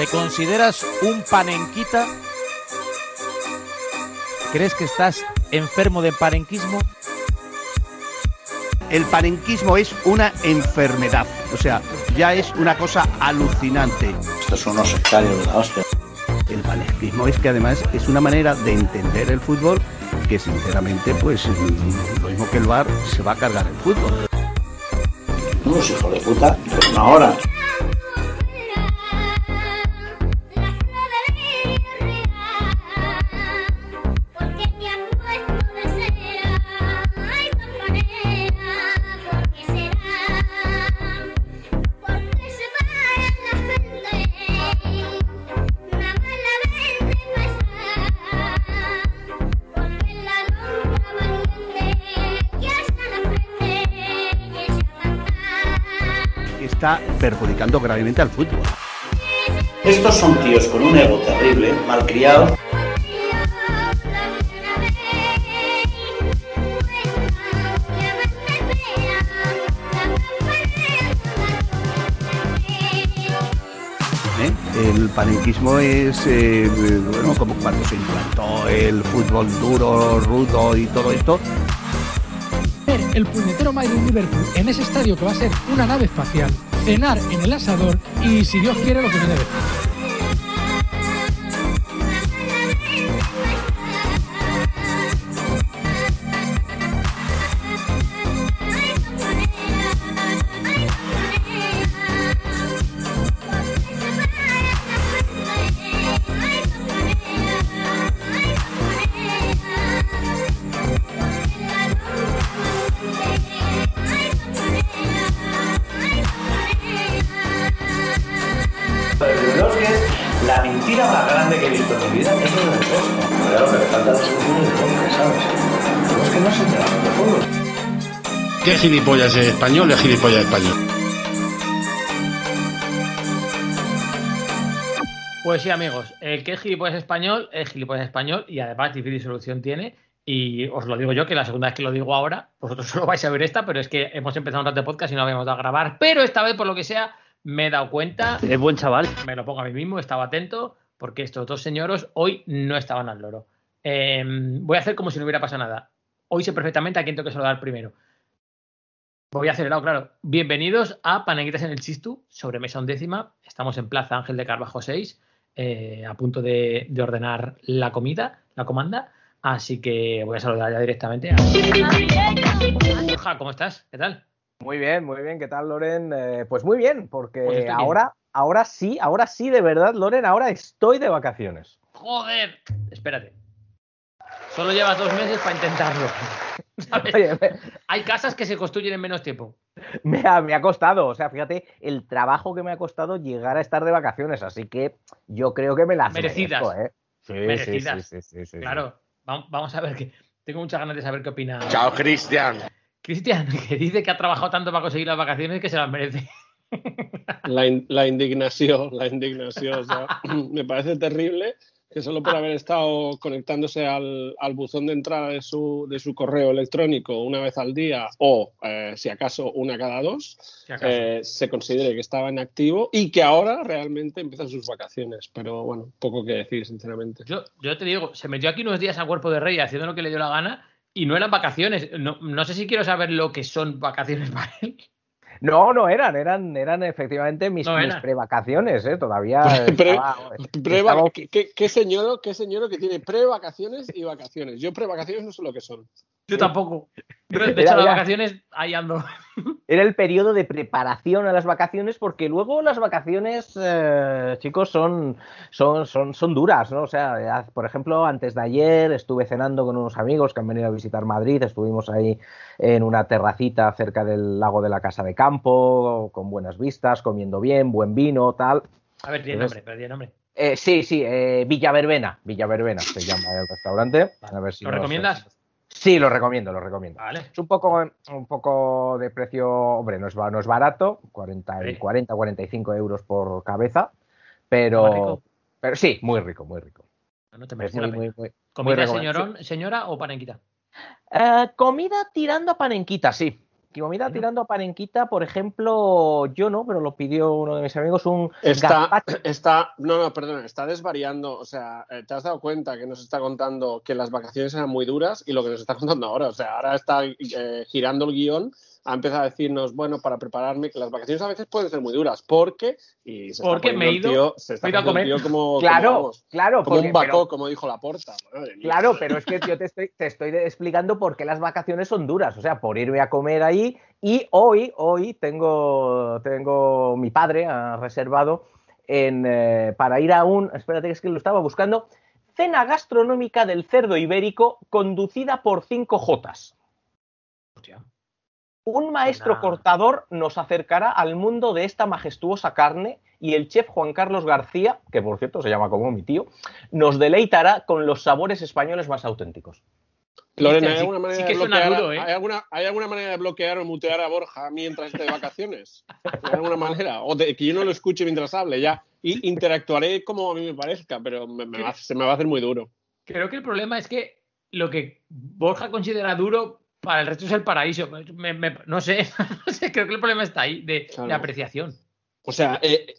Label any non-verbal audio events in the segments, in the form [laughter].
¿Te consideras un panenquita? ¿Crees que estás enfermo de panenquismo? El panenquismo es una enfermedad, o sea, ya es una cosa alucinante. Estos son unos sectarios de la hostia. El panenquismo es que además es una manera de entender el fútbol que sinceramente, pues lo mismo que el bar se va a cargar el fútbol. Unos hijos de puta, pero no ahora. Perjudicando gravemente al fútbol. Estos son tíos con un ego terrible, malcriados. ¿eh? El panenquismo es, eh, bueno, como cuando se implantó el fútbol duro, rudo y todo esto. El puñetero Madrid Liverpool en ese estadio que va a ser una nave espacial, cenar en el asador y, si Dios quiere, lo que viene después. Fútbol. ¿Qué gilipollas es español? Es gilipollas español. Pues sí, amigos, el que es gilipollas español es gilipollas español y además difícil solución tiene. Y os lo digo yo, que la segunda vez que lo digo ahora, vosotros [laughs] solo vais a ver esta, pero es que hemos empezado un rato de podcast y no habíamos dado a grabar. Pero esta vez, por lo que sea, me he dado cuenta. Es buen chaval. Me lo pongo a mí mismo, estaba atento, porque estos dos señoros hoy no estaban al loro. Eh, voy a hacer como si no hubiera pasado nada. Hoy sé perfectamente a quién tengo que saludar primero. Voy a acelerado, claro. Bienvenidos a Paneguitas en el Chistu, sobre mesa undécima. Estamos en Plaza Ángel de Carbajo 6, eh, a punto de, de ordenar la comida, la comanda. Así que voy a saludar ya directamente a. Borja, ¿cómo estás? ¿Qué tal? Muy bien, muy bien. ¿Qué tal, Loren? Eh, pues muy bien, porque Pues estoy bien. ahora, ahora sí, ahora sí, de verdad, Loren, ahora estoy de vacaciones. Joder, espérate. Solo llevas dos meses para intentarlo. ¿Sabes? Oye, me, Hay casas que se construyen en menos tiempo. me ha, me ha costado, o sea, fíjate el trabajo que me ha costado llegar a estar de vacaciones, así que yo creo que me las Merecidas. merezco, ¿eh? Sí, Merecidas. sí, sí, sí, sí, sí. Claro, vam- vamos a ver que tengo muchas ganas de saber qué opina. Chao, Cristian. Cristian, [laughs] que dice que ha trabajado tanto para conseguir las vacaciones que se las merece. La, in- la indignación, la indignación. o sea, [laughs] me parece terrible que solo por haber estado conectándose al, al buzón de entrada de su, de su correo electrónico una vez al día o, eh, si acaso, una cada dos, Si eh, se considere que estaba en activo y que ahora realmente empiezan sus vacaciones. Pero bueno, poco que decir, sinceramente. Yo, yo te digo, se metió aquí unos días a cuerpo de rey haciendo lo que le dio la gana y no eran vacaciones. No, no sé si quiero saber lo que son vacaciones [laughs] para él. No, no eran, eran, eran efectivamente mis, No mis prevacaciones, ¿eh? Todavía [laughs] Pre- estaba- Preva- estaba- ¿qué, qué, qué señor, qué señor que tiene pre-vacaciones y vacaciones? Yo pre-vacaciones no sé lo que son. Yo tampoco. [laughs] De Era- hecho, las vacaciones ahí ando. [laughs] Era el periodo de preparación a las vacaciones, porque luego las vacaciones, eh, chicos, son, son, son, son duras, ¿no? O sea, por ejemplo, antes de ayer estuve cenando con unos amigos que han venido a visitar Madrid, estuvimos ahí en una terracita cerca del lago de la Casa de Campo, con buenas vistas, comiendo bien, buen vino, tal. A ver, tiene nombre, pero tiene nombre. Eh, sí, sí, eh, Villa Verbena, Villa Verbena se llama el restaurante. A ver si ¿Lo recomiendas? Sí, lo recomiendo, lo recomiendo. Vale. Es un poco, un poco de precio, hombre, no es, no es barato, 40, y Sí. 40, 45 euros por cabeza, ¿Más pero, pero sí, muy rico, muy rico. No te Es merece muy, la pena. muy, muy- ¿Comida señorón, señora o panenquita? Eh, comida tirando a panenquita, sí. Comida Bueno. tirando a panenquita, por ejemplo, yo no, pero lo pidió uno de mis amigos, un Está, gazpacho. [clears throat] está, no, no, perdona, está desvariando. O sea, eh, te has dado cuenta que nos está contando que las vacaciones eran muy duras y lo que nos está contando ahora. O sea, ahora está eh, girando el guion, ha empezado a decirnos, bueno, para prepararme, que las vacaciones a veces pueden ser muy duras. Porque, y se Porque está me he ido- tío, se está me ido a comer. tío como, Claro, como, vamos, claro, como porque- un bacó, pero- como dijo la porta. Claro, pero es que yo te estoy, te estoy explicando por qué las vacaciones son duras, o sea, por irme a comer ahí y hoy, hoy tengo, tengo mi padre ha reservado en, eh, para ir a un, espérate es que lo estaba buscando, cena gastronómica del cerdo ibérico conducida por cinco Jotas. Hostia. Un maestro Buena. cortador nos acercará al mundo de esta majestuosa carne y el chef Juan Carlos García, que por cierto se llama como mi tío, nos deleitará con los sabores españoles más auténticos. Lorena, ¿hay alguna manera sí de bloquear, duro, ¿eh? ¿hay, alguna, ¿hay alguna manera de bloquear o mutear a Borja mientras esté de vacaciones? ¿Hay alguna [laughs] manera? O de que yo no lo escuche mientras hable, ya. Y interactuaré como a mí me parezca, pero me- me va- se me va a hacer muy duro. Creo que el problema es que lo que Borja considera duro para el resto es el paraíso. Me- me- no sé, [laughs] no sé, creo que el problema está ahí, de, Claro. de apreciación. O sea, eh,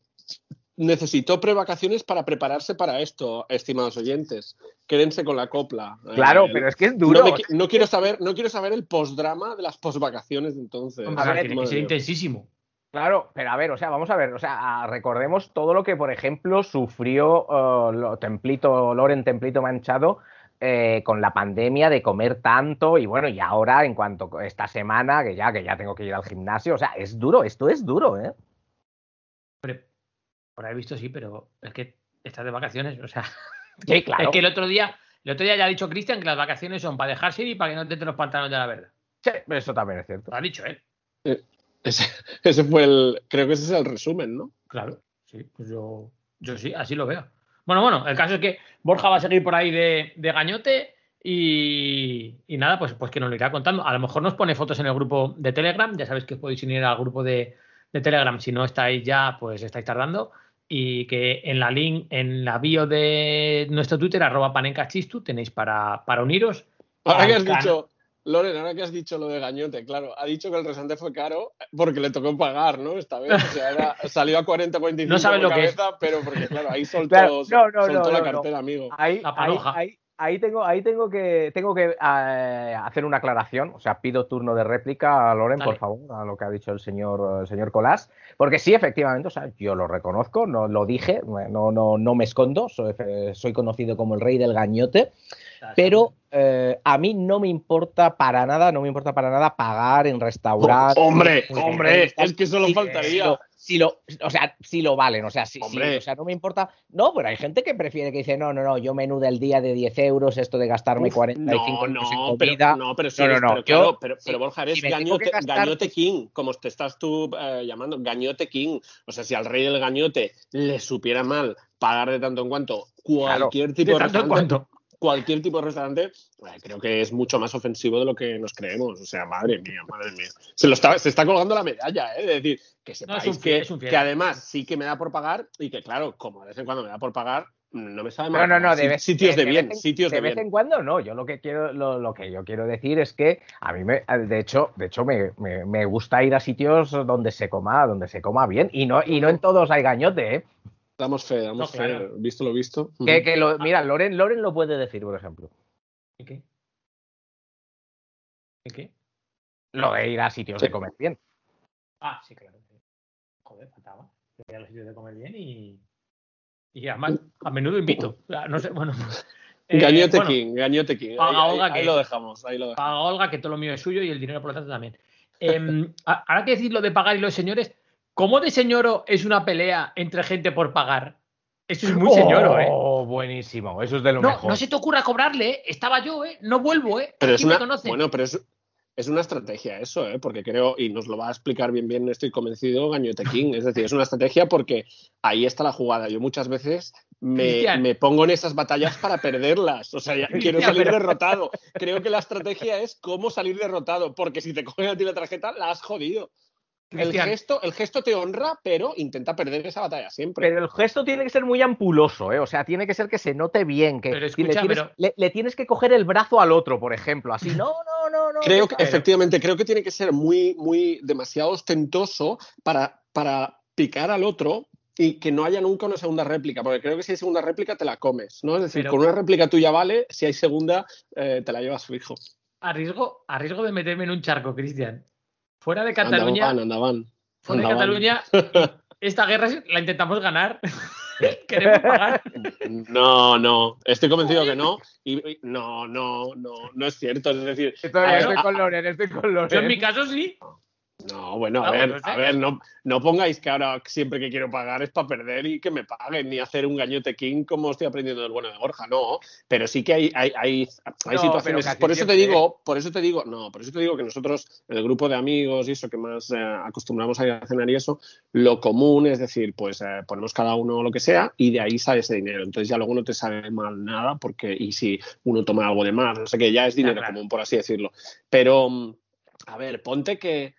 necesitó prevacaciones para prepararse para esto, estimados oyentes. Quédense con la copla. Claro, Eh, pero es que es no, duro. me no quiero saber, no quiero saber el postdrama de las posvacaciones de entonces. Sea, ver, tiene que ser intensísimo. Claro, pero a ver, o sea, vamos a ver, o sea, a- recordemos todo lo que, por ejemplo, sufrió eh, lo- Templito, Loren Templito Manchado eh, con la pandemia de comer tanto y bueno, y ahora en cuanto esta semana que ya que ya tengo que ir al gimnasio, o sea, es duro, esto es duro, ¿eh? Hombre, por ahí visto sí, pero es que estás de vacaciones, o sea, [laughs] Sí, claro. es que el otro día, el otro día ya ha dicho Cristian que las vacaciones son para dejarse ir y para que no te los pantalones de la verdad. Sí, eso también es cierto. Lo ha dicho él. Ese, [laughs] ese fue el. Creo que ese es el resumen, ¿no? Claro, sí, pues yo, yo sí, así lo veo. Bueno, bueno, el caso es que Borja va a seguir por ahí de, de gañote y, y nada, pues, pues que nos lo irá contando. A lo mejor nos pone fotos en el grupo de Telegram, ya sabéis que os podéis unir al grupo de, de Telegram, si no estáis ya, pues estáis tardando. Y que en la link, en la bio de nuestro Twitter, arroba panencachistu, tenéis para, para uniros. Ahora que has dicho, Loren, ahora que has dicho lo de Gañote, claro, ha dicho que el resante fue caro porque le tocó pagar, ¿no? Esta vez, o sea, era- [laughs] salió a 40, 45 No sabes por lo que es. cabeza, pero porque, claro, ahí soltó, Claro, no, no, soltó no, la no, cartera, amigo. Ahí, La ahí, ahí, ahí tengo, ahí tengo que, tengo que eh, hacer una aclaración. O sea, pido turno de réplica a Loren, Dale. por favor, a lo que ha dicho el señor, el señor Colás. Porque sí, efectivamente, o sea, yo lo reconozco, no lo dije, no, no, no me escondo, soy, soy conocido como el rey del gañote. Pero eh, a mí no me importa para nada, no me importa para nada pagar en restaurantes. Hombre, en hombre, hoteles, es que solo faltaría. Si lo, si lo- o sea, si lo valen, o sea, si, si- Hombre. o sea, no me importa. No, pero hay gente que prefiere que dice, no, no, no, yo menú del día de 10 euros, esto de gastarme Uf, 45 no, euros en comida. pero, no, pero sí, No, no, no, pero, yo- claro, pero, sí, pero Borja, eres gañote, gastar- gañote king, como te estás tú eh, llamando, gañote king. O sea, si al rey del gañote le supiera mal pagar de tanto en cuanto cualquier tipo De de, tanto en cuanto. Cualquier tipo de restaurante, eh, creo que es mucho más ofensivo de lo que nos creemos. O sea, madre mía, madre mía. Se, lo está, se está colgando la medalla, ¿eh? De decir, que sepáis es un que, fiel, es un fiel. que además sí que me da por pagar y que, claro, como de vez en cuando me da por pagar, no me sabe mal. No, no, no, de vez, sitios de, vez bien, en- sitios de, de vez bien. en cuando no. Yo lo que quiero, lo, lo que yo quiero decir es que a mí me, de hecho, de hecho me, me- me gusta ir a sitios donde se coma, donde se coma bien y no, y no en todos hay gañote, ¿eh? Damos fe, damos No, fe. claro. Visto lo visto. Que, que lo, mira, Loren, Loren lo puede decir, por ejemplo. ¿Y qué? ¿Y qué? Lo de ir a sitios de comer bien. Ah, sí, claro. Joder, faltaba. Voy a los sitios de comer bien y. Y además, a menudo invito. No sé, bueno. eh, Gañote bueno, King, Gañote King. paga Ahí, ahí- Olga ahí que- lo dejamos, ahí lo dejamos. Paga Olga, que todo lo mío es suyo y el dinero, por lo tanto, también. [laughs] A- ahora que decir lo de pagar y los señores, ¿cómo de señoro es una pelea entre gente por pagar? Eso es muy señoro, ¿eh? Oh, buenísimo. Eso es de lo No, mejor. no se te ocurra cobrarle, ¿eh? Estaba yo, ¿eh? No vuelvo, ¿eh? Pero Aquí es me una, conocen. bueno, pero es, es una estrategia eso, ¿eh? porque creo, y nos lo va a explicar bien, bien, estoy convencido, Gañote King. Es decir, es una estrategia porque ahí está la jugada. Yo muchas veces me, me pongo en esas batallas para perderlas. O sea, ya quiero salir pero- derrotado. Creo que la estrategia es cómo salir derrotado, porque si te cogen a ti la tarjeta, la has jodido. El gesto, el gesto te honra, pero intenta perder esa batalla siempre. Pero el gesto tiene que ser muy ampuloso, ¿eh? O sea, tiene que ser que se note bien. Que Pero escucha, le, tienes, pero- le- le tienes que coger el brazo al otro, por ejemplo. Así, no, no, no, no. Creo que, efectivamente, creo que tiene que ser muy, muy demasiado ostentoso para, para picar al otro y que no haya nunca una segunda réplica, porque creo que si hay segunda réplica te la comes, ¿no? Es decir, Pero- con una réplica tuya vale, si hay segunda eh, te la llevas fijo. A riesgo, a riesgo de meterme en un charco, Cristian. Fuera de Cataluña, Andaban, andaban. fuera de. Cataluña, [laughs] esta guerra la intentamos ganar. [laughs] Queremos pagar. No, no, estoy convencido que no. Y, no, no, no, no es cierto. Es decir, Estoy, Ah, estoy con Loren, estoy con Loren. Yo en mi caso sí. No, bueno, a Ah, ver, bueno, a ver, no, no pongáis que ahora siempre que quiero pagar es para perder y que me paguen, ni hacer un gañote king como estoy aprendiendo del bueno de Borja, no. Pero sí que hay, hay, hay, hay No, situaciones. Por eso te digo, por eso te digo, no, por eso te digo que nosotros, en el grupo de amigos y eso que más eh, acostumbramos a ir a cenar y eso, lo común es decir, pues eh, ponemos cada uno lo que sea y de ahí sale ese dinero. Entonces ya luego no te sale mal nada, porque, y si uno toma algo de más, no sé qué, ya es dinero claro. común, por así decirlo. Pero, a ver, ponte que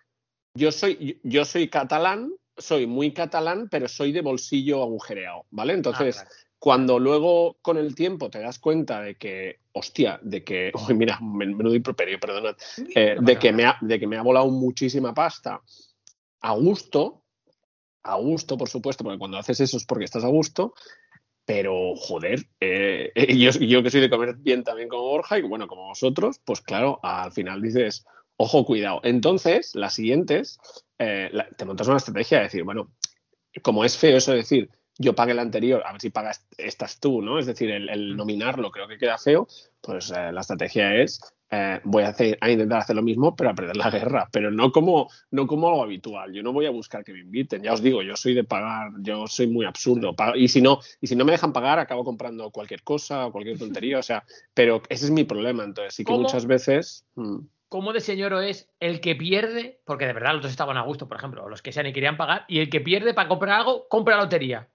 yo soy, yo soy catalán, soy muy catalán, pero soy de bolsillo agujereado, ¿vale? Entonces, Ah, claro. cuando luego con el tiempo te das cuenta de que, hostia, de que, [laughs] uy, mira, men- menudo improperio, perdonad, eh, de, que me ha, de que me ha volado muchísima pasta a gusto, a gusto, por supuesto, porque cuando haces eso es porque estás a gusto, pero joder, eh, [laughs] yo, yo que soy de comer bien también como Borja y bueno, como vosotros, pues claro, al final dices, ojo, cuidado. Entonces, las siguientes, eh, la- te montas una estrategia de decir, bueno, como es feo eso de decir, yo pagué la anterior, a ver si pagas estas tú, ¿no? Es decir, el, el nominarlo creo que queda feo, pues eh, la estrategia es, eh, voy a, hacer, a intentar hacer lo mismo, pero a perder la guerra, pero no como, no como algo habitual. Yo no voy a buscar que me inviten, ya os digo, yo soy de pagar, yo soy muy absurdo. Y si no, y si no me dejan pagar, acabo comprando cualquier cosa o cualquier tontería, o sea, pero ese es mi problema, entonces sí que ¿Cómo? muchas veces... mm, ¿Cómo de señoro es el que pierde? Porque de verdad los dos estaban a gusto, por ejemplo, los que sean y querían pagar, y el que pierde para comprar algo, compra lotería.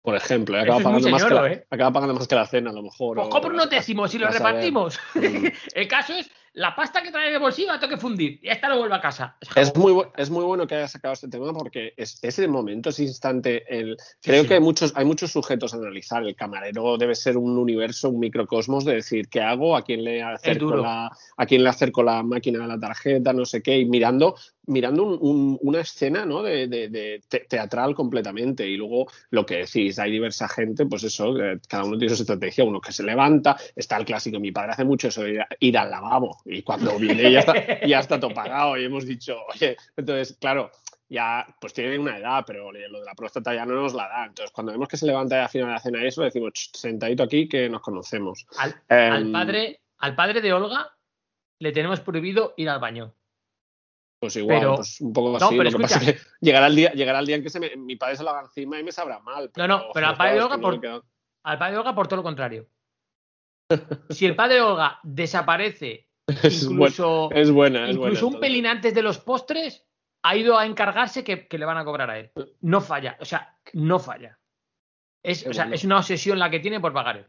por ejemplo, Eso acaba es pagando, más que la, ¿eh? acaba pagando más que la cena, a lo mejor. Pues o- compra unos décimos y ver. repartimos. [laughs] El caso es, la pasta que trae en el bolsillo la tengo que fundir. Y esta lo vuelve a casa. Es muy, es muy bueno que hayas sacado este tema porque es, ese momento, ese instante, el, creo sí. que hay muchos, hay muchos sujetos a analizar. El camarero debe ser un universo, un microcosmos de decir qué hago, a quién le acerco la, a quién le acerco la máquina de la tarjeta, no sé qué, y mirando, mirando un- un- una escena ¿no? de, de- de te- teatral completamente. Y luego lo que decís, hay diversa gente, pues eso, eh, cada uno tiene su estrategia, uno que se levanta, está el clásico, mi padre hace mucho eso de ir, al lavabo, y cuando viene ya está, ya está todo pagado, y hemos dicho, oye, entonces, claro, ya pues tiene una edad, pero lo de la próstata ya no nos la da. Entonces, cuando vemos que se levanta ya a final de la cena eso, decimos, "Ch, sentadito aquí que nos conocemos. Al, Em, al padre, al padre de Olga le tenemos prohibido ir al baño. Pues igual, pero- pues un poco No, así. pero lo que pasa escucha. es que [laughs] llegará el día, llegará el día en que se me- mi padre se lo haga encima y me sabrá mal. No, no, pero al padre de Olga no por- Al padre de Olga por todo lo contrario. [laughs] Si el padre de Olga desaparece, incluso, es buena, es incluso buena, un pelín antes de los postres, ha ido a encargarse que, que le van a cobrar a él. No falla, o sea, no falla. Es, o sea, bueno. es una obsesión la que tiene por pagar él.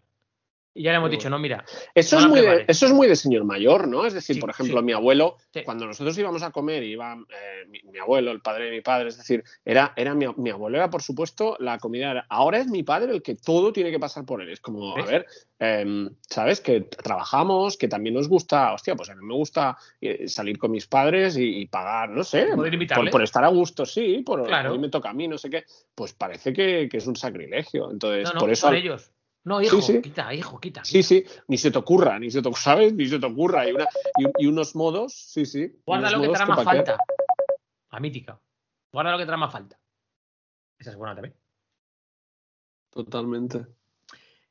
Y ya le hemos dicho, no, mira, Eso, No es muy de, eso es muy de señor mayor, ¿no? Es decir, Sí, por ejemplo, sí. mi abuelo, Sí. cuando nosotros íbamos a comer, iba eh, mi, mi abuelo, el padre de mi padre, es decir, era, era mi, mi abuelo era, por supuesto, la comida. era- ahora es mi padre el que todo tiene que pasar por él. Es como, a ver, em, ¿sabes? Que trabajamos, que también nos gusta, hostia, pues a mí me gusta eh, salir con mis padres y, y pagar, no sé, por, por estar a gusto, sí, por Claro. hoy me toca a mí, no sé qué. Pues parece que, que es un sacrilegio. Entonces, no, no, por eso. son ellos. No, hijo, Sí, sí. quita, hijo, quita. Sí, quita. sí, ni se te ocurra, ni se te ¿sabes? Ni se te ocurra. Y, una, y, y unos modos, sí, sí. Guarda lo que modos trama qué. falta. La mítica. Guarda lo que trama falta. Esa es buena también. Totalmente.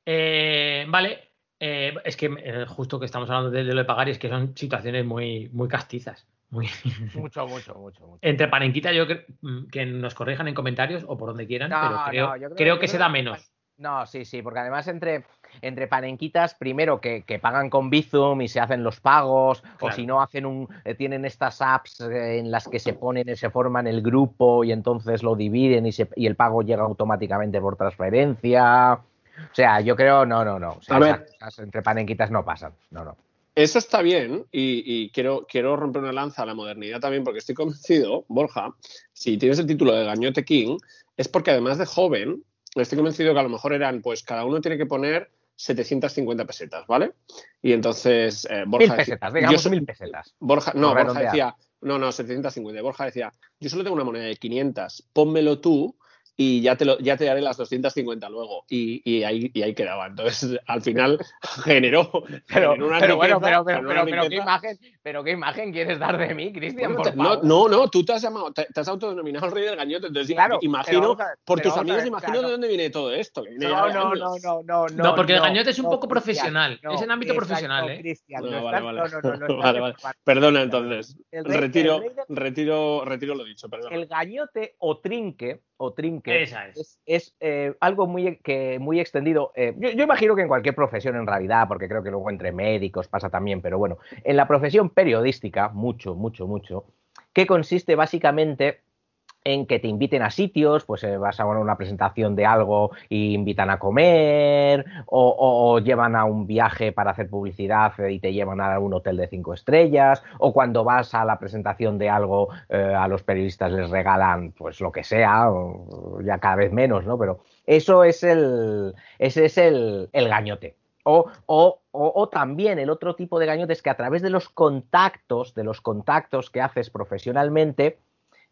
Eh, vale. eh, es que eh, justo que estamos hablando de, de lo de pagar y es que son situaciones muy, muy castizas. Muy... [laughs] Mucho, mucho, mucho, mucho. Entre panenquita, yo creo mm, que nos corrijan en comentarios o por donde quieran, No, pero creo, no, yo creo- que se da que- menos. No, sí, sí, porque además entre, entre panenquitas, primero que, que pagan con Bizum y se hacen los pagos, o si no hacen un, eh, tienen estas apps eh, en las que se ponen y se forman el grupo y entonces lo dividen y, se, y el pago llega automáticamente por transferencia. O sea, yo creo, no, no, no. O sea, esas entre panenquitas no pasan. No, no. Eso está bien y, y quiero, quiero romper una lanza a la modernidad también porque estoy convencido, Borja, si tienes el título de Gañote King, es porque además de joven, estoy convencido que a lo mejor eran, pues cada uno tiene que poner 750 pesetas, ¿vale? Y entonces eh, Borja Mil decía- pesetas, digamos yo soy- mil pesetas. Borja, no, Borja redondear. decía, no, no, 750. Borja decía, yo solo tengo una moneda de 500, pónmelo tú y ya te, lo, ya te daré las 250 luego. Y, y ahí, y ahí quedaba. Entonces, al final [laughs] generó, Pero, generó una pero bueno, pero, pero, pero, pero, ¿qué imagen, pero qué imagen quieres dar de mí, Cristian, Bueno, no, no, no, tú te has llamado, te, te has autodenominado el rey del gañote, entonces Claro, imagino, ver, por tus amigos, ver, imagino claro. de dónde viene todo esto. viene No, no, no, no, no, no. No, porque el gañote es un no, poco Cristian, profesional. no, Es en ámbito exacto, profesional, ¿eh? Cristian, No, no, vale, vale. no, no, no, no [laughs] estás Vale, vale. informado. Perdona, entonces, retiro, retiro, retiro lo dicho, perdón. El gañote o trinque, o trinque Esa es. es, es, eh, algo muy, que, muy extendido. eh, yo, yo imagino que en cualquier profesión en realidad, porque creo que luego entre médicos pasa también, pero bueno, en la profesión periodística, mucho, mucho, mucho, que consiste básicamente en que te inviten a sitios, pues eh, vas a una presentación de algo y invitan a comer, o, o- llevan a un viaje para hacer publicidad y te llevan a un hotel de cinco estrellas, o cuando vas a la presentación de algo, eh, a los periodistas les regalan pues lo que sea, ya cada vez menos, ¿no? Pero eso es el, ese es el, el gañote. O, o- o- o también el otro tipo de gañote es que a través de los contactos, de los contactos que haces profesionalmente,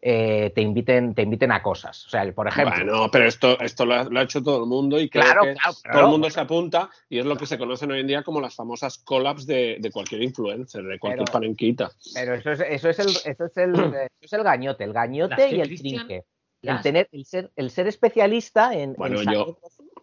eh, te, inviten, te inviten a cosas. O sea, por ejemplo, Bueno, pero esto, esto lo, ha, lo ha hecho todo el mundo y creo Claro, que claro, todo el mundo se apunta y es lo que se conocen hoy en día como las famosas collabs de, de cualquier influencer, de cualquier Pero- panenquita. Pero eso es, eso es el, eso es el, [clears throat] eso es el gañote, el ¿Las gañote y el trinque. El tener, el ser, el ser especialista en, en Bueno, yo-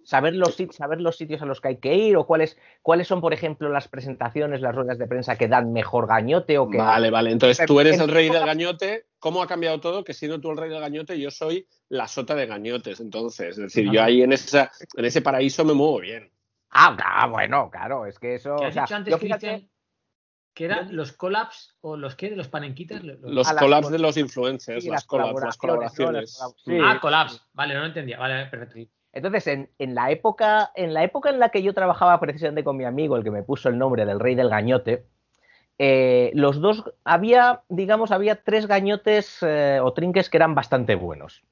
saber los, saber los sitios a los que hay que ir, o cuáles, cuáles son, por ejemplo, las presentaciones, las ruedas de prensa que dan mejor gañote o que Vale, vale. Entonces tú eres el rey del gañote. ¿Cómo ha cambiado todo? Que siendo tú el rey del gañote, yo soy la sota de gañotes. Entonces, es decir, yo ahí en, esa, en ese paraíso me muevo bien. Ah, ah, bueno, claro, es que eso. ¿Qué o has sea, dicho antes, yo fíjate- Cristian? Que eran los collabs o los qué, de los panenquitas. Los- los- las collabs col- de los influencers, sí, las collabs, las colaboraciones. ¿no? Las colab- sí. Ah, collabs. Vale, no lo entendía. Vale, perfecto. Entonces, en, en la época, en la época en la que yo trabajaba precisamente con mi amigo, el que me puso el nombre del rey del gañote, eh, los dos, había, digamos, había tres gañotes eh, o trinques que eran bastante buenos.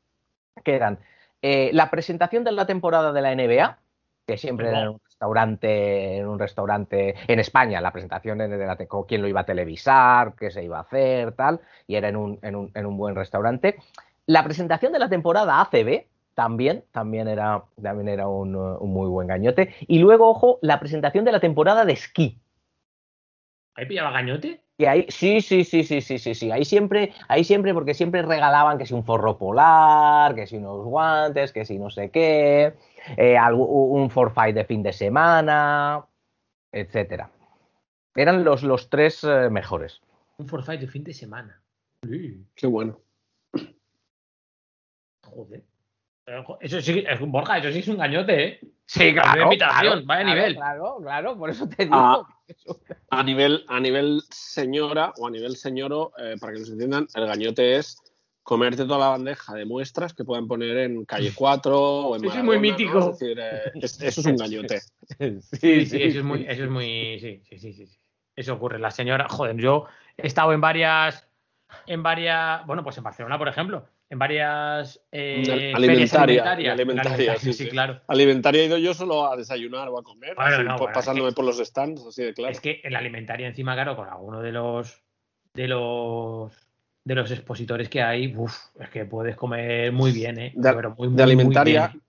Que eran eh, la presentación de la temporada de la NBA, que siempre era en un restaurante, en un restaurante en España, la presentación de la, quién lo iba a televisar, qué se iba a hacer, tal, y era en un, en un, en un buen restaurante. La presentación de la temporada ACB también, también era, también era un, un muy buen gañote. Y luego, ojo, la presentación de la temporada de esquí. ¿Ahí pillaba gañote? Que ahí, sí, sí, sí, sí, sí, sí, sí. Ahí siempre, ahí siempre, porque siempre regalaban que si un forro polar, que si unos guantes, que si no sé qué, eh, algo- un forfait de fin de semana, etcétera. Eran los, los tres eh, mejores. Un forfait de fin de semana. Sí, Qué bueno. joder. Pero, Eso sí, es, Borja, eso sí es un gañote, ¿eh? Sí, claro, invitación, vaya claro, nivel. Claro, claro, por eso te digo. Eso- [laughs] A nivel, a nivel señora o a nivel señoro, eh, para que nos entiendan, el gañote es comerte toda la bandeja de muestras que puedan poner en calle [laughs] 4 o en Eso es Maradona, muy ¿no? mítico. Es decir, eh, es- eso es un gañote. [laughs] Sí, sí, eso es muy, eso es muy, sí, sí, sí, sí, sí. Eso ocurre. La señora, joder, yo he estado en varias, en varias, bueno, pues en Barcelona, por ejemplo, en varias eh, Alimentaria, alimentaria, sí, sí, sí. claro. Alimentaria he ido yo solo a desayunar o a comer, Bueno, así, no, po- bueno, pasándome es que- por los stands, así de claro. Es que en la alimentaria encima, claro, con alguno de los de los de los expositores que hay, uf, es que puedes comer muy bien, ¿eh? De- Pero muy, muy, de muy alimentaria, bien.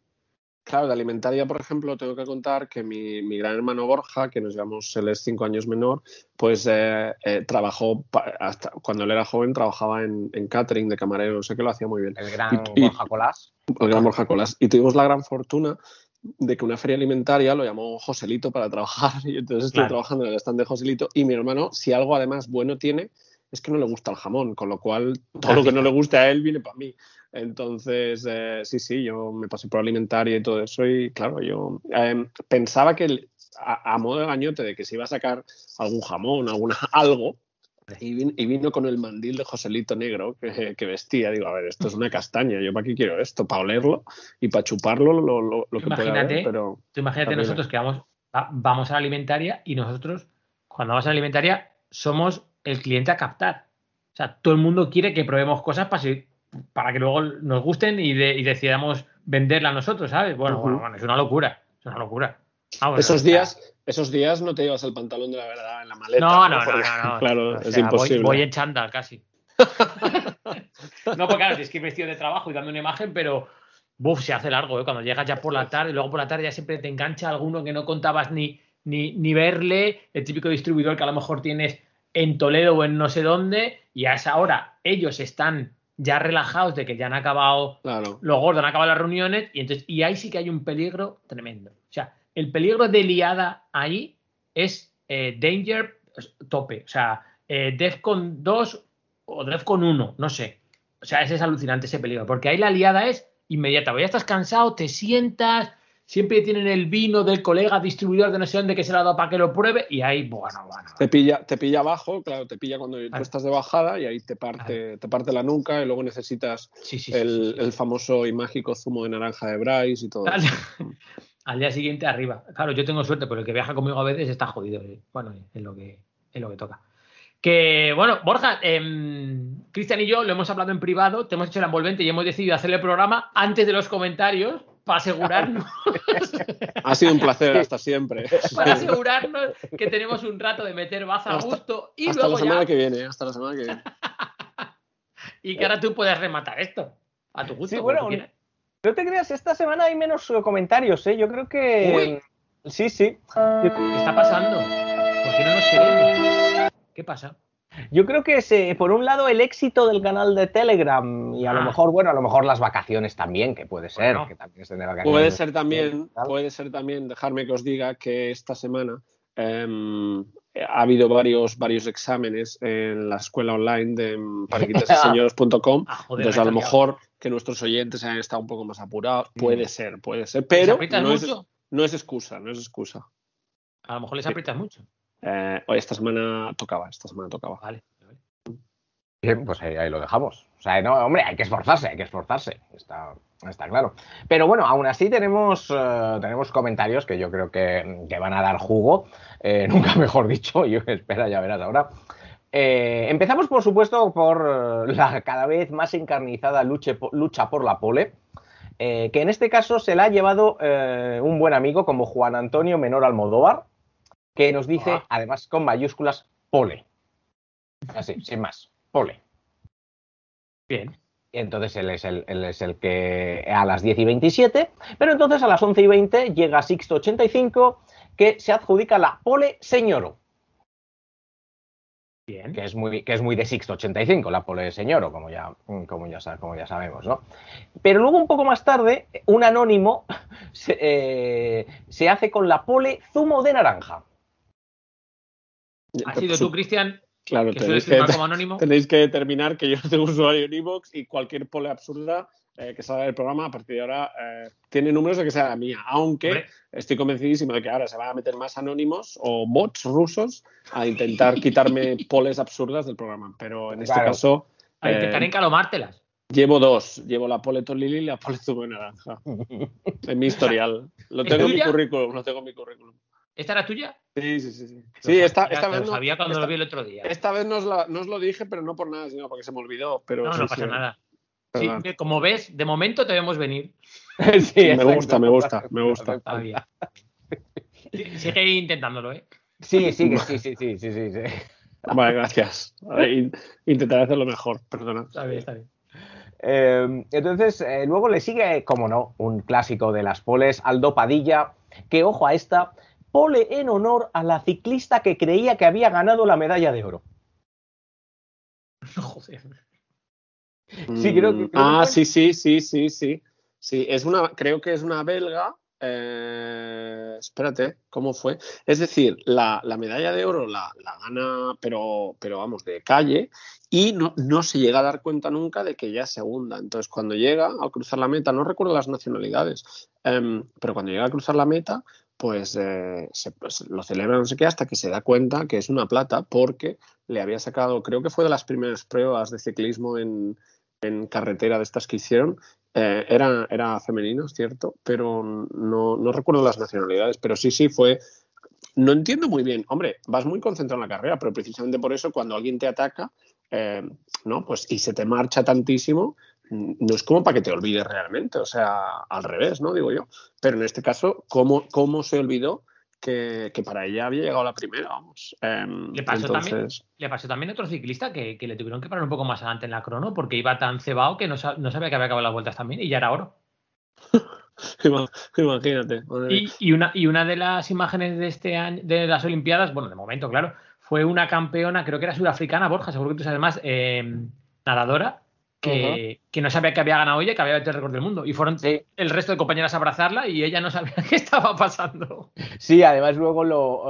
Claro, de alimentaria, por ejemplo, tengo que contar que mi, mi gran hermano Borja, que nos llevamos, él es cinco años menor, pues eh, eh, trabajó, hasta cuando él era joven, trabajaba en, en catering de camarero, sé que lo hacía muy bien. El gran Y- Borja Colás. el gran Borja Colas. Y tuvimos la gran fortuna de que una feria alimentaria lo llamó Joselito para trabajar [laughs] y entonces estoy Claro. trabajando en el stand de Joselito y mi hermano, si algo además bueno tiene, es que no le gusta el jamón, con lo cual todo lo que no le guste a él viene para mí. Entonces, eh, sí, sí, yo me pasé por alimentaria y todo eso y claro, yo eh, pensaba que el- a, a modo de gañote de que se iba a sacar algún jamón, alguna, [laughs] algo, y vin- y vino, con el mandil de Joselito negro que, que vestía. Digo, a ver, esto es una castaña. ¿Yo para qué quiero esto? Para olerlo y para chuparlo lo, lo- lo que pueda Imagínate, haber, pero Tú imagínate nosotros que vamos, va- vamos a la alimentaria y nosotros cuando vas a la alimentaria, somos el cliente a captar. O sea, todo el mundo quiere que probemos cosas para, si- para que luego nos gusten y, de- y decidamos venderla a nosotros, ¿sabes? Bueno, bueno, bueno, es una locura. Es una locura. Vamos, Esos días, esos días no te llevas el pantalón de la verdad en la maleta. No, no, no, Porque, no, no. [laughs] Claro, es sea, imposible. Voy, en chándal casi. [laughs] no, porque claro, tienes que ir vestido de trabajo y dando una imagen, pero buf, se hace largo, ¿eh? Cuando llegas ya por la tarde, luego por la tarde ya siempre te engancha alguno que no contabas ni, ni, ni verle, el típico distribuidor que a lo mejor tienes en Toledo o en no sé dónde, y a esa hora ellos están ya relajados de que ya han acabado Claro. los gordos han acabado las reuniones y entonces y ahí sí que hay un peligro tremendo. O sea, el peligro de liada ahí es eh, danger tope. O sea, eh, Defcon 2 o Defcon 1, no sé. O sea, ese es alucinante ese peligro, porque ahí la liada es inmediata. Ya estás cansado, te sientas, siempre tienen el vino del colega distribuidor de no sé dónde que se lo ha dado para que lo pruebe y ahí, bueno, bueno. Te pilla, te pilla abajo, claro, te pilla cuando tú estás de bajada y ahí te parte, te parte la nuca y luego necesitas Sí, sí, sí, el, sí, el famoso y mágico zumo de naranja de Bryce y todo. Al, [laughs] al día siguiente arriba. Claro, yo tengo suerte, pero el que viaja conmigo a veces está jodido. eh. Bueno, es lo que, es lo que toca. Que, bueno, Borja, em, Cristian y yo lo hemos hablado en privado, te hemos hecho la envolvente y hemos decidido hacer el programa antes de los comentarios para asegurarnos, Ha sido un placer hasta siempre. para asegurarnos que tenemos un rato de meter baza a gusto y hasta la luego semana ya, que viene, hasta la semana que viene. [laughs] y que ahora tú puedes rematar esto a tu gusto. Sí, bueno. No te creas, esta semana hay menos comentarios, ¿eh? Yo creo que. Sí, sí. ¿Qué está pasando? ¿Por qué no nos queremos? ¿Qué pasa? Yo creo que se, por un lado el éxito del canal de Telegram y a lo Ah. mejor, bueno, a lo mejor las vacaciones también, que puede ser, Bueno. que también estén de vacaciones. Puede ser también, Tal. puede ser también, dejarme que os diga que esta semana em, ha habido varios, varios exámenes en la escuela online de parequitasyseñoros.com. [laughs] Ah, Entonces, a lo mejor que nuestros oyentes hayan estado un poco más apurados. Mm. Puede ser, puede ser. ¿Les Pero es, no es excusa, no es excusa. A lo mejor les aprietas mucho. Eh, esta semana tocaba, esta semana tocaba. Vale. Bien, pues ahí, ahí lo dejamos. O sea, no, hombre, hay que esforzarse, hay que esforzarse. Está, está claro. Pero bueno, aún así tenemos, eh, tenemos comentarios que yo creo que, que van a dar jugo. Eh, [laughs] nunca mejor dicho. Yo [laughs] espera, ya verás ahora. Eh, empezamos, por supuesto, por la cada vez más encarnizada luche lucha por la pole. eh, que en este caso se la ha llevado eh, un buen amigo como Juan Antonio Menor Almodóvar, que nos dice, Ah. además con mayúsculas, pole. Así, sin más, pole. Bien. Entonces él es, el, él es el que a las 10 y 27, pero entonces a las 11 y 20 llega Sixto 85 que se adjudica la pole señoro, Bien. que es muy, que es muy de Sixto 85, la pole señoro, como ya, como ya, sa- como ya sabemos, ¿no? Pero luego un poco más tarde, un anónimo [laughs] se, eh, se hace con la pole zumo de naranja. ¿Has sido tú, Cristian, Claro, que tenéis que, como anónimo? tenéis que determinar que yo no [laughs] tengo usuario en iVoox y cualquier pole absurda eh, que salga del programa a partir de ahora eh, tiene números de que sea la mía. Aunque Hombre. estoy convencidísimo de que ahora se van a meter más anónimos o bots rusos a intentar [laughs] quitarme poles absurdas del programa. Pero en este Claro. caso A intentar eh, encalomártelas. llevo dos. Llevo la pole Tolili y la pole zumo naranja. [laughs] En mi historial. Lo ¿Es tengo en mi currículum. Lo tengo en mi currículum. ¿Esta era tuya? Sí, sí, sí. Sí, Lo sí esta, esta lo vez no, sabía cuando esta- lo vi el otro día. esta vez no os, la- no os lo dije, pero no por nada, sino porque se me olvidó. Pero No, sí, no sí, pasa nada. Sí, perdón. como ves, de momento te vemos venir. [laughs] Sí, me gusta, me gusta, me gusta. Está bien. Sigue intentándolo, ¿eh? Sí, sí, que sí, sí, sí, sí, sí, sí. Vale, gracias. Intentaré hacerlo mejor, perdona. Está bien, está bien. Eh, entonces, eh, luego le sigue, como no, un clásico de las poles, Aldo Padilla, que ojo a esta, pole en honor a la ciclista que creía que había ganado la medalla de oro. [laughs] Joder. Sí, creo que- creo que ah, sí, sí, sí, sí, sí. Sí, es una, creo que es una belga. eh, espérate, ¿cómo fue? Es decir, la, la medalla de oro la, la gana, pero, pero vamos, de calle, y no, no se llega a dar cuenta nunca de que ya es segunda. Entonces, cuando llega a cruzar la meta, no recuerdo las nacionalidades, em, pero cuando llega a cruzar la meta, pues, eh, pues lo celebra no sé qué hasta que se da cuenta que es una plata porque le había sacado, creo que fue de las primeras pruebas de ciclismo en, en carretera de estas que hicieron. Eh, era, era femenino, es cierto, pero no, no recuerdo las nacionalidades, pero sí, sí, fue, no entiendo muy bien. Hombre, vas muy concentrado en la carrera, pero precisamente por eso cuando alguien te ataca, eh, ¿no? Pues y se te marcha tantísimo, no es como para que te olvides realmente, o sea, al revés, ¿no? Digo yo. Pero en este caso, ¿cómo, cómo se olvidó que, que para ella había llegado la primera? Vamos. Em, Le pasó, también, le pasó también a otro ciclista que, que le tuvieron que parar un poco más adelante en la crono porque iba tan cebado que no, no sabía que había acabado las vueltas también y ya era oro. [laughs] ima- imagínate. Y, y una, y una de las imágenes de este año, de las Olimpiadas, bueno, de momento, claro, fue una campeona, creo que era sudafricana, Borja, seguro que tú sabes más, eh, nadadora, que, que no sabía que había ganado ella, que había batido el récord del mundo. Y fueron Sí, el resto de compañeras a abrazarla y ella no sabía [laughs] qué estaba pasando. sí, además luego lo...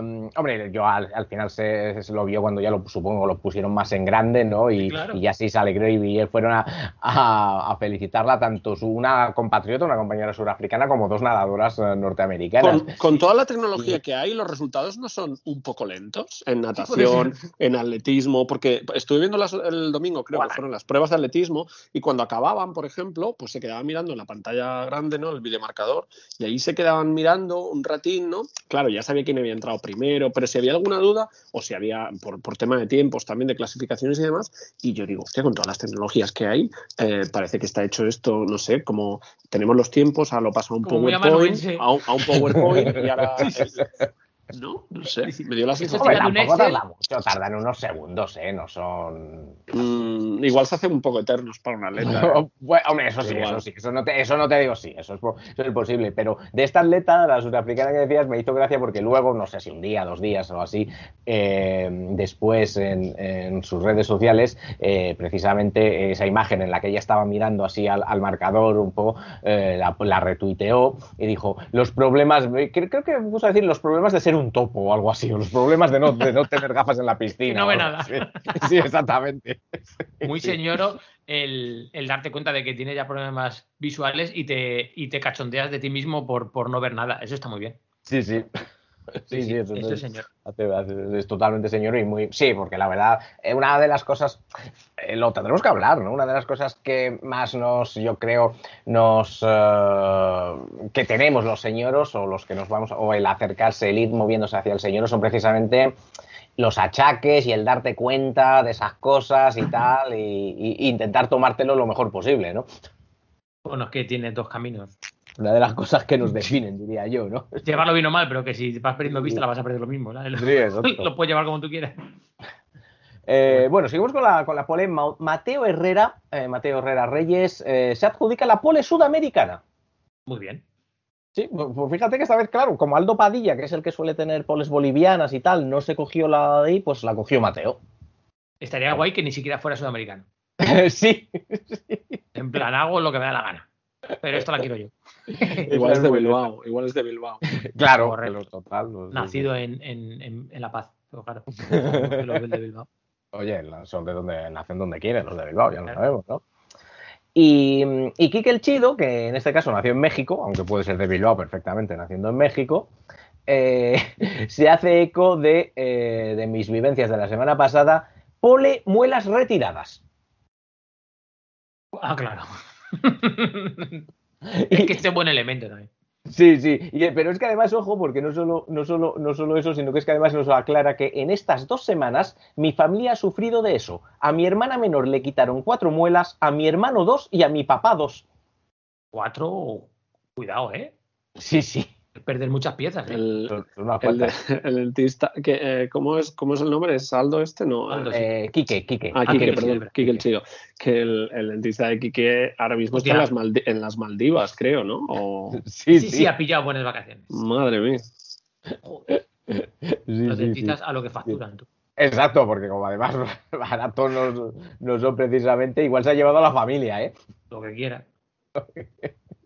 eh, hombre, yo al, al final se, se lo vio cuando ya lo supongo lo pusieron más en grande, ¿no? Y, Claro. y ya sí se alegró y, fueron a, a- a felicitarla tanto su, una compatriota, una compañera surafricana, como dos nadadoras eh, norteamericanas. Con, con toda la tecnología que hay, los resultados no son un poco lentos en natación, en atletismo, porque estuve viendo las- el domingo, creo que fueron las pruebas de atletismo, y cuando acababan, por ejemplo, pues se quedaban mirando en la pantalla grande, ¿no? El videomarcador, y ahí se quedaban mirando un ratín, ¿no? Claro, ya sabía quién había entrado primero, pero si había alguna duda, o si había, por, por tema de tiempos, también de clasificaciones y demás, y yo digo, hostia, con todas las tecnologías que hay, eh, parece que está hecho esto, no sé, como tenemos los tiempos, ahora lo pasa a un Como PowerPoint, a un, a un PowerPoint y ahora. [laughs] no, no sé. Me dio la sensación. Hombre, tampoco Excel. tarda mucho, tardan unos segundos, ¿eh? No son... Mm, igual se hace un poco eternos para una atleta. [laughs] ¿eh? Bueno, hombre, eso sí, Igual. eso sí, eso no, te, eso no te digo sí, eso es, eso es posible, pero de esta atleta, la sudafricana que decías, me hizo gracia porque luego, no sé si un día, dos días o así, eh, después en, en sus redes sociales, eh, precisamente esa imagen en la que ella estaba mirando así al, al marcador un poco, eh, la, la retuiteó y dijo, los problemas, creo, creo que puso a decir los problemas de ser un topo o algo así, o los problemas de no, de no tener gafas en la piscina. No ve nada. [laughs] Sí, exactamente. Muy Sí. señoro el, el darte cuenta de que tienes ya problemas visuales y te, y te cachondeas de ti mismo por, por no ver nada. Eso está muy bien. Sí, sí. [laughs] Sí, sí, eso, Eso es, es señor. hace- hace- es totalmente señor y muy... Sí, porque la verdad, eh, una de las cosas, eh, lo tendremos que hablar, ¿no? Una de las cosas que más nos, yo creo, nos... eh, que tenemos los señoros o los que nos vamos, o el acercarse, el ir moviéndose hacia el señor son precisamente los achaques y el darte cuenta de esas cosas y tal, y, y intentar tomártelo lo mejor posible, ¿no? Bueno, es que tiene dos caminos. Una de las cosas que nos [laughs] definen, diría yo, ¿no? Llevarlo bien o mal, pero que si vas perdiendo vista la vas a perder lo mismo. ¿sabes? Sí, exacto. [laughs] Lo puedes llevar como tú quieras. Eh, bueno, seguimos con la, con la pole. Ma- Mateo Herrera, eh, Mateo Herrera Reyes, eh, se adjudica la pole sudamericana. Muy bien. Sí, pues fíjate que esta vez, claro, como Aldo Padilla, que es el que suele tener poles bolivianas y tal, no se cogió la de ahí, pues la cogió Mateo. Estaría guay que ni siquiera fuera sudamericano. [laughs] sí, En plan, hago lo que me da la gana. Pero esto la quiero yo. [laughs] Igual es de Bilbao. Igual es de Bilbao. claro. Correcto. total, Nacido en, en, en, en La Paz. Pero claro. [laughs] de Bilbao. Oye, son de donde nacen donde quieren, los de Bilbao, ya lo sabemos, ¿no? Y, y Quique el Chido, que en este caso nació en México, aunque puede ser de Bilbao perfectamente naciendo en México, eh, [laughs] se hace eco de, eh, de mis vivencias de la semana pasada. Pole muelas retiradas. Ah, claro. Es que este es buen elemento también. Sí, sí, y- pero es que además, ojo, porque no solo, no, solo, no solo eso, sino que es que además nos aclara que en estas dos semanas mi familia ha sufrido de eso. A mi hermana menor le quitaron cuatro muelas, a mi hermano dos y a mi papá dos. Cuatro, cuidado, ¿eh? Sí, sí. Perder muchas piezas, ¿eh? El, el, de- cuantas. [laughs] el dentista. Que, eh, ¿cómo, es, ¿Cómo es el nombre? ¿Es Aldo este? No. Aldo, eh, Eh, Quique, Quique. Ah, Ah, Quique, Quique, perdón, sí, Quique el Chido. Que el, el dentista de Quique ahora mismo está en las, Maldi- en las Maldivas, creo, ¿no? O- Sí, Sí, sí. sí, ha pillado buenas vacaciones. Madre mía. Joder, sí, los sí, dentistas sí. a lo que facturan. tú. Exacto, porque como además [laughs] baratos no, no son precisamente, igual se ha llevado a la familia, ¿eh? Lo que quiera. [laughs]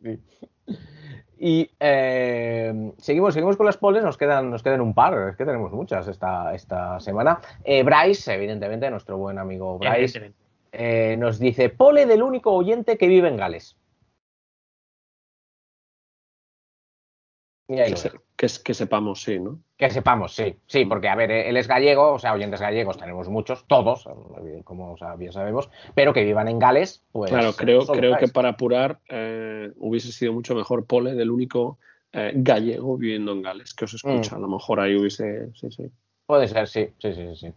Sí. Y eh, seguimos, seguimos con las poles, nos quedan, nos quedan un par, es que tenemos muchas esta, esta semana. Eh, Bryce, evidentemente, nuestro buen amigo Bryce, eh, nos dice, pole del único oyente que vive en Gales. Y ahí. Que, que sepamos, sí, ¿no? Que sepamos, sí, sí, porque a ver, eh, él es gallego, o sea, oyentes gallegos tenemos muchos, todos, eh, como o sea, bien sabemos, pero que vivan en Gales, pues. Claro, creo, creo que para apurar eh, hubiese sido mucho mejor Pole del único eh, gallego viviendo en Gales, que os escucha. A lo mejor ahí hubiese. Sí, sí. Puede ser, sí, sí, sí, sí.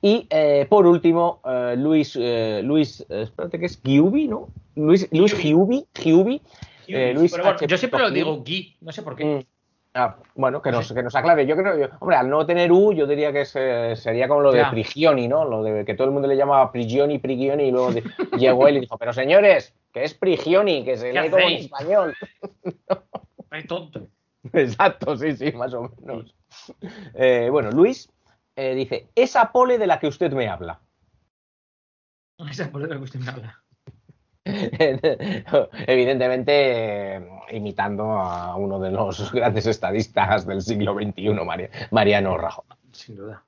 Y eh, por último, eh, Luis, eh, Luis, espérate que es Giubi, ¿no? Luis, Luis Giubi, Giubi. eh, Luis Pero bueno, yo siempre lo digo Gui, no sé por qué. Mm. Ah, bueno, que nos, que nos aclare. Yo creo, yo- hombre, al no tener U, yo diría que es, eh, sería como lo de Ya. Prigioni, ¿no? Lo de que todo el mundo le llamaba Prigioni, Prigioni, y luego de- [laughs] llegó él y dijo, pero señores, que es Prigioni, que se ¿Qué lee como en español. [laughs] Ay, tonto. [laughs] Exacto, sí, sí, más o menos. Eh, bueno, Luis eh, dice, esa pole de la que usted me habla. Esa es por lo que usted me habla. [laughs] Evidentemente, eh, imitando a uno de los [laughs] grandes estadistas del siglo XXI, Maria- Mariano Rajoy. Sin duda.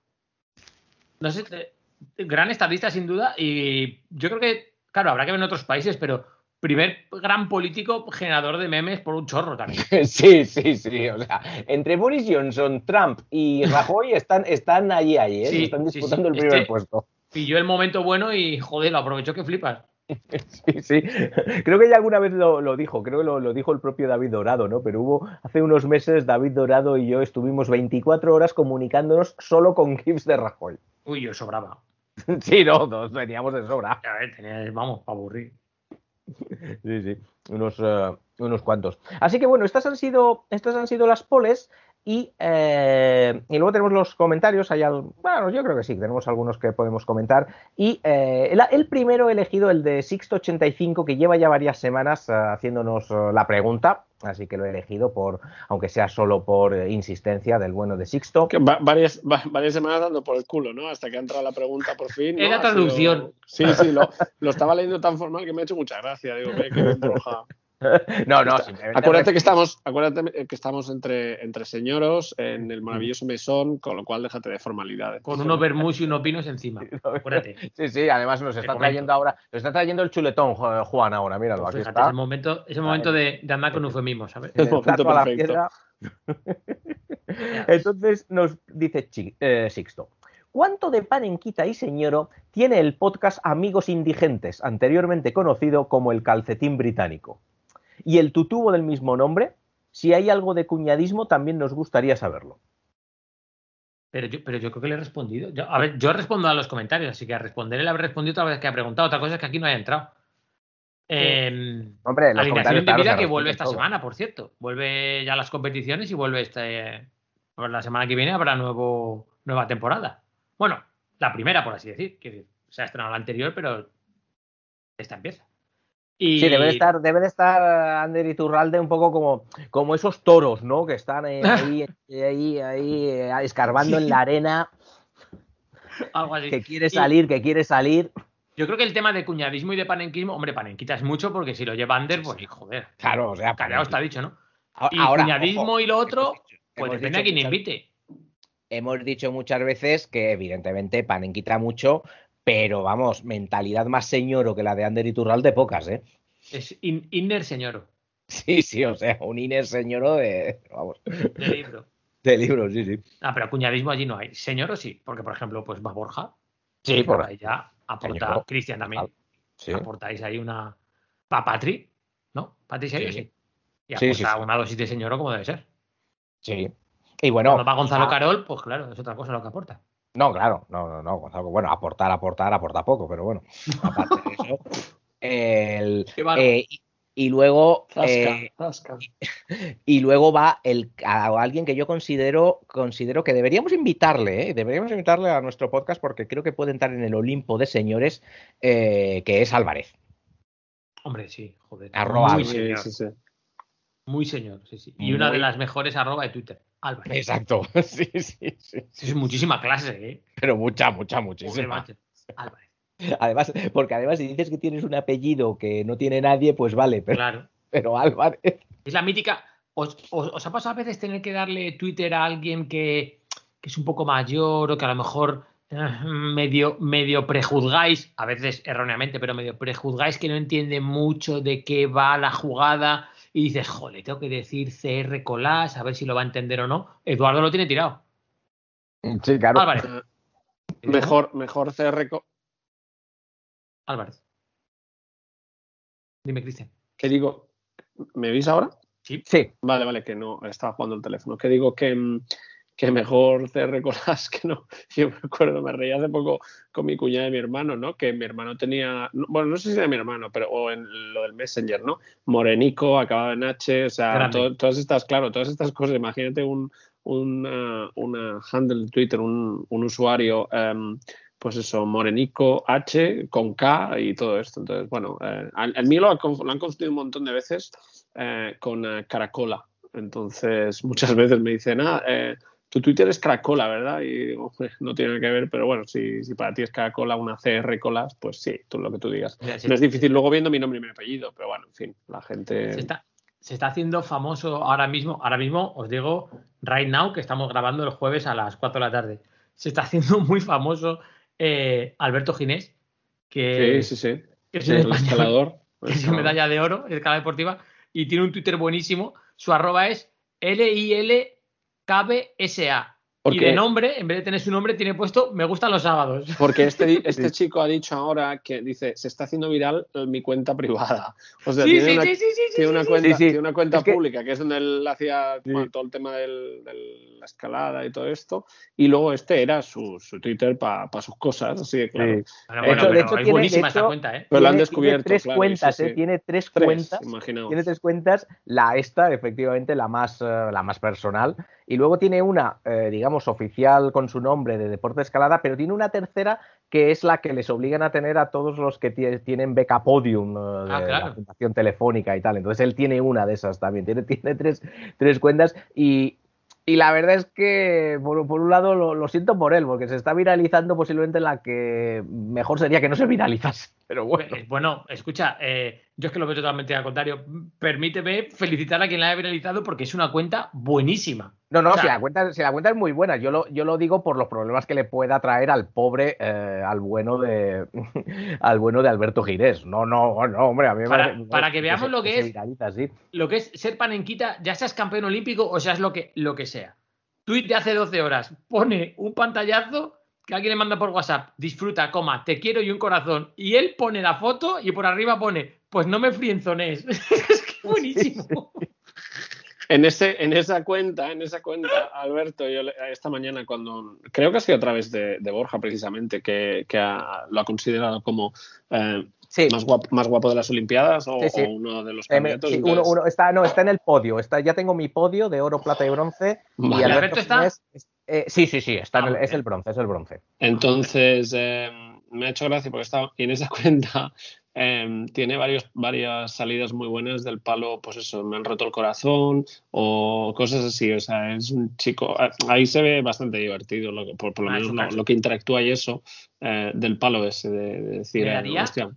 No sé, eh, gran estadista sin duda y yo creo que, claro, habrá que ver en otros países, pero primer gran político generador de memes por un chorro también. [laughs] Sí, sí, sí. O sea, entre Boris Johnson, Trump y Rajoy están, están allí, allí, ¿eh? Sí, están sí, disputando sí. el primer Este- puesto. Pilló el momento bueno y, joder, lo aprovechó que flipas. [laughs] Sí, sí. Creo que ya alguna vez lo, lo dijo, creo que lo, lo dijo el propio David Dorado, ¿no? Pero hubo, hace unos meses, David Dorado y yo estuvimos 24 horas comunicándonos solo con [laughs] GIFs de Rajoy. Uy, yo sobraba. [laughs] Sí, no, nos veníamos de sobra. A ver, tenía, vamos, para aburrir. Sí, sí, unos, eh, unos cuantos. Así que bueno, estas han sido, estas han sido las poles y, eh, y luego tenemos los comentarios. Hay al- bueno, yo creo que sí, tenemos algunos que podemos comentar. Y eh, el, el primero elegido, el de Sixto85, que lleva ya varias semanas eh, haciéndonos eh, la pregunta. Así que lo he elegido por, aunque sea solo por eh, insistencia del bueno de Sixto. Que va- varias, va- varias semanas dando por el culo, ¿no? Hasta que ha entrado la pregunta por fin. ¿no? [laughs] Era Ha sido- traducción. Sí, sí, lo, lo estaba leyendo tan formal que me ha hecho mucha gracia. Digo, qué, qué. [laughs] No, no, simplemente Acuérdate que estamos, acuérdate que estamos entre, entre señoros en el maravilloso mesón, con lo cual déjate de formalidades. Con unos vermús y unos vinos encima. [laughs] Acuérdate. [laughs] Sí, sí, además nos está trayendo ahora, nos está trayendo el chuletón, Juan, ahora, míralo, Fíjate, está. ese momento, ese momento de, de andar con eufemismos, ¿sabes? El momento a la. Entonces nos dice eh, Sixto. ¿Cuánto de panenquita y señoro tiene el podcast Amigos Indigentes, anteriormente conocido como el calcetín británico? ¿Y el tutubo del mismo nombre? Si hay algo de cuñadismo, también nos gustaría saberlo. Pero yo, pero yo creo que le he respondido. Yo- a ver, yo respondo a los comentarios, así que a responderle le habré respondido otra vez que ha preguntado. Otra cosa es que aquí no haya entrado. Eh, Hombre, los alineación de vida que vuelve esta todo. semana, por cierto. Vuelve ya las competiciones y vuelve este, pues la semana que viene habrá nuevo, nueva temporada. Bueno, la primera, por así decir. Que se ha estrenado la anterior, pero esta empieza. Y, Sí, debe de estar, debe de estar Ander Iturralde un poco como, como esos toros, ¿no? Que están eh, ahí, [laughs] ahí, ahí, eh, escarbando en la arena, algo así. que quiere Y- salir, que quiere salir. Yo creo que el tema de cuñadismo y de panenquismo, hombre, panenquita es mucho porque si lo lleva Ander, pues joder. Claro, o sea, Callado está dicho, ¿no? Y ahora, cuñadismo ojo, y lo otro, hemos dicho- pues hemos depende a quién invite. Hemos dicho muchas veces que evidentemente Panenquita mucho, pero vamos, mentalidad más señoro que la de Ander Iturralde, pocas, ¿eh? Es in- Inner Señoro, Sí, sí, o sea, un Inés señoro de, vamos, de libro. de libros, sí, sí. Ah, pero cuñadismo allí no hay. Señoro sí, porque por ejemplo, pues va Borja. Sí, por ahí ya aporta. Cristian también. Sí. Aportáis ahí una. Pa Patri, ¿no? Patri Serio, Sí. sí. Y aporta sí, sí. una dosis de señoro como debe ser. Sí. Y bueno. Cuando va Gonzalo ah, Carol, pues claro, es otra cosa lo que aporta. No, claro, no, no, no, Gonzalo, bueno, aportar, aportar, aporta poco, pero bueno, aparte de eso, [laughs] el, eh, y, y luego, Zasca, eh, [laughs] y luego va el, a alguien que yo considero, considero que deberíamos invitarle, ¿eh? deberíamos invitarle a nuestro podcast porque creo que puede entrar en el Olimpo de señores, eh, que es Álvarez. Hombre, sí, joder. Arroba muy. Sí, sí, sí. Muy señor, sí, sí. Y una de las mejores arroba de Twitter. Álvarez. Exacto, [laughs] sí, sí, sí, es muchísima clase, ¿eh? pero mucha, mucha, muchísima. Álvarez. Además, porque además si dices que tienes un apellido que no tiene nadie, pues vale, pero, Claro. pero Álvarez. Es la mítica. ¿Os, os- os ha pasado a veces tener que darle Twitter a alguien que, que es un poco mayor o que a lo mejor eh, medio, medio prejuzgáis, a veces erróneamente, pero medio prejuzgáis que no entiende mucho de qué va la jugada y dices, joder, tengo que decir CR Colás, a ver si lo va a entender o no? Eduardo lo tiene tirado. Sí, claro. Álvarez. Mejor, mejor CR. Álvarez. Dime, Cristian. ¿Qué digo? ¿Me veis ahora? Sí. Vale, vale, que no, estaba jugando el teléfono. Que digo que, mm, que mejor te recordás que no. [laughs] Yo me acuerdo, me reí hace poco con mi cuñada y mi hermano, ¿no? Que mi hermano tenía, no- bueno, no sé si era mi hermano, pero o en lo del Messenger, ¿no? Morenico, acababa en H, o sea, todas estas, claro, todas estas cosas. Imagínate un, una, una handle de Twitter, un, un usuario, em, pues eso, Morenico H con K y todo esto. Entonces, bueno, eh, al- el mío lo, lo han confundido un montón de veces eh, con eh, Caracola. Entonces, muchas veces me dicen, ah, eh, tu Twitter es Caracola, ¿verdad? Y digo, "Hombre, no tiene nada que ver, pero bueno, si, si para ti es Caracola una CR colas, pues sí, tú lo que tú digas. No es difícil luego viendo mi nombre y mi apellido, pero bueno, en fin, la gente... se está, se está haciendo famoso ahora mismo, ahora mismo os digo, right now, que estamos grabando el jueves a las 4 de la tarde. Se está haciendo muy famoso eh, Alberto Ginés, que, Sí, sí, sí. que es El español, escalador. [laughs] que es medalla de oro escala deportiva, y tiene un Twitter buenísimo. Su arroba es LILKBSA. Y Porque- de nombre, en vez de tener su nombre, tiene puesto Me gustan los sábados. [laughs] Porque este, este chico ha dicho ahora que dice, se está haciendo viral mi cuenta privada. O sea, Sí, tiene, sí, una, sí, sí, sí, sí, tiene una sí, cuenta, sí. tiene una cuenta Es que- pública, que es donde él hacía bueno, todo el tema del- de la escalada y todo esto. Y luego este era su, su Twitter para sus cosas, así de claro. Sí. Bueno, De bueno, hecho- de hecho, es tiene- buenísima de esa cuenta, ¿eh? Pero lo han Tiene- descubierto, Tiene tres claro, cuentas, sí, sí. ¿eh? Tiene tres, Tres, cuentas. imaginaos. Tiene tres cuentas, la esta, efectivamente, la más, eh, la más personal, y luego tiene una, eh, digamos, oficial con su nombre de deporte de escalada, pero tiene una tercera que es la que les obligan a tener a todos los que tie- tienen beca podium eh, de Ah, claro. la Fundación Telefónica y tal. Entonces él tiene una de esas también, tiene, tiene tres, tres cuentas y, y la verdad es que, por, por un lado, lo, lo siento por él, porque se está viralizando posiblemente la que mejor sería que no se viralizase. Pero bueno. Eh, Bueno, escucha, eh, yo es que lo veo totalmente al contrario. Permíteme felicitar a quien la haya viralizado porque es una cuenta buenísima. No, no, O sea- si, la cuenta, si la cuenta es muy buena, yo lo, yo lo digo por los problemas que le pueda traer al pobre, eh, al bueno de [laughs] al bueno de Alberto Girés. No, no, no, hombre, a mí me Para- parece- para que veamos se- lo que se es. viraliza, sí. Lo que es ser panenquita, ya seas campeón olímpico o seas lo que, lo que sea. Tweet de hace 12 horas, pone un pantallazo que alguien le manda por WhatsApp, disfruta, coma, te quiero y un corazón. Y él pone la foto y por arriba pone, pues no me frienzones. [laughs] es que buenísimo. En, ese, en esa cuenta, en esa cuenta, Alberto, yo esta mañana cuando, creo que ha sido a través de, de Borja precisamente, que, que ha- lo ha considerado como eh, Sí, más, guapo, más guapo de las Olimpiadas o, Sí, sí. o uno de los eh, me- candidatos. sí, entonces- uno, uno está, no, está en el podio. Está, ya tengo mi podio de oro, plata y bronce. Vale. Y ¿Y Alberto Alberto está? Es- eh, sí, sí, sí, está en Ah, el- es el bronce, es el bronce. Entonces, eh, me ha hecho gracia porque estaba, y en esa [laughs] cuenta eh, tiene varios, varias salidas muy buenas del palo, pues eso, me han roto el corazón o cosas así. O sea, es un chico, eh, ahí se ve bastante divertido, lo que- por, por lo Ah, menos lo, que interactúa y eso eh, del palo ese, de, de decir, eh, hostia,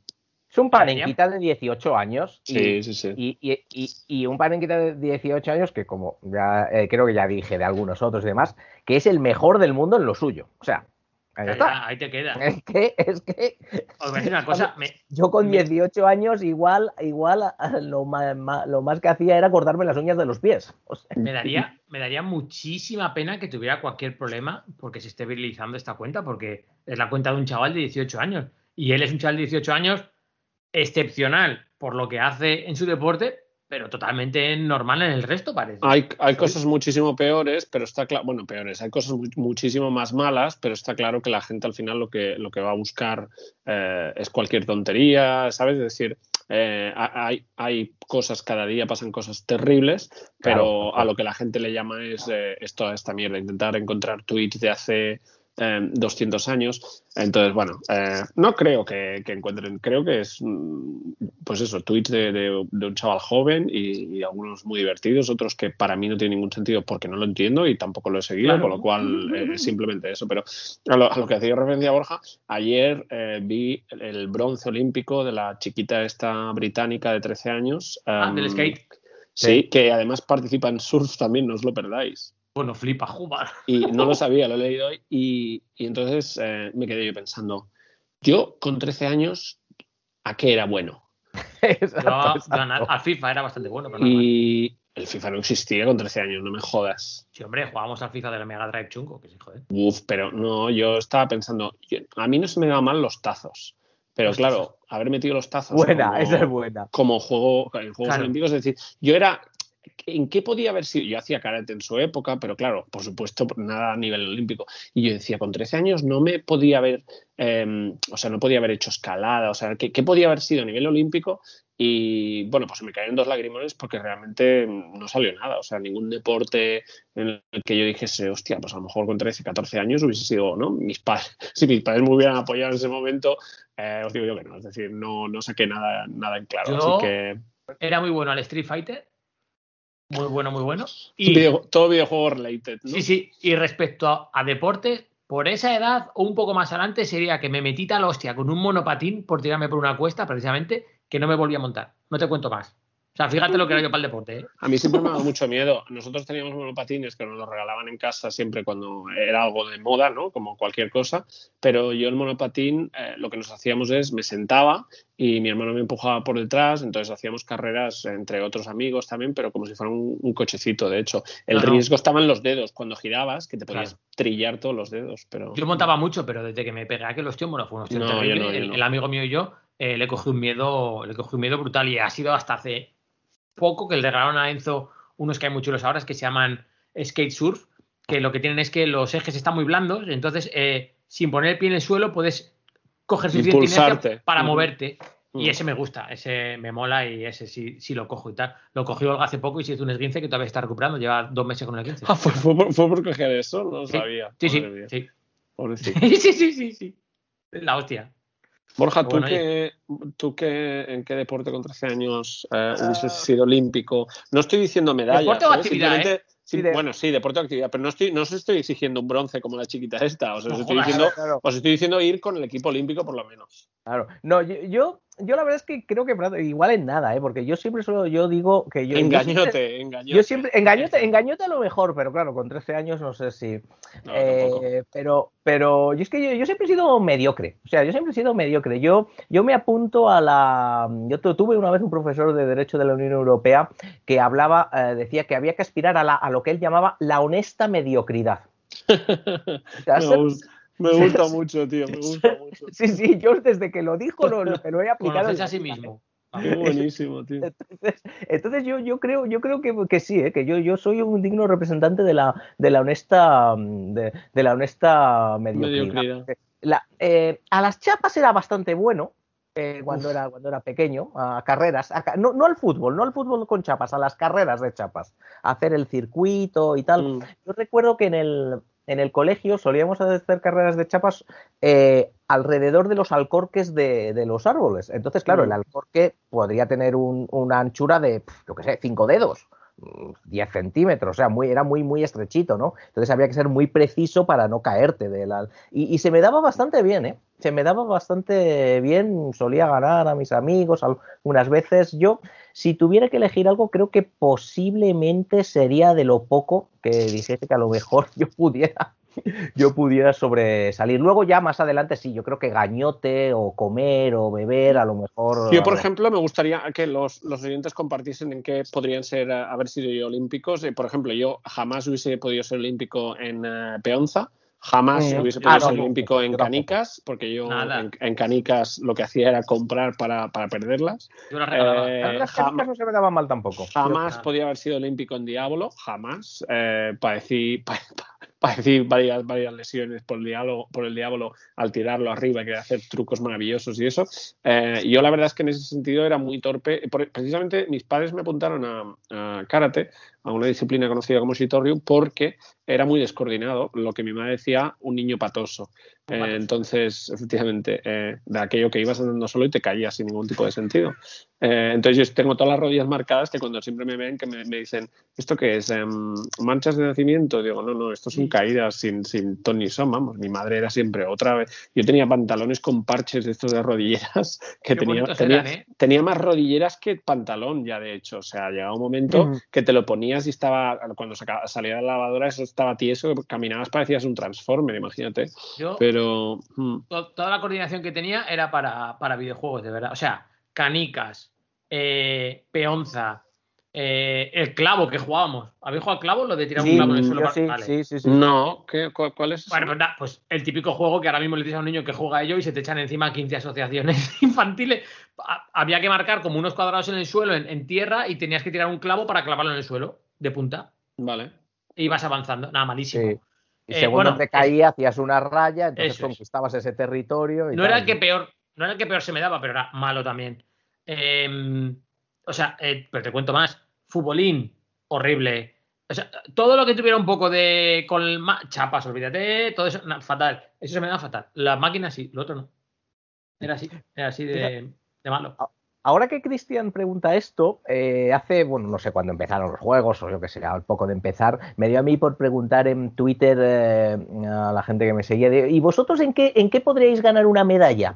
Es un panenquita de 18 años. y- sí, sí, sí. Y, y- y- y un panenquita de 18 años que, como ya eh, creo que ya dije de algunos otros y demás, que es el mejor del mundo en lo suyo. O sea, ahí está. ya, ahí te queda. Es que, es que Os voy a decir una [laughs] cosa, me- yo con Me- 18 años igual, igual [laughs] lo más, lo más que hacía era cortarme las uñas de los pies. O sea, Me daría, me daría muchísima pena que tuviera cualquier problema porque se esté viralizando esta cuenta, porque es la cuenta de un chaval de 18 años. Y él es un chaval de 18 años excepcional por lo que hace en su deporte, pero totalmente normal en el resto, parece. Hay, hay cosas muchísimo peores, pero está claro, bueno, peores, hay cosas mu- muchísimo más malas, pero está claro que la gente al final lo que, lo que va a buscar eh, es cualquier tontería, ¿sabes? Es decir, eh, ha- hay, hay cosas cada día, pasan cosas terribles, pero Claro, claro. a lo que la gente le llama es eh, esto, esta mierda, intentar encontrar tweets de hace eh, 200 años. Entonces, bueno, eh, no creo que, que encuentren, creo que es, mm, pues eso, tweets de, de- de un chaval joven y, y algunos muy divertidos, otros que para mí no tienen ningún sentido porque no lo entiendo y tampoco lo he seguido, Claro. con lo cual eh, es simplemente eso. Pero a lo, a lo que hacía referencia Borja, ayer eh, vi el, bronce olímpico de la chiquita esta británica de 13 años. Ah, del em, skate. Sí, que además participa en surf también, no os lo perdáis. Bueno, flipa, jugar. Y no lo [laughs] sabía, lo he leído hoy. Y, y entonces eh, me quedé yo pensando, yo con 13 años, ¿a qué era bueno? [laughs] exacto, Yo, yo exacto. al FIFA era bastante bueno, pero. Y el FIFA no existía con 13 años, no me jodas. Sí, hombre, jugábamos al FIFA de la Mega Drive chungo, que sí, joder. Uf, pero no, yo estaba pensando, yo- a mí no se me daban mal los tazos. Pero claro, haber metido los tazos Buena, como, esa es buena. como juego en Juegos Claro. Olímpicos, es decir, yo era ¿en qué podía haber sido? Yo hacía karate en su época, pero claro, por supuesto, nada a nivel olímpico. Y yo decía, con 13 años no me podía haber, eh, o sea, no podía haber hecho escalada, o sea, ¿qué, ¿qué, podía haber sido a nivel olímpico? Y bueno, pues me cayeron dos lagrimones porque realmente no salió nada, o sea, ningún deporte en el que yo dijese, hostia, pues a lo mejor con 13, 14 años hubiese sido, ¿no? Mis padres, [laughs] si mis padres me hubieran apoyado en ese momento, eh, os digo yo que no, es decir, no, no saqué nada, nada en claro. Yo así que... Era muy bueno al Street Fighter, muy bueno, muy bueno. Y, Video, todo videojuego related, ¿no? Sí, sí, y respecto a, a deportes, por esa edad o un poco más adelante sería que me metí tal hostia con un monopatín por tirarme por una cuesta, precisamente, que no me volví a montar. No te cuento más. O sea, fíjate lo que era yo para el deporte. ¿eh? A mí siempre me ha dado mucho miedo. Nosotros teníamos monopatines que nos los regalaban en casa siempre cuando era algo de moda, ¿no? Como cualquier cosa. Pero yo el monopatín, eh, lo que nos hacíamos es, me sentaba y mi hermano me empujaba por detrás, entonces hacíamos carreras entre otros amigos también, pero como si fuera un, un cochecito, de hecho. El Claro. riesgo estaba en los dedos, cuando girabas, que te podías Claro. trillar todos los dedos. Pero... Yo montaba mucho, pero desde que me pegué a que los tíos, bueno, fue un hostia No, terrible. no, el, no. el amigo mío y yo eh, le cogí un miedo, le cogí un miedo brutal y ha sido hasta hace poco que le regalaron a Enzo unos que hay muy chulos ahora, que se llaman Skate Surf, que lo que tienen es que los ejes están muy blandos, entonces eh, sin poner el pie en el suelo puedes coger suficiente inercia para Ujú. moverte. Y Mm. ese me gusta, ese me mola y ese sí, sí lo cojo y tal. Lo cogió hace poco y se hizo un esguince que todavía está recuperando, lleva dos meses con el esguince. Ah, ¿fue, fue por, fue por coger eso? No lo Sí. sabía. Sí, sí, [laughs] sí. Sí, sí, sí, sí. La hostia. Borja, ¿tú, Bueno, qué, ¿tú qué, en qué deporte con 13 años eh, hubieses sido olímpico? No estoy diciendo medalla. Deporte o ¿sabes? actividad, Simplemente- Sí, sí, de- Bueno, sí, deporte o actividad, pero no, estoy, no os estoy exigiendo un bronce como la chiquita esta. O sea, os, estoy diciendo, Claro. os estoy diciendo ir con el equipo olímpico por lo menos. Claro. No, yo, yo, yo la verdad es que creo que igual en nada, ¿eh? porque yo siempre solo yo digo que yo. engañote, engañote. Yo siempre, engañote, engañote a lo mejor, pero claro, con 13 años no sé si. No, eh, pero, pero yo es que yo, yo siempre he sido mediocre. O sea, yo siempre he sido mediocre. Yo, yo me apunto a la. Yo tu- tuve una vez un profesor de Derecho de la Unión Europea que hablaba, eh, decía que había que aspirar a, la, a lo que él llamaba la honesta mediocridad. [laughs] O sea, ser- me gusta mucho, tío, me gusta mucho. Sí, sí, yo desde que lo dijo lo, lo- me lo he aplicado. Conoces a sí mismo. Qué buenísimo, tío. Entonces, entonces yo, yo creo, yo creo que, que sí, ¿eh? que yo, yo soy un digno representante de la, de la honesta, mm, de, de la honesta mediocridad. Mediocridad. La- eh, a las chapas era bastante bueno. eh, cuando, era, cuando era pequeño, a carreras, a no, no al fútbol, no al fútbol con chapas, a las carreras de chapas, a hacer el circuito y tal. Mm. Yo recuerdo que en el, en el colegio solíamos hacer carreras de chapas eh, alrededor de los alcorques de, de los árboles. Entonces, claro, Mm. el alcorque podría tener un- una anchura de, yo qué sé, cinco dedos. mm, 10 centímetros, o sea, muy, era muy, muy estrechito, ¿no? Entonces había que ser muy preciso para no caerte de la... Y, y se me daba bastante bien, ¿eh? Se me daba bastante bien, solía ganar a mis amigos algunas veces. Yo, si tuviera que elegir algo, creo que posiblemente sería de lo poco que dijese que a lo mejor [laughs] yo pudiera, yo pudiera sobresalir. Luego ya más adelante sí, yo creo que gañote o comer o beber a lo mejor. Yo, por ejemplo, me gustaría que los, los oyentes compartiesen en qué podrían ser, haber sido yo olímpicos. Eh, por ejemplo, yo jamás hubiese podido ser olímpico en eh, peonza, jamás Mm. hubiese Ah, podido ser olímpico yo en tampoco. canicas, porque yo en, en canicas lo que hacía era comprar para, para perderlas. Yo regalaba. Eh, las canicas no se me daban mal tampoco. Jamás Yo- podía haber sido olímpico en Diablo, jamás. Eh, padecí, [laughs] pa- pa- padecí varias, varias lesiones por el, diablo, por el Diablo al tirarlo arriba, que hacer trucos maravillosos y eso. Eh, yo la verdad es que en ese sentido era muy torpe. Precisamente mis padres me apuntaron a, a karate, a una disciplina conocida como Shitoryu, porque era muy descoordinado, lo que mi madre decía, un niño patoso. Eh, entonces, efectivamente, eh, de aquello que ibas andando solo y te caías sin ningún tipo de sentido. Eh, entonces yo tengo todas las rodillas marcadas que cuando siempre me ven que me, me dicen, ¿esto qué es? Em, ¿Manchas de nacimiento? Digo, no, no, esto son caídas sin, sin ton ni son, vamos. Mi madre era siempre otra vez. Yo tenía pantalones con parches de estos de rodilleras [laughs] que tenía, bonitos tenía, eran, ¿eh? tenía más rodilleras que pantalón ya, de hecho. O sea, llegaba un momento Ujú. que te lo ponías y estaba, cuando salía de la lavadora, eso estaba tieso, que caminabas parecías un transformer, imagínate. Yo, Pero... mm, to- toda la coordinación que tenía era para, para videojuegos, de verdad. O sea, canicas, eh, peonza, Eh, el clavo que jugábamos. ¿Habéis jugado al clavo? Lo de tirar un clavo en el suelo. sí, Vale. sí, sí, sí. No, ¿qué, cuál, cuál es? Bueno, pues, nada, pues el típico juego que ahora mismo le dices a un niño que juega a ello y se te echan encima 15 asociaciones [laughs] infantiles. Ha- Había que marcar como unos cuadrados en el suelo, en, en tierra, y tenías que tirar un clavo para clavarlo en el suelo, de punta. Vale. Y ibas avanzando. Nada, malísimo. Sí. Y Eh, según bueno, donde caía, hacías una raya, entonces es. conquistabas ese territorio. Y No tal. era el que peor, no era el que peor se me daba, pero era malo también. Eh, o sea, eh, pero te cuento más. Futbolín, horrible. O sea, todo lo que tuviera un poco de con chapas, olvídate, todo eso, na, fatal. Eso se me da fatal. Las máquinas sí, lo otro no. Era así, era así de, de malo. Ahora que Cristian pregunta esto, eh, hace, bueno, no sé cuándo empezaron los juegos, o yo que sé, al poco de empezar, me dio a mí por preguntar en Twitter eh, a la gente que me seguía, de, ¿y vosotros en qué, en qué podríais ganar una medalla?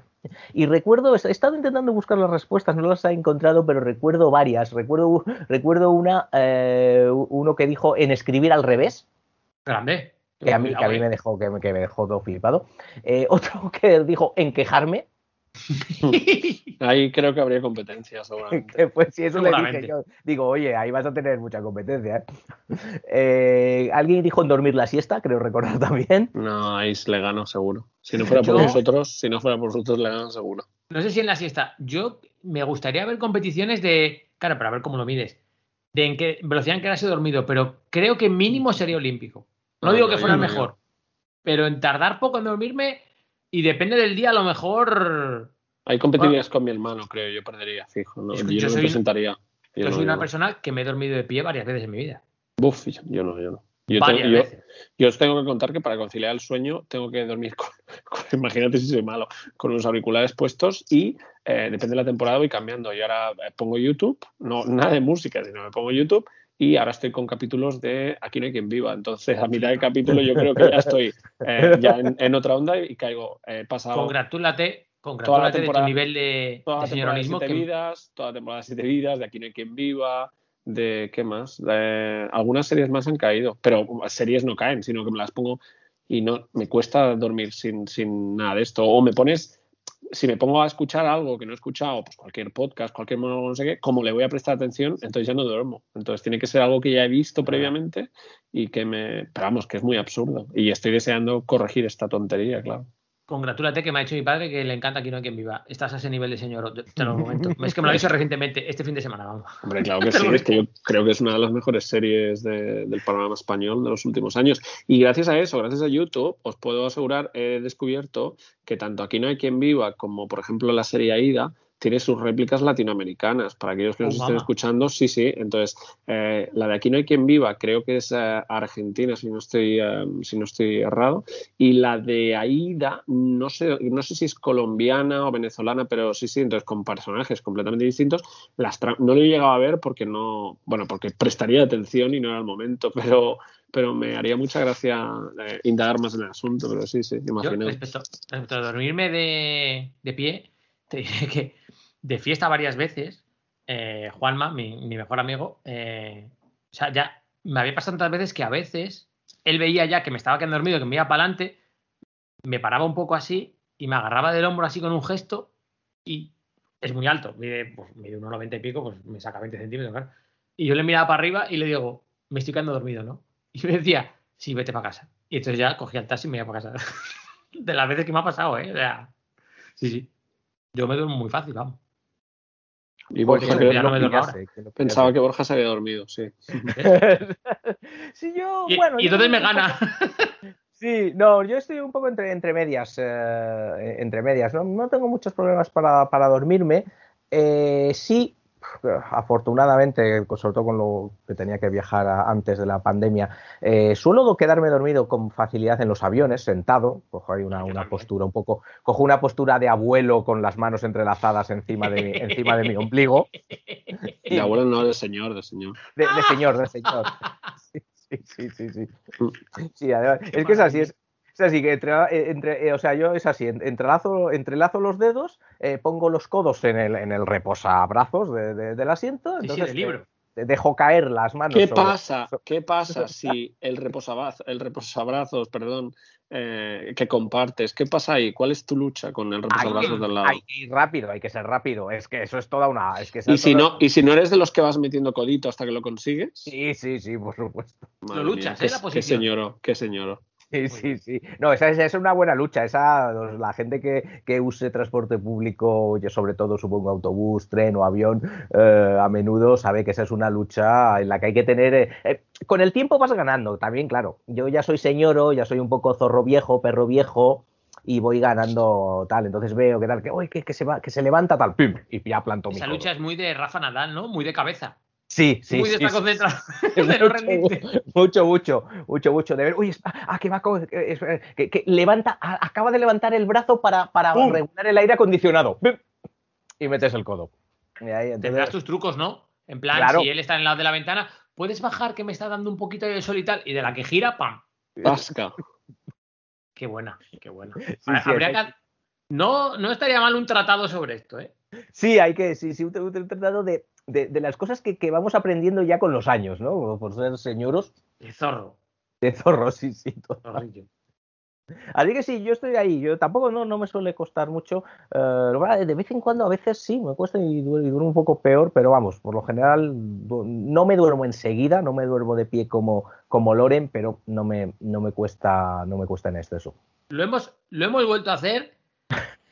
Y recuerdo, he estado intentando buscar las respuestas, no las he encontrado, pero recuerdo varias. Recuerdo, recuerdo una, eh, uno que dijo en escribir al revés, Grande. que a mí, que a mí me dejó, que, me- que me dejó todo flipado. Eh, [laughs] otro que dijo en quejarme, [laughs] Ahí creo que habría competencia, seguramente. pues si eso le dije yo, digo, oye, ahí vas a tener mucha competencia. ¿eh? Eh, alguien dijo en dormir la siesta, creo recordar también. No, ahí le gano seguro. Si no fuera por Yo- vosotros, si no fuera por vosotros, le gano seguro. No sé si en la siesta. Yo me gustaría ver competiciones de. Claro, para ver cómo lo mides. De en qué velocidad en que has dormido, pero creo que mínimo sería olímpico. No No, digo no, que fuera no, mejor, pero en tardar poco en dormirme y depende del día, a lo mejor. Ahí competirías con mi hermano, creo. Yo perdería, fijo. ¿no? Es Yo, yo no soy- me presentaría. Yo, no, soy una no. persona que me he dormido de pie varias veces en mi vida. Buf, yo, yo no, yo no. Yo, varias tengo- yo- veces. yo os tengo que contar que para conciliar el sueño tengo que dormir con, [laughs] con- imagínate si soy malo, con unos auriculares puestos y eh, depende de la temporada voy cambiando. Y ahora eh, pongo YouTube, no nada de música, sino me pongo YouTube y ahora estoy con capítulos de Aquí no hay quien viva. Entonces a mitad del capítulo yo creo que ya estoy eh, ya en, en otra onda y caigo. He pasado Congratúlate, congratúlate de tu nivel de, toda de la señoralismo. Siete que- Vidas, toda la temporada de Siete Vidas, de Aquí no hay quien viva, de qué más. De- algunas series más han caído, pero series no caen, sino que me las pongo y no me cuesta dormir sin, sin nada de esto. O me pones, si me pongo a escuchar algo que no he escuchado, pues cualquier podcast, cualquier monólogo, no sé qué, como le voy a prestar atención, entonces ya no duermo. Entonces tiene que ser algo que ya he visto previamente y que me. Pero vamos, que es muy absurdo. Y estoy deseando corregir esta tontería, claro. Congratúlate que me ha dicho mi padre que le encanta Aquí no hay quien viva. Estás a ese nivel de señor. Te lo [laughs] comento. Es que me lo ha dicho recientemente, este fin de semana, vamos. Hombre, claro que [laughs] sí, es que yo creo que es una de las mejores series de- del panorama español de los últimos años. Y gracias a eso, gracias a YouTube, os puedo asegurar, he descubierto que tanto Aquí no hay quien viva como, por ejemplo, la serie Aida tiene sus réplicas latinoamericanas. Para aquellos que nos Oh, estén escuchando, sí, sí. Entonces, eh, la de Aquí no hay quien viva creo que es eh, argentina, si no estoy, eh, si no estoy errado. Y la de Aida, no sé, no sé si es colombiana o venezolana, pero sí, sí, entonces con personajes completamente distintos. Las no lo he llegado a ver porque no, bueno, porque prestaría atención y no era el momento, [laughs] pero, pero me haría mucha gracia eh, indagar más en el asunto, pero sí, sí, imagino. respecto, respecto a dormirme de, de pie, [laughs] te diré que de fiesta varias veces, eh, Juanma, mi, mejor amigo, eh, o sea, ya me había pasado tantas veces que a veces él veía ya que me estaba quedando dormido, que me iba para adelante, me paraba un poco así y me agarraba del hombro así con un gesto y es muy alto, mide, pues, mide unos 90 y pico, pues me saca 20 centímetros, claro. Y yo le miraba para arriba y le digo, me estoy quedando dormido, ¿no? [laughs] Y me decía, sí, vete para casa. Y entonces ya cogía el taxi y me iba para casa. [laughs] de las veces que me ha pasado, ¿eh? Sí, sí. Yo me duermo muy fácil, vamos. Y Borja, que no me pillase, que lo pensaba que Borja se había dormido, sí. [laughs] Sí, yo, Y, bueno, y yo- entonces me gana. [laughs] Sí, no, yo estoy un poco entre, entre medias, eh, entre medias, ¿no? No tengo muchos problemas para, para dormirme. Eh, sí, afortunadamente, sobre todo con lo que tenía que viajar a- antes de la pandemia, eh, suelo quedarme dormido con facilidad en los aviones, sentado, cojo ahí una, una postura un poco, cojo una postura de abuelo con las manos entrelazadas encima de mi, encima de mi ombligo, De abuelo no, de señor, de señor. de, de señor, de señor. [laughs] Sí, sí, sí, sí. sí. Sí, además, es que es así, es, es así que entre, eh, entre- eh, o sea, yo es así, en- entrelazo, entrelazo los dedos, eh, pongo los codos en el, en el reposabrazos de- de- del asiento. Sí, sí, entonces, del libro. dejo caer las manos. ¿Qué sobre- pasa? ¿Qué pasa si el reposabrazos, el reposabrazos, perdón, eh, que compartes, qué pasa ahí? ¿Cuál es tu lucha con el reposabrazos del lado? hay que ir rápido, hay que ser rápido. Es que eso es toda una. Es que Y si toda- no, y si no eres de los que vas metiendo codito hasta que lo consigues, Sí, sí, sí, por supuesto. madre luchas, mía, ¿eh? La qué, qué posición. señoro, qué señoro. Sí, sí, sí. No, esa, esa es una buena lucha. Esa, los- la gente que, que use transporte público, yo sobre todo supongo autobús, tren o avión, eh, a menudo sabe que esa es una lucha en la que hay que tener. eh, eh, con el tiempo vas ganando, también, claro. Yo ya soy señoro, ya soy un poco zorro viejo, perro viejo. Y voy ganando tal, entonces veo que tal, que, uy, que, que se va, que se levanta tal, pim, y ya planto mi Esa codo. lucha es muy de Rafa Nadal, ¿no? Muy de cabeza. Sí, sí, muy de sí, estar sí, concentrado. [laughs] [laughs] de rendirte. mucho, mucho, mucho, mucho. De ver, uy, ah, que va, co- que, que- que levanta, a- acaba de levantar el brazo para, para ¡Pum! regular el aire acondicionado. Y metes el codo. Y ahí, entonces- Tendrás tus trucos, ¿no? En plan, Claro. si él está en el lado de la ventana, puedes bajar que me está dando un poquito de sol y tal. Y de la que gira, ¡pam! Pasca. [laughs] Qué buena, qué buena. Sí, Ha- sí, Habría que- No, no estaría mal un tratado sobre esto, ¿eh? sí, hay que, sí, sí, un tratado de, de, de las cosas que, que vamos aprendiendo ya con los años, ¿no? Por ser señoros De zorro. de zorros, sí, sí. zorrillo. Así que sí, yo estoy ahí. Yo tampoco no, no me suele costar mucho. Eh, de vez en cuando, a veces sí, me cuesta y duermo, un poco peor, pero vamos, por lo general no me duermo enseguida, no me duermo de pie como, como Loren, pero no me, no me cuesta, no me cuesta en exceso. Lo hemos, lo hemos vuelto a hacer.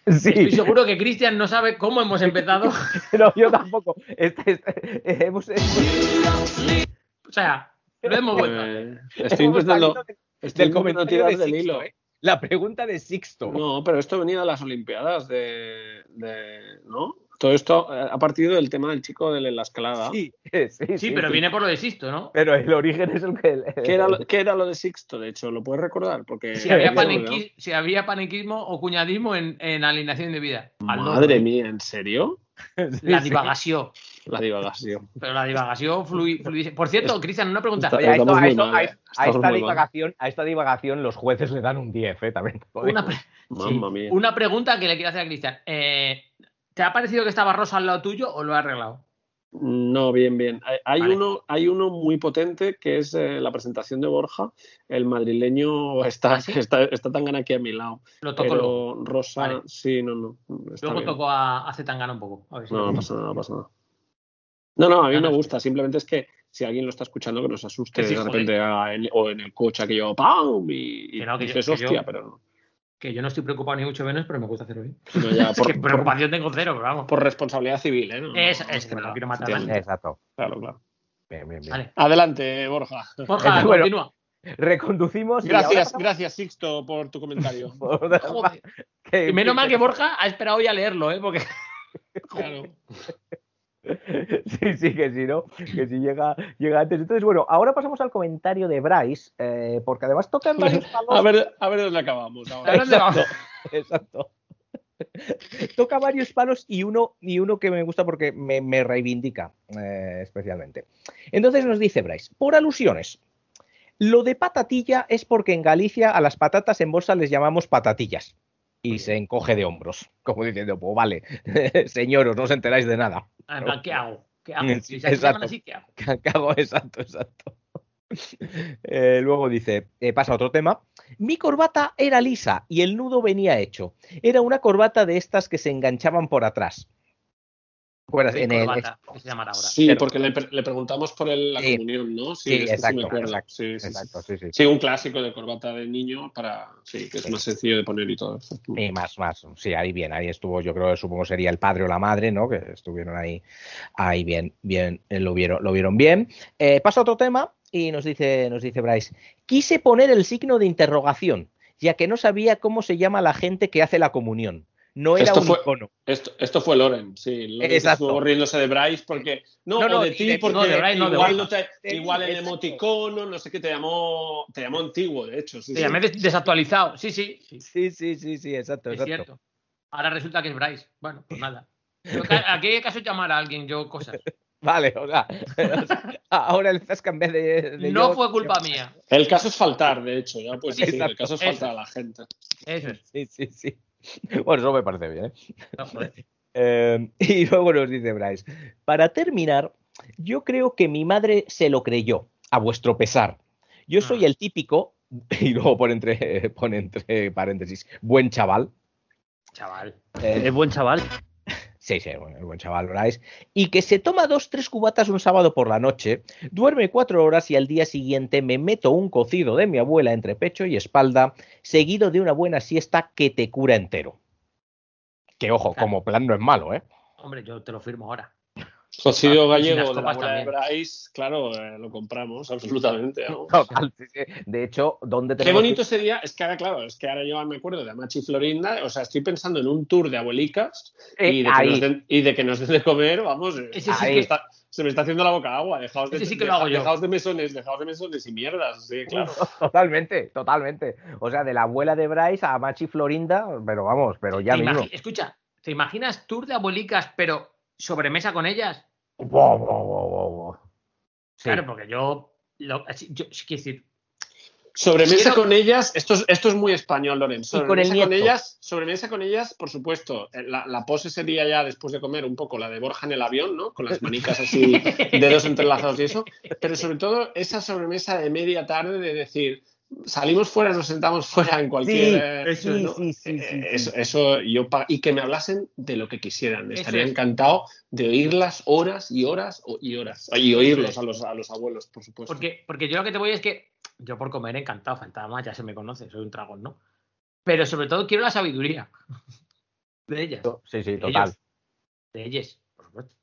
[laughs] Sí, Estoy seguro que Cristian no sabe cómo hemos empezado. [laughs] no, yo tampoco. Este- este- hemos, O sea, lo hemos vuelto hacer. Eh, estoy intentando, estoy del comentario tirar de del hilo. ¿eh? La pregunta de Sixto. No, pero esto venía de las Olimpiadas de, de- ¿no? Todo esto eh, ha partido del tema del chico de la escalada. [laughs] Sí, sí, Sí, pero viene por lo de Sisto, ¿no? Pero el origen es el que. el- ¿Qué era, lo, qué era lo de Sixto, de hecho? ¿Lo puedes recordar? Porque Si había, panenqui- si había panenquismo o cuñadismo en, en alineación de vida. Al. Madre mía, ¿en serio? [laughs] La divagación. La divagación. Pero la divagación fluidísima. Por cierto, Cristian, una pregunta. Está- Oye, a, esto- Estamos a muy esto- mal, a- eh. esta divagación, a esta divagación los jueces le dan un 10, ¿eh? También. Una, pre- Mamma sí, mía. una pregunta que le quiero hacer a Cristian. Eh, ¿Te ha parecido que estaba Rosa al lado tuyo o lo has arreglado? No, bien, bien. Hay, Vale. uno, hay uno muy potente que es eh, la presentación de Borja. El madrileño [laughs] está, ¿Ah, sí? está, está tan gana aquí a mi lado. Lo toco luego. Pero Rosa, Vale. sí, no, no. Luego toco a, a Zetangana un poco. A ver si No, no pasa nada, no pasa nada. No, no, a mí no, me gusta. Simplemente es que si alguien lo está escuchando, que nos asuste sí, de repente ah, en- o en el coche aquello ¡pam! y, y Que no, que yo- que yo- hostia, pero no. Que yo no estoy preocupado ni mucho menos, pero me gusta hacerlo bien. No, ya, [laughs] Es que por- preocupación tengo cero, pero vamos. por responsabilidad civil, ¿eh? No, Es- no, es que no nada, quiero matar a. Exacto. Claro, claro. Bien, bien, bien. Vale. Adelante, Borja. Borja, [laughs] Bueno, continúa. Reconducimos. y Gracias, ahora gracias, Sixto, por tu comentario. [laughs] Joder. Y menos mal que Borja ha esperado hoy a leerlo, ¿eh? Porque Claro. [laughs] Sí, sí, que sí, ¿no? Que si llega, llega antes. Entonces, bueno, ahora pasamos al comentario de Bryce, eh, porque además tocan [laughs] varios palos. A ver, a ver dónde acabamos. ahora. ¿A dónde vamos? [laughs] Exacto. Toca varios palos y uno, y uno que me gusta porque me, me reivindica eh, especialmente. Entonces nos dice Bryce, por alusiones, lo de patatilla es porque en Galicia a las patatas en bolsa les llamamos patatillas. Y se encoge de hombros, [laughs] como diciendo, pues vale, [laughs] señoros, no os enteráis de nada. Ah, ¿qué hago? ¿Qué hago? Si se exacto. así, [laughs] ¿qué hago? Exacto, exacto. Eh, luego dice, eh, pasa a otro tema. Mi corbata era lisa y el nudo venía hecho. Era una corbata de estas que se enganchaban por atrás. ¿Recuerdas? Soy En el- corbata, que se llamará ahora. Sí, Pero- porque le, pre- le preguntamos por el- la Sí. comunión, ¿no? Sí, que exacto, me acuerdo. exacto, Sí, sí, sí. Exacto, sí, sí. Sí, un clásico de corbata de niño para. Sí, que es más sencillo de poner y todo eso. Y más, más. Sí, ahí bien, ahí estuvo, yo creo, supongo sería el padre o la madre, ¿no? Que estuvieron ahí, ahí bien, bien, eh, lo vieron, lo vieron bien. Eh, paso a otro tema y nos dice, nos dice Bryce, quise poner el signo de interrogación, ya que no sabía cómo se llama la gente que hace la comunión. No era Esto un fue- icono. Esto, esto fue Loren, sí. Loren Exacto. estuvo riéndose de Bryce porque. No, No, no, o de ti, porque no, de Bryce, no, de igual, te- igual el emoticono, no sé qué, te llamó, te llamó antiguo, de hecho. Sí, Te sí. llamé des- desactualizado. Sí, sí, sí, Sí, sí, sí, sí, exacto, es exacto. cierto. Ahora resulta que es Bryce. Bueno, pues nada. Yo ca- ¿A qué caso llamar a alguien yo cosas? [laughs] Vale, o sea, o [laughs] sea, ahora el Zasca en vez de, de No yo- fue culpa mía. El caso es faltar, de hecho, ya decir. El caso es Eso. faltar a la gente. Eso es. Sí, sí, sí. [laughs] Bueno, eso me parece bien, ¿eh? No. [laughs] Eh, y luego nos dice Bryce, para terminar, yo creo que mi madre se lo creyó, a vuestro pesar. Yo soy el típico, [laughs] y luego pone entre, pone entre paréntesis, buen chaval. Chaval. Eh, Es buen chaval. Sí, sí, bueno, el buen chaval Bryce. Y que se toma dos, tres cubatas un sábado por la noche, duerme cuatro horas y al día siguiente me meto un cocido de mi abuela entre pecho y espalda, seguido de una buena siesta que te cura entero. Que ojo, Claro. como plan no es malo, ¿eh? Hombre, yo te lo firmo ahora. Cocido gallego de la de. Bryce, claro, eh, lo compramos absolutamente. [laughs] vamos. Total, sí, sí. De hecho, ¿dónde Qué tenemos bonito sería, es que ahora, claro, es que ahora yo me acuerdo de Amachi Florinda, o sea, estoy pensando en un tour de abuelicas Eh, y, de que nos den, y de que nos den de comer, vamos, eh, Ese sí se, que- me está, se me está haciendo la boca agua, dejaos de, Ese sí que lo hago yo. dejaos de mesones, dejaos de mesones y mierdas, sí, claro. [laughs] Totalmente, totalmente. O sea, de la abuela de Bryce a Machi Florinda, pero vamos, pero ya ¿Te mismo. Escucha, ¿te imaginas tour de abuelicas, pero sobremesa con ellas? Wow, wow, wow, wow, wow. Sí. Claro, porque yo. Lo, yo es decir, Sobremesa Quiero- con ellas, esto es, esto es muy español, Loren. Y con el Sobremesa con, nieto. ellas, sobremesa con ellas, por supuesto. Eh, La, la pose sería ya después de comer un poco la de Borja en el avión, ¿no? Con las manicas así, [laughs] dedos entrelazados y eso. Pero sobre todo esa sobremesa de media tarde de decir, salimos fuera, nos sentamos fuera en cualquier. eh, sí, ¿no? sí, sí, sí, Eh, sí. Eso, eso yo y que me hablasen de lo que quisieran. Eso Estaría es. encantado de oírlas horas y horas y horas. Y oírlos a los, a los abuelos, por supuesto. Porque, porque yo lo que te voy es que yo por comer encantado, fantasma, ya se me conoce, soy un dragón, ¿no? Pero sobre todo quiero la sabiduría [laughs] de ellas, Sí, sí, total, Ellos. de ellas, por supuesto.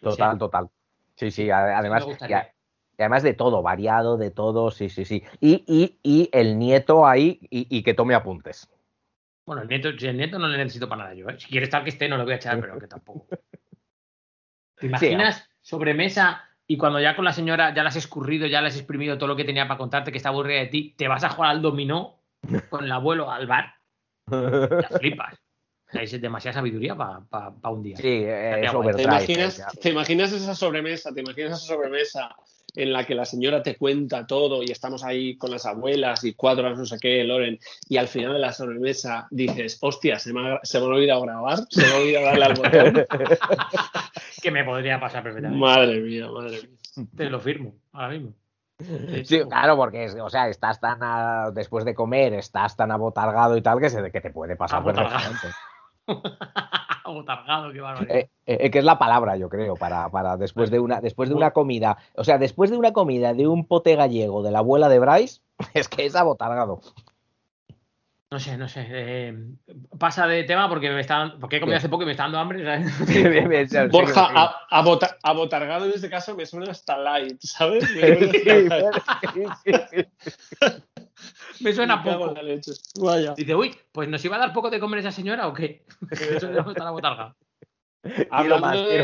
total, total. Sí, sí, además, me gustaría. Y además de todo, variado, de todo, sí, sí, sí. Y, y, y el nieto ahí, y, y que tome apuntes. Bueno, el nieto, si el nieto no le necesito para nada yo, ¿eh? Si quiere estar que esté, no lo voy a echar, pero que tampoco. [laughs] ¿Te imaginas sobremesa y cuando ya con la señora ya la has escurrido, ya le has exprimido todo lo que tenía para contarte, que está aburrida de ti, te vas a jugar al dominó con el abuelo al bar? Ya flipas. [laughs] Es demasiada sabiduría para un día. Sí, eh. ¿Te imaginas. ¿Te imaginas esa sobremesa? ¿Te imaginas esa sobremesa en la que la señora te cuenta todo y estamos ahí con las abuelas y cuatro horas no sé qué, Loren, y al final de la sobremesa dices, hostia, se me ha, se me ha olvidado grabar, se me ha olvidado darle al botón. [laughs] Que me podría pasar perfectamente. madre mía, madre mía. Te lo firmo, ahora mismo. Sí, claro, porque o sea, estás tan a- después de comer, estás tan abotargado y tal que, se, que te puede pasar Abotargado. [laughs] Botargado, qué barbaridad. Eh, eh, que es la palabra, yo creo, para, para después de una después de una comida, o sea, después de una comida de un pote gallego de la abuela de Bryce, [laughs] es que es abotargado. No sé, no sé. eh, pasa de tema porque me está, porque he comido Bien. hace poco y me está dando hambre. ¿sabes? [laughs] Sí, Borja, sí, a- abota- abotargado en este caso me suena hasta light, ¿sabes? [laughs] Me sí, suena sí, sí, sí. [laughs] me suena Me cago poco. la. Vaya. Dice, uy, pues nos iba a dar poco de comer esa señora o qué? Eso debemos estar abotargado. Hablando más, de-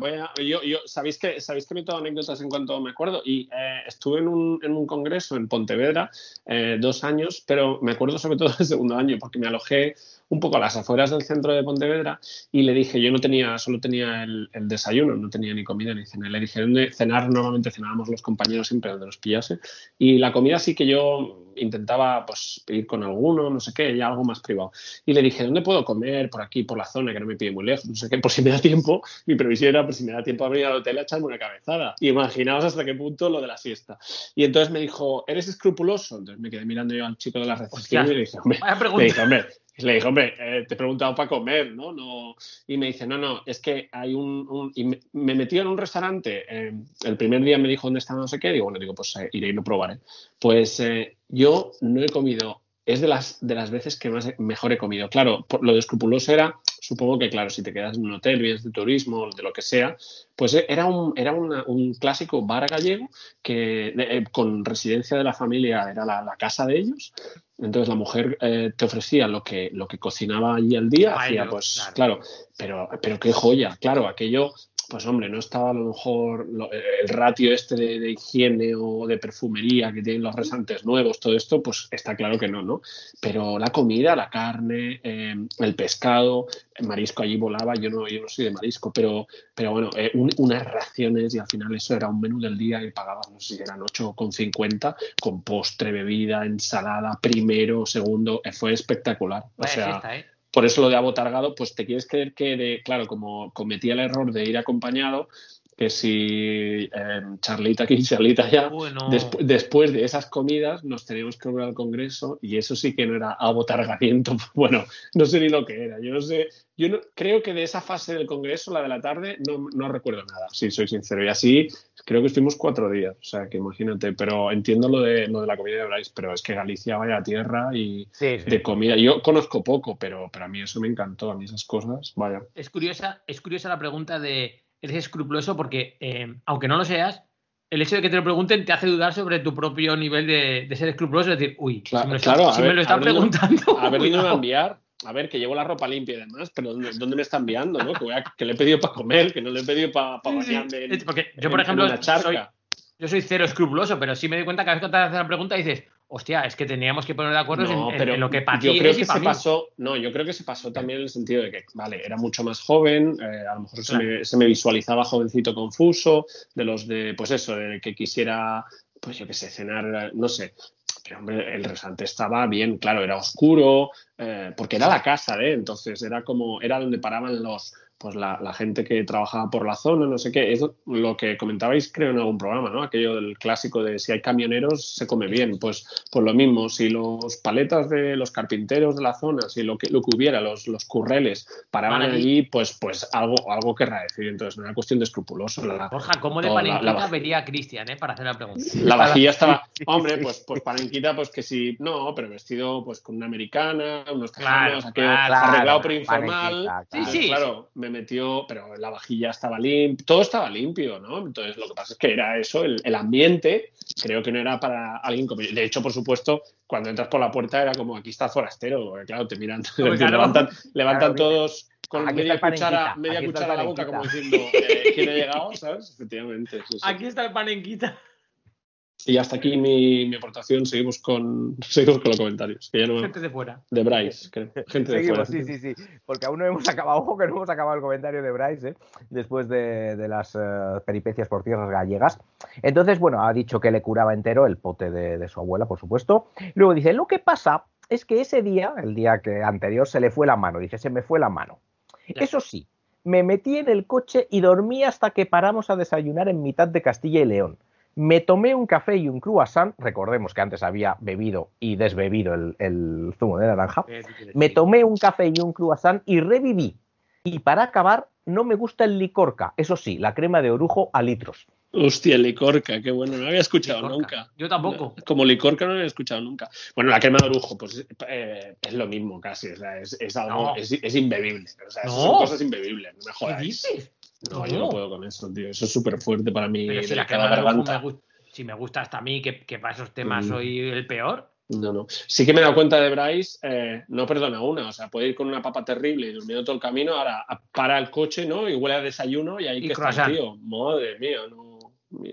mira, yo, yo, sabéis que sabéis que me tengo anécdotas en cuanto me acuerdo y eh, estuve en un, en un congreso en Pontevedra eh, dos años, pero me acuerdo sobre todo del segundo año porque me alojé un poco a las afueras del centro de Pontevedra y le dije, yo no tenía, solo tenía el, el desayuno, no tenía ni comida ni cena. Le dije, ¿dónde cenar? Normalmente cenábamos los compañeros siempre donde nos pillase y la comida sí que yo intentaba pues ir con alguno, no sé qué, ya algo más privado. Y le dije, ¿dónde puedo comer? Por aquí, por la zona, que no me pide muy lejos, no sé qué, por si me da tiempo. Mi previsión era, por si me da tiempo a venir al hotel a echarme una cabezada. Y imaginaos hasta qué punto lo de la siesta. Y entonces me dijo, ¿eres escrupuloso? Entonces me quedé mirando yo al chico de la recepción y le dije, hombre, le dije, hombre, le dije, hombre, eh, te he preguntado para comer, ¿no? no Y me dice, no, no, es que hay un... un- Y me, me metí en un restaurante, eh, el primer día me dijo dónde estaba no sé qué, digo, bueno, digo, pues eh, iré y lo probaré. Pues eh, yo no he comido, es de las, de las veces que más mejor he comido. Claro, por- lo de escrupuloso era, supongo que claro, si te quedas en un hotel, vienes de turismo, de lo que sea, pues eh, era un, era una- un clásico bar gallego que eh, con residencia de la familia era la, la casa de ellos. Entonces la mujer eh, te ofrecía lo que, lo que cocinaba allí al día, hacía pues, claro. claro, pero, pero qué joya, claro, aquello, pues hombre, no estaba a lo mejor lo- el ratio este de, de higiene o de perfumería que tienen los restantes nuevos, todo esto, pues está claro que no, ¿no? Pero la comida, la carne, eh, el pescado, el marisco allí volaba, yo no, yo no soy de marisco, pero, pero bueno, eh, un- unas raciones y al final eso era un menú del día y pagabas, no sé si eran 8,50 con postre, bebida, ensalada, primero, segundo, eh, fue espectacular. O Vaya sea, fiesta, ¿eh? Por eso lo de abotargado, pues te quieres creer que, de, claro, como cometí el error de ir acompañado, que si eh, charlita aquí, [laughs] charlita allá. Bueno. Después de esas comidas nos teníamos que volver al Congreso y eso sí que no era abotargamiento. [laughs] Bueno, no sé ni lo que era. Yo no sé, yo no, creo que de esa fase del Congreso, la de la tarde, no, no recuerdo nada, si soy sincero. Y así creo que estuvimos cuatro días, o sea que imagínate, pero entiendo lo de, lo de la comida de Bryce, pero es que Galicia vaya tierra y Sí, sí. de comida. Yo conozco poco, pero, pero a mí eso me encantó, a mí esas cosas, vaya. Es curiosa, es curiosa la pregunta de ¿eres escrupuloso? Porque, eh, aunque no lo seas, el hecho de que te lo pregunten te hace dudar sobre tu propio nivel de, de ser escrupuloso. Es decir, uy, Claro, si me lo, claro, a si ver, me lo están [laughs] a no- preguntando. A ver, ¿dónde me va a enviar? A ver, que llevo la ropa limpia y demás, pero ¿dónde, dónde me está enviando? ¿no? Que, voy a- que le he pedido para comer, que no le he pedido para sí. bañarme. Porque yo, por en ejemplo, soy, yo soy cero escrupuloso, pero sí me doy cuenta que cada vez que te hacen la pregunta dices, hostia, es que teníamos que poner de acuerdo No, en, en- pero en lo que para yo creo es que se mí. pasó, no, yo creo que se pasó también en el sentido de que, vale, era mucho más joven, eh, a lo mejor se, me, se me visualizaba jovencito confuso, de los de, pues eso, de que quisiera, pues yo qué sé, cenar, no sé. Pero hombre, el restaurante estaba bien, claro, era oscuro, eh, porque era la casa, ¿eh? Entonces era como, era donde paraban los, pues la, la gente que trabajaba por la zona, no sé qué. Es lo que comentabais, creo, en algún programa, ¿no? Aquello del clásico de si hay camioneros, se come bien. Pues, pues lo mismo, si los paletas de los carpinteros de la zona, si lo que, lo que hubiera, los, los curreles, paraban allí. allí, pues, pues algo, algo querrá decir. Entonces, no era cuestión de escrupuloso. La, Borja, ¿cómo de No, la- vería a Cristian, eh? Para hacer la pregunta. la vajilla estaba, [laughs] hombre, pues, pues panenquita, pues que sí, no, pero vestido pues con una americana, unos Claro, tejanos, aquello claro, arreglado claro, pero informal. Sí, sí. Claro, me metió, pero la vajilla estaba limpia, todo estaba limpio, ¿no? Entonces lo que pasa es que era eso, el, el ambiente, creo que no era para alguien como yo. De hecho, por supuesto, cuando entras por la puerta era como aquí está forastero, porque, claro, te miran, [laughs] claro. levantan, levantan Claro, todos con aquí media cuchara, media cuchara a la boca, como diciendo [laughs] eh, quién ha llegado, ¿sabes? Efectivamente. sí, sí. Aquí está el panenquita. Y hasta aquí mi, mi aportación. Seguimos con, [laughs] seguimos con los comentarios. Que ya no, Gente de fuera. de Bryce, creo. [laughs] Gente de fuera. Seguimos, sí, sí, sí. Porque aún no hemos [laughs] acabado, ojo que no hemos acabado el comentario de Bryce, ¿eh? después de, de las eh, peripecias por tierras gallegas. Entonces, bueno, ha dicho que le curaba entero el pote de, de su abuela, por supuesto. Luego dice, lo que pasa es que ese día, el día que anterior, se le fue la mano. Dice, se me fue la mano. Ya. Eso sí, me metí en el coche y dormí hasta que paramos a desayunar en mitad de Castilla y León. Me tomé un café y un croissant, recordemos que antes había bebido y desbebido el, el zumo de naranja, me tomé un café y un croissant y reviví. Y para acabar, no me gusta el licorca, eso sí, la crema de orujo a litros. Hostia, licorca, qué bueno. No lo había escuchado Licorca. nunca. Yo tampoco. Como licorca no lo había escuchado nunca. Bueno, la crema de orujo, pues eh, es lo mismo casi. O sea, es, es algo, No. es, es imbebible. O sea, No. son cosas imbebibles. No me ¿Qué jodáis. dices? No, yo no puedo con eso, tío. Eso es súper fuerte para mí. Pero si la orujo garganta. me gusta, si me gusta hasta a mí, que, que para esos temas Mm. soy el peor. No, no. Sí que me he dado cuenta de Bryce, eh, no perdona una, o sea, puede ir con una papa terrible y durmiendo todo el camino, ahora para el coche, ¿no? Y huele a desayuno y ahí Y que está el croissant. tío. Madre mía, no.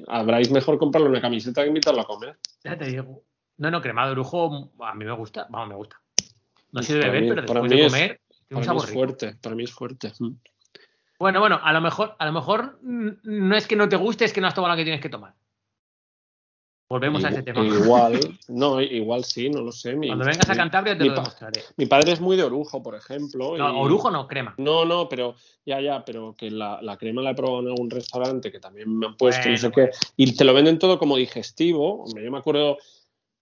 A Bryce mejor comprarle una camiseta que invitarlo a comer. Ya te digo. No, no, crema de orujo a mí me gusta. Vamos, me gusta. No sé de beber, pero después de es- comer, tiene un mí sabor es rico. fuerte, para mí es fuerte. Mm. Bueno, bueno, a lo mejor, a lo mejor no es que no te guste, es que no has tomado la que tienes que tomar. Volvemos a ese tema. Igual, [laughs] no, igual sí, no lo sé. Mi, Cuando vengas a Cantabria te lo demostraré. Mi padre es muy de orujo, por ejemplo. No, y- orujo no, crema. No, no, pero ya, ya, pero que la, la crema la he probado en algún restaurante que también me han puesto, no sé Bueno, qué, y te lo venden todo como digestivo. Hombre, yo me acuerdo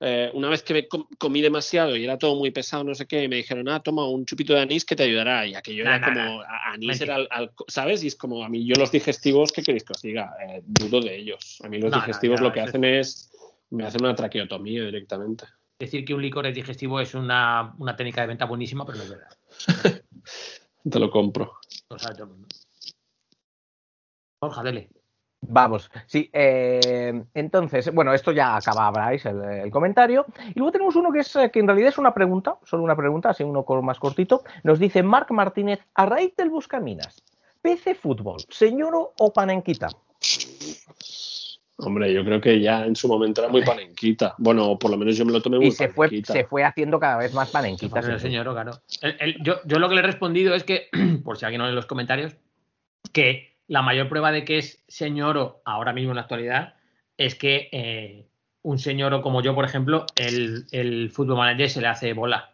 eh, una vez que me comí demasiado y era todo muy pesado, no sé qué, y me dijeron, ah, toma un chupito de anís que te ayudará. Y aquello Nah, era nah, como, anís era, al- al- ¿sabes? Y es como, a mí, yo los digestivos, ¿qué queréis que os diga? Eh, dudo de ellos. A mí los digestivos lo que hacen es, me hacen una traqueotomía directamente. Decir que un licor es digestivo es una, una técnica de venta buenísima, pero no es verdad. [laughs] Te lo compro. Lo sabe todo el mundo. Dele. Vamos, sí. eh, entonces, bueno, esto ya acaba Bryce el, el comentario. Y luego tenemos uno que es eh, que en realidad es una pregunta, solo una pregunta, así uno más cortito. Nos dice Marc Martínez, a raíz del Buscaminas, PC Fútbol, señoro o panenquita. Hombre, yo creo que ya en su momento era muy panenquita. Bueno, por lo menos yo me lo tomé muy Y se fue, se fue haciendo cada vez más panenquita. Sí. señor, claro. El- el- yo, yo lo que le he respondido es que, [clears throat] por si alguien no lee los comentarios, que la mayor prueba de que es señoro ahora mismo en la actualidad es que eh, un señoro como yo, por ejemplo, el, el fútbol manager se le hace bola.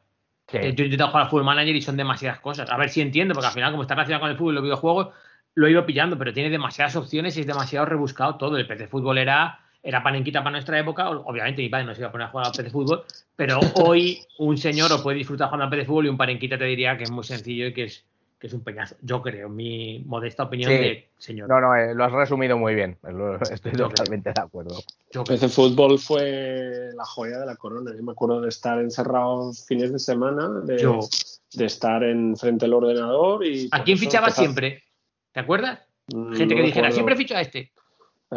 Sí. Eh, Yo he intentado jugar al fútbol manager y son demasiadas cosas. A ver si entiendo, porque al final, como está relacionado con el fútbol y los videojuegos, lo he ido pillando, pero tiene demasiadas opciones y es demasiado rebuscado todo. El PC Fútbol era, era panenquita para nuestra época. Obviamente mi padre no se iba a poner a jugar al PC Fútbol, pero [laughs] hoy un señor o puede disfrutar jugando al PC Fútbol y un panenquita te diría que es muy sencillo y que es, que es un peñazo. Yo creo, mi modesta opinión Sí. de señor. No, no, eh, lo has resumido muy bien. Estoy Yo creo. totalmente de acuerdo. Yo creo. PC Fútbol fue la joya de la corona. Yo me acuerdo de estar encerrados fines de semana, de, Yo. de estar en frente del ordenador y... ¿A quién eso fichaba empezar- siempre? ¿Te acuerdas? Mm, Gente no que dijera, siempre ficho a este.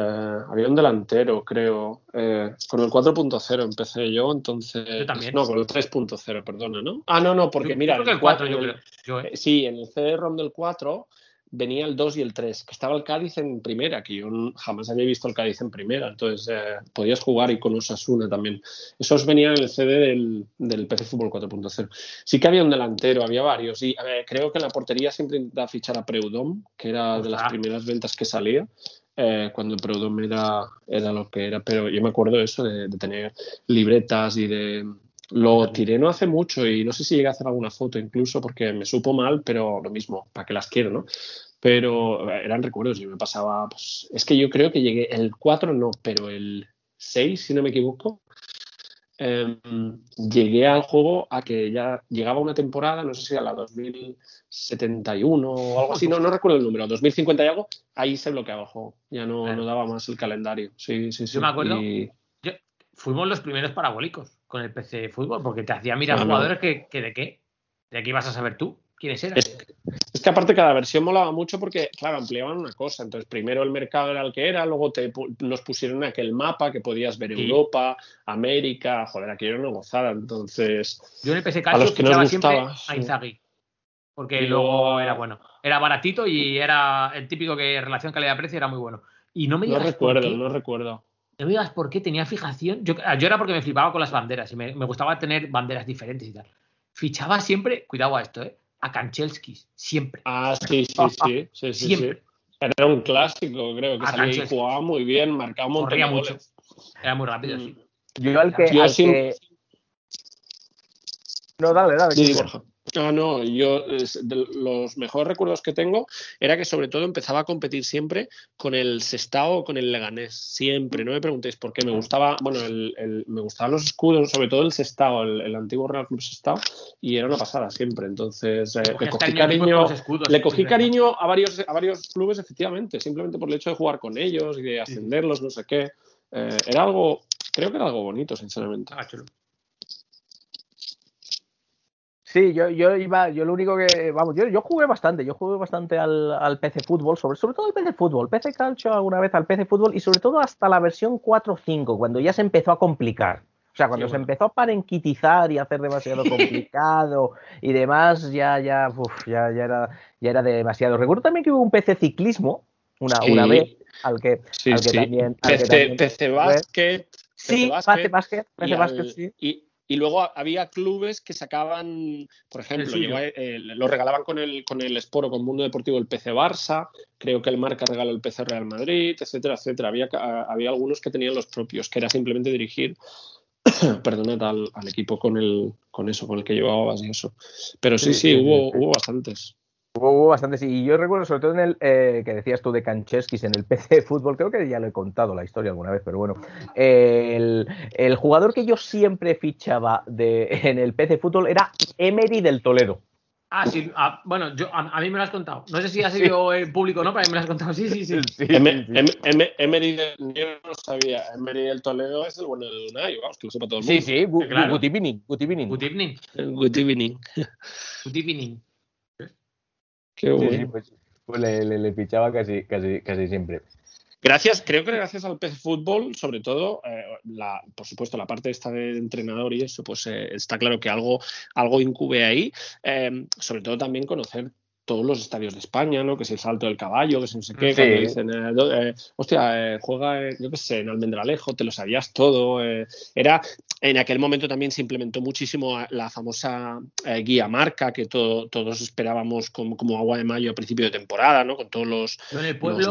Eh, había un delantero, creo. Eh, con el 4.0 empecé yo, entonces... Yo también. No, con el 3.0, perdona, ¿no? Ah, no, no, porque Yo- mira... yo creo el 4, yo en el- creo. Yo, eh. Sí, en el CD-ROM del 4 venía el 2 y el 3, que estaba el Cádiz en primera, que yo jamás había visto el Cádiz en primera, entonces podías jugar y con Osasuna también. Esos venían en el CD del, del PC Fútbol 4.0. Sí que había un delantero, había varios, y creo que en la portería siempre intentaba fichar a Preudom, que era de las primeras ventas que salía. Eh, cuando Preudom era, era lo que era, pero yo me acuerdo eso, de, de tener libretas y de, lo tiré no hace mucho y no sé si llegué a hacer alguna foto incluso porque me supo mal, pero lo mismo, para que las quiero, ¿no? Pero eh, eran recuerdos, yo me pasaba, pues, es que yo creo que llegué, el 4 no, pero el 6, si no me equivoco, em, llegué al juego a que ya llegaba una temporada, no sé si a la 2071 o algo así, no, no recuerdo el número, 2050 y algo, ahí se bloqueaba el juego, ya no, Claro. no daba más el calendario, sí, sí, sí. Yo me acuerdo. Y- Yo- fuimos los primeros parabólicos con el PC Fútbol, porque te hacía mirar Ah, no. jugadores que, que de qué. ¿De qué ibas a saber tú? ¿Quiénes eran? Es, es que aparte cada versión molaba mucho porque, claro, ampliaban una cosa. Entonces, primero el mercado era el que era, luego te, nos pusieron aquel mapa que podías ver Sí. Europa, América, joder, aquello era una gozada. Entonces, Yo en el PC a los que nos gustaba, a. Inzaghi. Porque luego era bueno. Era baratito y era el típico que relación calidad-precio era muy bueno. Y no me no digas por recuerdo, qué. no recuerdo. No me digas por qué tenía fijación. Yo, yo era porque me flipaba con las banderas y me, me gustaba tener banderas diferentes y tal. Fichaba siempre, cuidado a esto, ¿eh? A Kanchelskis. Siempre. Ah, sí, sí, sí, sí, sí, Siempre. sí. Era un clásico, creo, que A salía y jugaba muy bien, marcaba un montón Corría de mucho. goles. Era muy rápido, Mm. sí. Yo al que. Yo al sin- que- No, dale, dale. Sí. Borja. Ah, no, yo de los mejores recuerdos que tengo era que sobre todo empezaba a competir siempre con el Sestao o con el Leganés, siempre, no me preguntéis por qué, me gustaba, bueno, el, el- me gustaban los escudos, sobre todo el Sestao, el, el antiguo Real Club Sestao, y era una pasada siempre, entonces eh, le cogí cariño escudos, le cogí cariño a varios, a varios clubes, efectivamente, simplemente por el hecho de jugar con ellos y de ascenderlos, no sé qué, Eh, era algo, creo que era algo bonito, sinceramente. Estaba chulo. Sí, yo, yo iba, yo lo único que, vamos, yo, yo jugué bastante, yo jugué bastante al, al PC Fútbol, sobre, sobre todo al PC Fútbol, PC Calcio alguna vez al PC Fútbol y sobre todo hasta la versión 4.5, cuando ya se empezó a complicar. O sea, cuando Sí, se bueno. empezó a parenquitizar y a hacer demasiado [laughs] complicado y demás, ya, ya, uf, ya, ya era, ya era demasiado. Recuerdo también que hubo un PC ciclismo, una, Sí. una vez, al que, Sí, al que sí. también, al que PC, también PC. Basket. Sí, PC Basket, PC Basket, sí. y- y luego había clubes que sacaban, por ejemplo, llegó, eh, lo regalaban con el, con el Sport o con Mundo Deportivo el PC Barça, creo que el Marca regaló el PC Real Madrid, etcétera, etcétera. Había, ca- había algunos que tenían los propios, que era simplemente dirigir, [coughs] perdonad, al, al equipo con, el, con eso, con el que llevabas y eso. Pero sí, Sí, sí, sí, sí, hubo, sí. hubo bastantes. Hubo, hubo bastantes. Y yo recuerdo, sobre todo en el eh, que decías tú de Kancheskis en el [laughs] PC Fútbol, creo que ya lo he contado la historia alguna vez, pero bueno. El, el jugador que yo siempre fichaba de, [laughs] en el PC Fútbol era Emery del Toledo. Ah, sí. ah, bueno, yo, a, a mí me lo has contado. No sé si ha sido el público o no, pero a mí me lo has contado. Sí, sí, sí. Em- em- em- Emery del- yo no sabía, Emery del Toledo es el bueno de Unai, vamos, que lo sepa todo el mundo. Sí, sí, gu- Sí, claro. good evening, good evening. Good evening. Good evening. Good evening. Qué Sí, bueno. sí, pues, pues le, le- le fichaba casi, casi, casi siempre. Gracias, creo que gracias al PC Fútbol, sobre todo, eh, la, por supuesto, la parte esta de entrenador y eso, pues eh, está claro que algo, algo incube ahí. Eh, sobre todo también conocer todos los estadios de España, ¿no? Que si el salto del caballo, que si no sé qué, Sí. cuando dicen, eh, do- eh, hostia, eh, juega, eh, yo qué sé, en Almendralejo, te lo sabías todo. eh, era, en aquel momento también se implementó muchísimo la famosa eh, guía marca que todo- todos esperábamos como, como agua de mayo a principio de temporada, ¿no? Con todos los,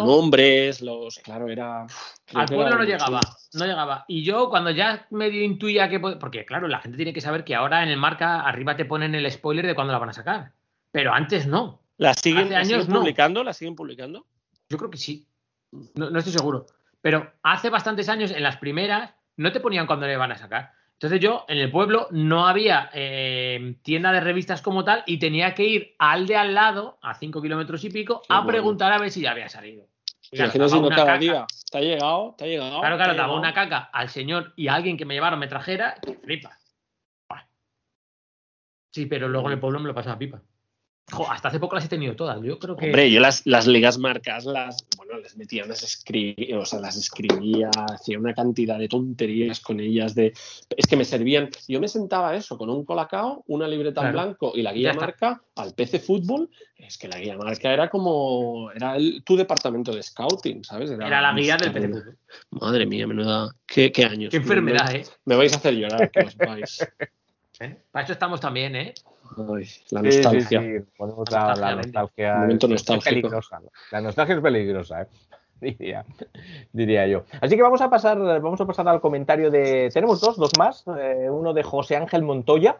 nombres, los, claro, era... Al pueblo era no llegaba, no llegaba. Y yo cuando ya medio intuía que... Porque claro, la gente tiene que saber que ahora en el marca arriba te ponen el spoiler de cuándo la van a sacar. Pero antes no. ¿La siguen, Hace la siguen años no. publicando? ¿La siguen publicando? Yo creo que sí. No, no estoy seguro. Pero hace bastantes años, en las primeras, no te ponían cuándo le van a sacar. Entonces yo, en el pueblo, no había eh, tienda de revistas como tal y tenía que ir al de al lado, a 5 kilómetros y pico, Qué a bueno. preguntar a ver si ya había salido. O sea, Imagino si no cada caca. día. ¿Te ha llegado? ¿Te ha llegado? Claro, ¿Te ha claro, daba una caca al señor y a alguien que me llevara o me trajera, que flipa. Sí, pero luego en el pueblo me lo pasaba pipa. Jo, hasta hace poco las he tenido todas. Yo creo que. Hombre, yo las, las ligas marcas las, bueno, les metía unas escribía, o sea, las escribía, hacía una cantidad de tonterías con ellas de es que me servían, yo me sentaba eso con un colacao, una libreta en blanco y la guía marca al PC fútbol, es que la guía marca era como era el, tu departamento de scouting, ¿sabes? Era la guía del PC Madre- Fútbol. Madre mía, menuda qué, qué años. Qué enfermedad, ¿eh? Me vais a hacer llorar, que lo sepáis. ¿Eh? Para eso estamos también, ¿eh? La Sí, sí, nostalgia. sí, La nostalgia, la vente. nostalgia. Momento es- peligrosa. La nostalgia es peligrosa, ¿eh? [laughs] diría, diría yo. Así que vamos a pasar, vamos a pasar al comentario de. Tenemos dos, dos más. eh, uno de José Ángel Montoya.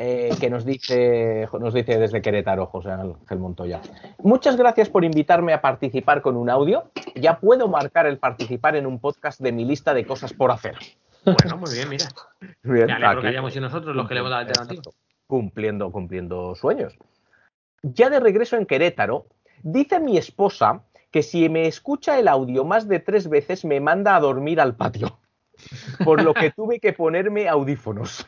eh, que nos dice, nos dice desde Querétaro, José Ángel Montoya. Muchas gracias por invitarme a participar con un audio. Ya puedo marcar el participar en un podcast de mi lista de cosas por hacer. Bueno, muy bien, mira. [laughs] Bien, Me alegro aquí. que hayamos sido nosotros los que le hemos dado alternativa. Cumpliendo, cumpliendo sueños. Ya de regreso en Querétaro, dice mi esposa que si me escucha el audio más de tres veces me manda a dormir al patio. [laughs] Por lo que tuve que ponerme audífonos.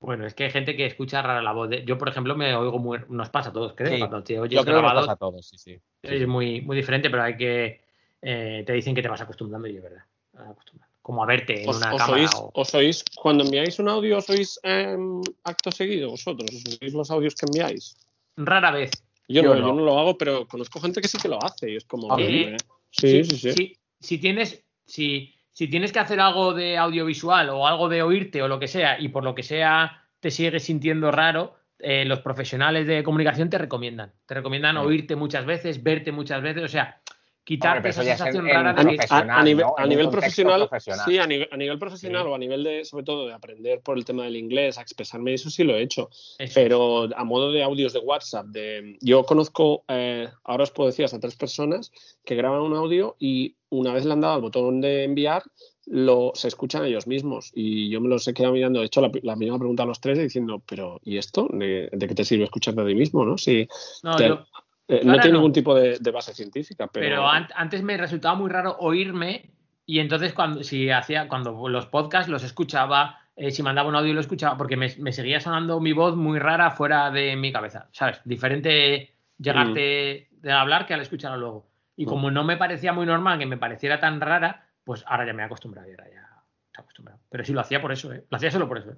Bueno, es que hay gente que escucha rara la voz. de- Yo, por ejemplo, me oigo muy. Nos pasa a todos, creo. Sí. Cuando te oyes Yo creo que nos pasa a todos, sí, sí. es muy, muy diferente, pero hay que. eh, te dicen que te vas acostumbrando y es verdad. acostumbrando. Como a verte en ¿Os, una os cámara. oís, o- os oís- cuando enviáis un audio, os oís em, acto seguido vosotros? ¿Os oís los audios que enviáis? Rara vez. Yo, Yo no, no. yo no lo hago, pero conozco gente que sí que lo hace y es como... "Joder, ¿eh?". Sí, sí, sí. Si, si tienes. Si, si tienes que hacer algo de audiovisual o algo de oírte o lo que sea, y por lo que sea te sigues sintiendo raro, eh, los profesionales de comunicación te recomiendan. Te recomiendan Sí. oírte muchas veces, verte muchas veces, o sea, quitarte esa ya es en- sensación en rara de A, que. a- a nivel, profesional, profesional. sí, a nivel, a nivel profesional o a nivel de, sobre todo, de aprender por el tema del inglés, a expresarme, eso sí lo he hecho. Eso. Pero a modo de audios de WhatsApp, de, yo conozco, eh, ahora os puedo decir, hasta tres personas que graban un audio y una vez le han dado al botón de enviar, lo, se escuchan ellos mismos. Y yo me los he quedado mirando. De hecho, la, la misma pregunta a los tres diciendo, pero ¿y esto? ¿De, de qué te sirve escucharte a ti mismo? ¿no? Si, No, te- yo- eh, no tiene no. ningún tipo de, de base científica, pero, pero an- antes me resultaba muy raro oírme y entonces cuando si hacía cuando los podcasts los escuchaba eh, si mandaba un audio lo escuchaba porque me, me seguía sonando mi voz muy rara fuera de mi cabeza sabes diferente llegarte de hablar que al escucharlo luego y Mm. como no me parecía muy normal que me pareciera tan rara pues ahora ya me he acostumbrado y ahora ya se ha acostumbrado pero sí lo hacía por eso ¿eh? lo hacía solo por eso ¿eh?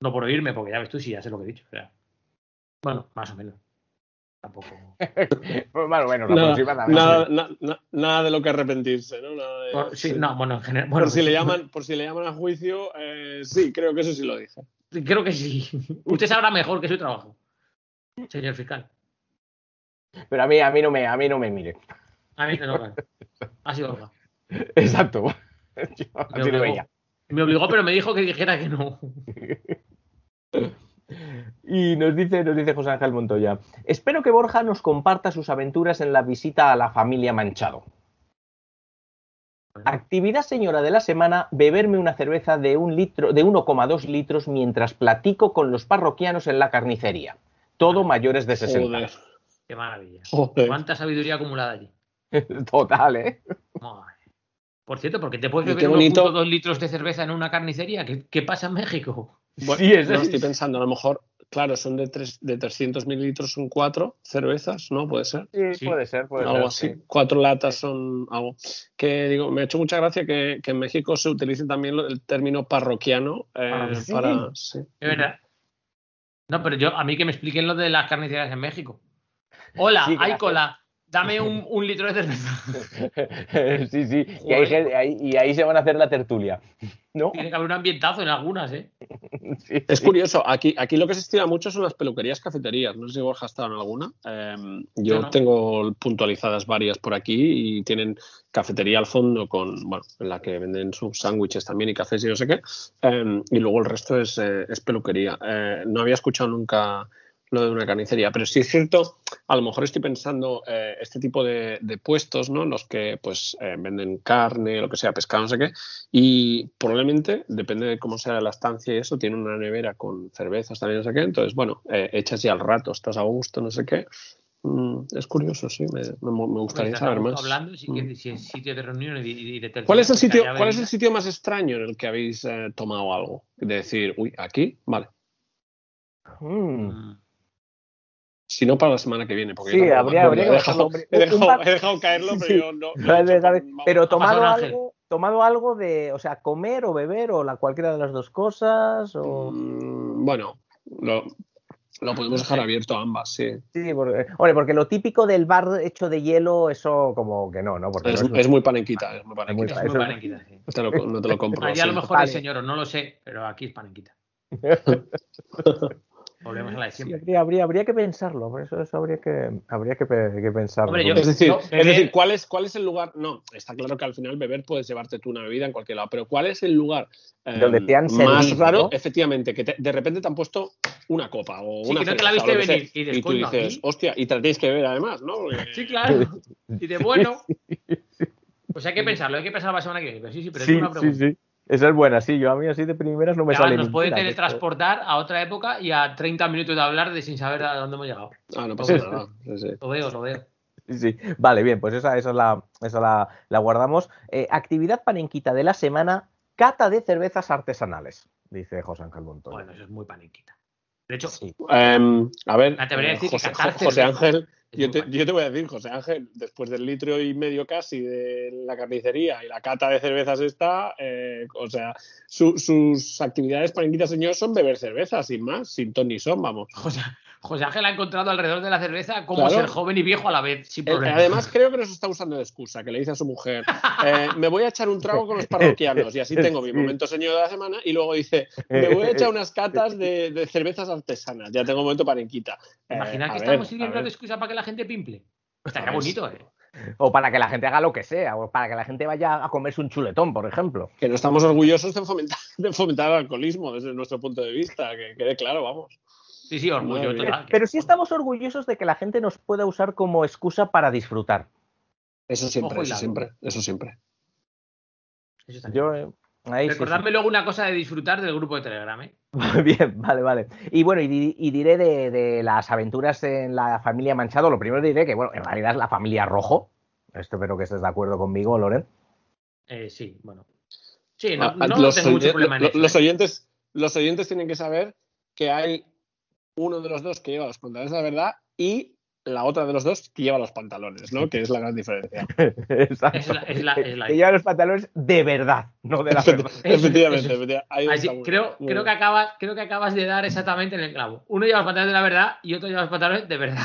no por oírme porque ya ves tú sí ya sé lo que he dicho o sea, bueno más o menos tampoco [laughs] [laughs] Pues más o menos, nada, aproximadamente. nada, na- na- nada de lo que arrepentirse, ¿no? Nada de- Por- sí, sí. no, bueno, en general. Bueno, por si le llaman, por si le llaman a juicio, eh, sí, creo que eso sí lo dije. Creo que sí. [laughs] Usted sabrá mejor que su trabajo, señor fiscal. Pero a mí, a mí no me, a mí no me mire. A mí no, claro. Ha sido Olga. Exacto. Yo Me así obligó. Me obligó, pero me dijo que dijera que no. [laughs] Y nos dice, nos dice José Ángel Montoya. Espero que Borja nos comparta sus aventuras en la visita a la familia Manchado. Actividad señora de la semana, beberme una cerveza de un litro, de 1,2 litros mientras platico con los parroquianos en la carnicería. Todo mayores de 60. Joder, Qué maravilla. joder. Cuánta sabiduría acumulada allí. [laughs] Total, ¿eh? Madre. Por cierto, ¿por qué te puedes beber bonito. 1.2 litros de cerveza en una carnicería? ¿Qué, qué pasa en México? Bueno, Sí, es- no, estoy pensando, a lo mejor, claro, son de, tres, de 300 mililitros, son cuatro cervezas, ¿no? Puede ser. Sí, Sí. puede ser, puede algo ser. así. sí. Cuatro latas son algo. Que digo, me ha hecho mucha gracia que, que en México se utilice también el término parroquiano eh. Sí. para. sí. Es verdad. No, pero yo, a mí que me expliquen lo de las carnicerías en México. Hola, Sí, hay cola. Dame un, [laughs] un litro de cerveza. [laughs] sí, sí. Y ahí, Joder. ahí- y ahí se van a hacer la tertulia. [laughs] ¿No? Tiene que haber un ambientazo en algunas, ¿eh? Sí, Es sí. curioso, aquí, aquí lo que se estila mucho son las peluquerías cafeterías. No sé si Borja estado en alguna. Eh, yo no. tengo puntualizadas varias por aquí y tienen cafetería al fondo con, bueno, en la que venden sus sándwiches también y cafés y no sé qué. Eh, y luego el resto es, eh, es peluquería. Eh, no había escuchado nunca lo de una carnicería. Pero sí es cierto, a lo mejor estoy pensando eh, este tipo de, de puestos, ¿no? Los que pues eh, venden carne, lo que sea, pescado, no sé qué. Y probablemente, depende de cómo sea la estancia y eso, tiene una nevera con cervezas también, no sé qué. Entonces, bueno, eh, echas ya al rato, estás a gusto, no sé qué. Mm, es curioso, sí, me, me- me gustaría saber más. hablando si, Mm. que- si es sitio de reunión y de, y de tertulia, ¿Cuál es el pues, sitio, cuál es el sitio más extraño en el que habéis eh, tomado algo? De decir, uy, aquí, vale. Mm. Si no, para la semana que viene. Porque Sí, habría- habría que he, dejado, he, dejado, Un bar- he dejado caerlo, pero Sí. yo no. he hecho Pero tomado algo, tomado algo de, o sea, comer o beber o la cualquiera de las dos cosas o Mm, Bueno, lo, lo podemos dejar abierto a ambas, sí. sí, porque, hombre, porque lo típico del bar hecho de hielo, eso como que no, ¿no? Porque Es, no es muy panenquita, es muy panenquita. Es muy panenquita, sí. No te lo, no te lo compro. Allí a lo mejor Vale. es señor, no lo sé, pero aquí es panenquita. [laughs] [laughs] Volvemos a la de Sí, siempre. habría, habría, habría que pensarlo, por eso, eso habría que habría que, que pensarlo. Hombre, yo- porque- Es decir, No, es beber- decir ¿cuál, es, ¿cuál es el lugar? No, está claro que al final beber puedes llevarte tú una bebida en cualquier lado, pero ¿cuál es el lugar eh, Donde te han más raro? ¿no? Efectivamente, que te- de repente te han puesto una copa o Sí, una que no te la viste sea, venir y y tú "Coño, dices, aquí". hostia, y tienes que beber además, ¿no? Porque- Sí, claro. Y de bueno. [laughs] Pues hay que pensarlo, hay que pensarlo la semana que viene. Pero sí, sí, pero sí, es una sí, pregunta. sí. Esa es buena, sí. Yo a mí así de primeras no me además sale nos puede ninguna, teletransportar a otra época y a 30 minutos de hablar de sin saber a dónde hemos llegado. Ah, no pasa nada. Sí, sí. Lo veo, lo veo. Sí, sí. Vale, bien, pues esa, esa, la, esa la, la guardamos. Eh, actividad panenquita de la semana, cata de cervezas artesanales, dice José Ángel Montoya. Bueno, eso es muy panenquita. De hecho, Sí. Em, a ver, te voy a eh, decir que José, Ángel, yo te, yo te voy a decir, José Ángel, después del litro y medio casi de la carnicería y la cata de cervezas esta, eh, o sea, su- sus actividades panenquitas, señor, son beber cerveza, sin más, sin ton ni son, vamos. [laughs] José, José Ángel ha encontrado alrededor de la cerveza cómo Claro. ser joven y viejo a la vez, sin Eh, problema. además, creo que nos está usando de excusa, que le dice a su mujer, eh, me voy a echar un trago con los parroquianos y así [laughs] tengo mi momento señor de la semana y luego dice, me voy a echar unas catas de, de cervezas artesanas, ya tengo momento panenquita. ¿Te imaginas Eh, que a estamos ver, sirviendo de excusa para que la gente pimple? Estaría bonito, ¿eh? O para que la gente haga lo que sea, o para que la gente vaya a comerse un chuletón, por ejemplo. que no estamos orgullosos de fomentar, de fomentar el alcoholismo desde nuestro punto de vista, que quede claro, vamos. Sí, sí, orgullo total. Pero sí estamos orgullosos de que la gente nos pueda usar como excusa para disfrutar. Eso siempre, eso siempre, eso siempre. Eso. Yo, eh, ahí sí, sí. Recordadme luego una cosa de disfrutar del grupo de Telegram, ¿eh? [laughs] Bien, vale, vale. Y bueno, y, di- y diré de, de las aventuras en la familia Manchado. Lo primero diré que, bueno, en realidad es la familia Rojo. Esto espero que estés de acuerdo conmigo, Loren. Eh, sí, bueno. Sí, no, Ah, no los, tengo mucho problema en lo- eso. los ¿eh? oyentes, los oyentes tienen que saber que hay uno de los dos que lleva los pantalones de la verdad y la otra de los dos que lleva los pantalones, ¿no? Que es la gran diferencia. [laughs] Exacto. Es la- es la- es la- Que lleva los pantalones de verdad, no de la [laughs] verdad. [laughs] efectivamente, efectivamente. Así, creo, muy creo, que acabas, creo que acabas de dar exactamente en el clavo. Uno lleva los pantalones de la verdad y otro lleva los pantalones de verdad.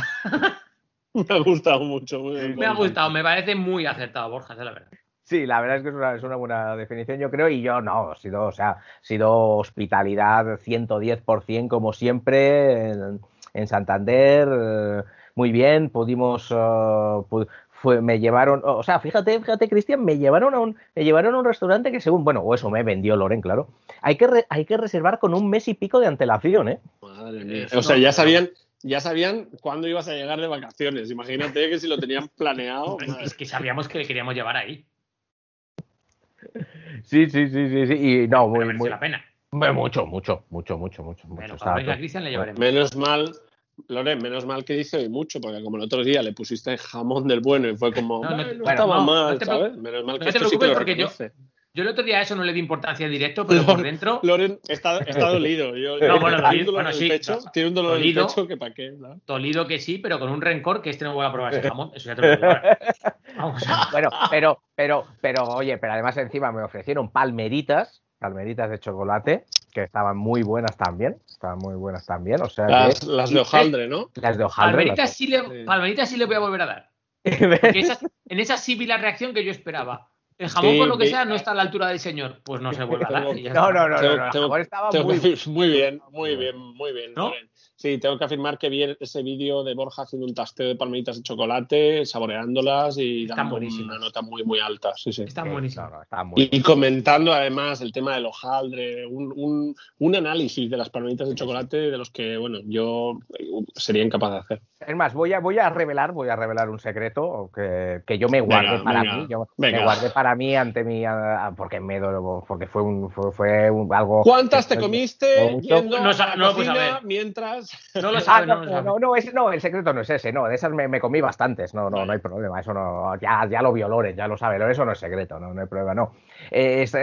Me ha gustado mucho. muy bien, Me ha gustado, me parece muy acertado, Borja, es la verdad. Sí, la verdad es que es una, es una buena definición, yo creo, y yo no, ha sido, o sea, sido hospitalidad 110% como siempre en, en Santander, eh, muy bien, pudimos, eh, pu- fue, me llevaron, o sea, fíjate, fíjate, Cristian, me llevaron a un, me llevaron a un restaurante que según, bueno, o eso me vendió Loren, claro, hay que, re- hay que reservar con un mes y pico de antelación, ¿eh? Madre mía. O sea, ya sabían, ya sabían cuándo ibas a llegar de vacaciones. Imagínate que si lo tenían planeado. [laughs] Es que sabíamos que le queríamos llevar ahí. Sí, sí, sí, sí, sí, y no, muy, merece muy, la pena. mucho, mucho, mucho, mucho, mucho, mucho. Bueno, cuando venga Cristian le llevaremos. Menos mal, Loren, menos mal que dice hoy mucho, porque como el otro día le pusiste jamón del bueno y fue como, No, no "Bueno, te- no bueno, estaba no, mal, no te ¿sabes? Menos mal que no te esto sí que preocupes lo porque yo-. Yo el otro día a eso no le di importancia en directo, pero por dentro. Loren está, está dolido. Yo, [laughs] No, bueno, tiene dolido, un dolor bueno, en el sí, pecho, no, tiene un dolor dolido. en el pecho que para qué. ¿no? Dolido que sí, pero con un rencor que este no voy a probar ese [laughs] jamón. Eso ya te lo digo. Vamos. Bueno, pero, pero, pero, oye, pero además encima me ofrecieron palmeritas, palmeritas de chocolate, que estaban muy buenas también, estaban muy buenas también, o sea, que- Las, de hojaldre, ¿no? las de hojaldre. Palmeritas sí, le, palmeritas sí le voy a volver a dar. [laughs] esas- en esa sí vi la reacción que yo esperaba. El jamón, Sí, por lo que sea, no está a la altura del señor. Pues no se vuelve a dar. No, no, no, no, Tengo- no, el jamón estaba muy bien, muy bien, muy bien. ¿No? Sí, tengo que afirmar que vi ese vídeo de Borja haciendo un tasteo de palmeritas de chocolate, saboreándolas y Están dando buenísimas. una nota muy, muy alta. Sí, sí. Están no, no, está muy Y, y comentando además el tema del hojaldre, un, un- un análisis de las palmeritas de chocolate de los que, bueno, yo eh, sería incapaz de hacer. Es más, voy a, voy a revelar, voy a revelar un secreto que, que yo me guardé Venga, para venga, mí. Yo venga. me guardé para mí ante mi ah, porque me do- porque fue un fue, fue un- algo. ¿Cuántas te comiste yendo No a la no saber. mientras... No lo [laughs] Ah, sabes, no, no lo no, no, no, ese- no, el secreto no es ese, no, de esas me, me comí bastantes, no, no, no hay problema, eso no, ya, ya lo vio Loren, ya lo sabe, eso no es secreto, no, no hay problema, no. Eh, es,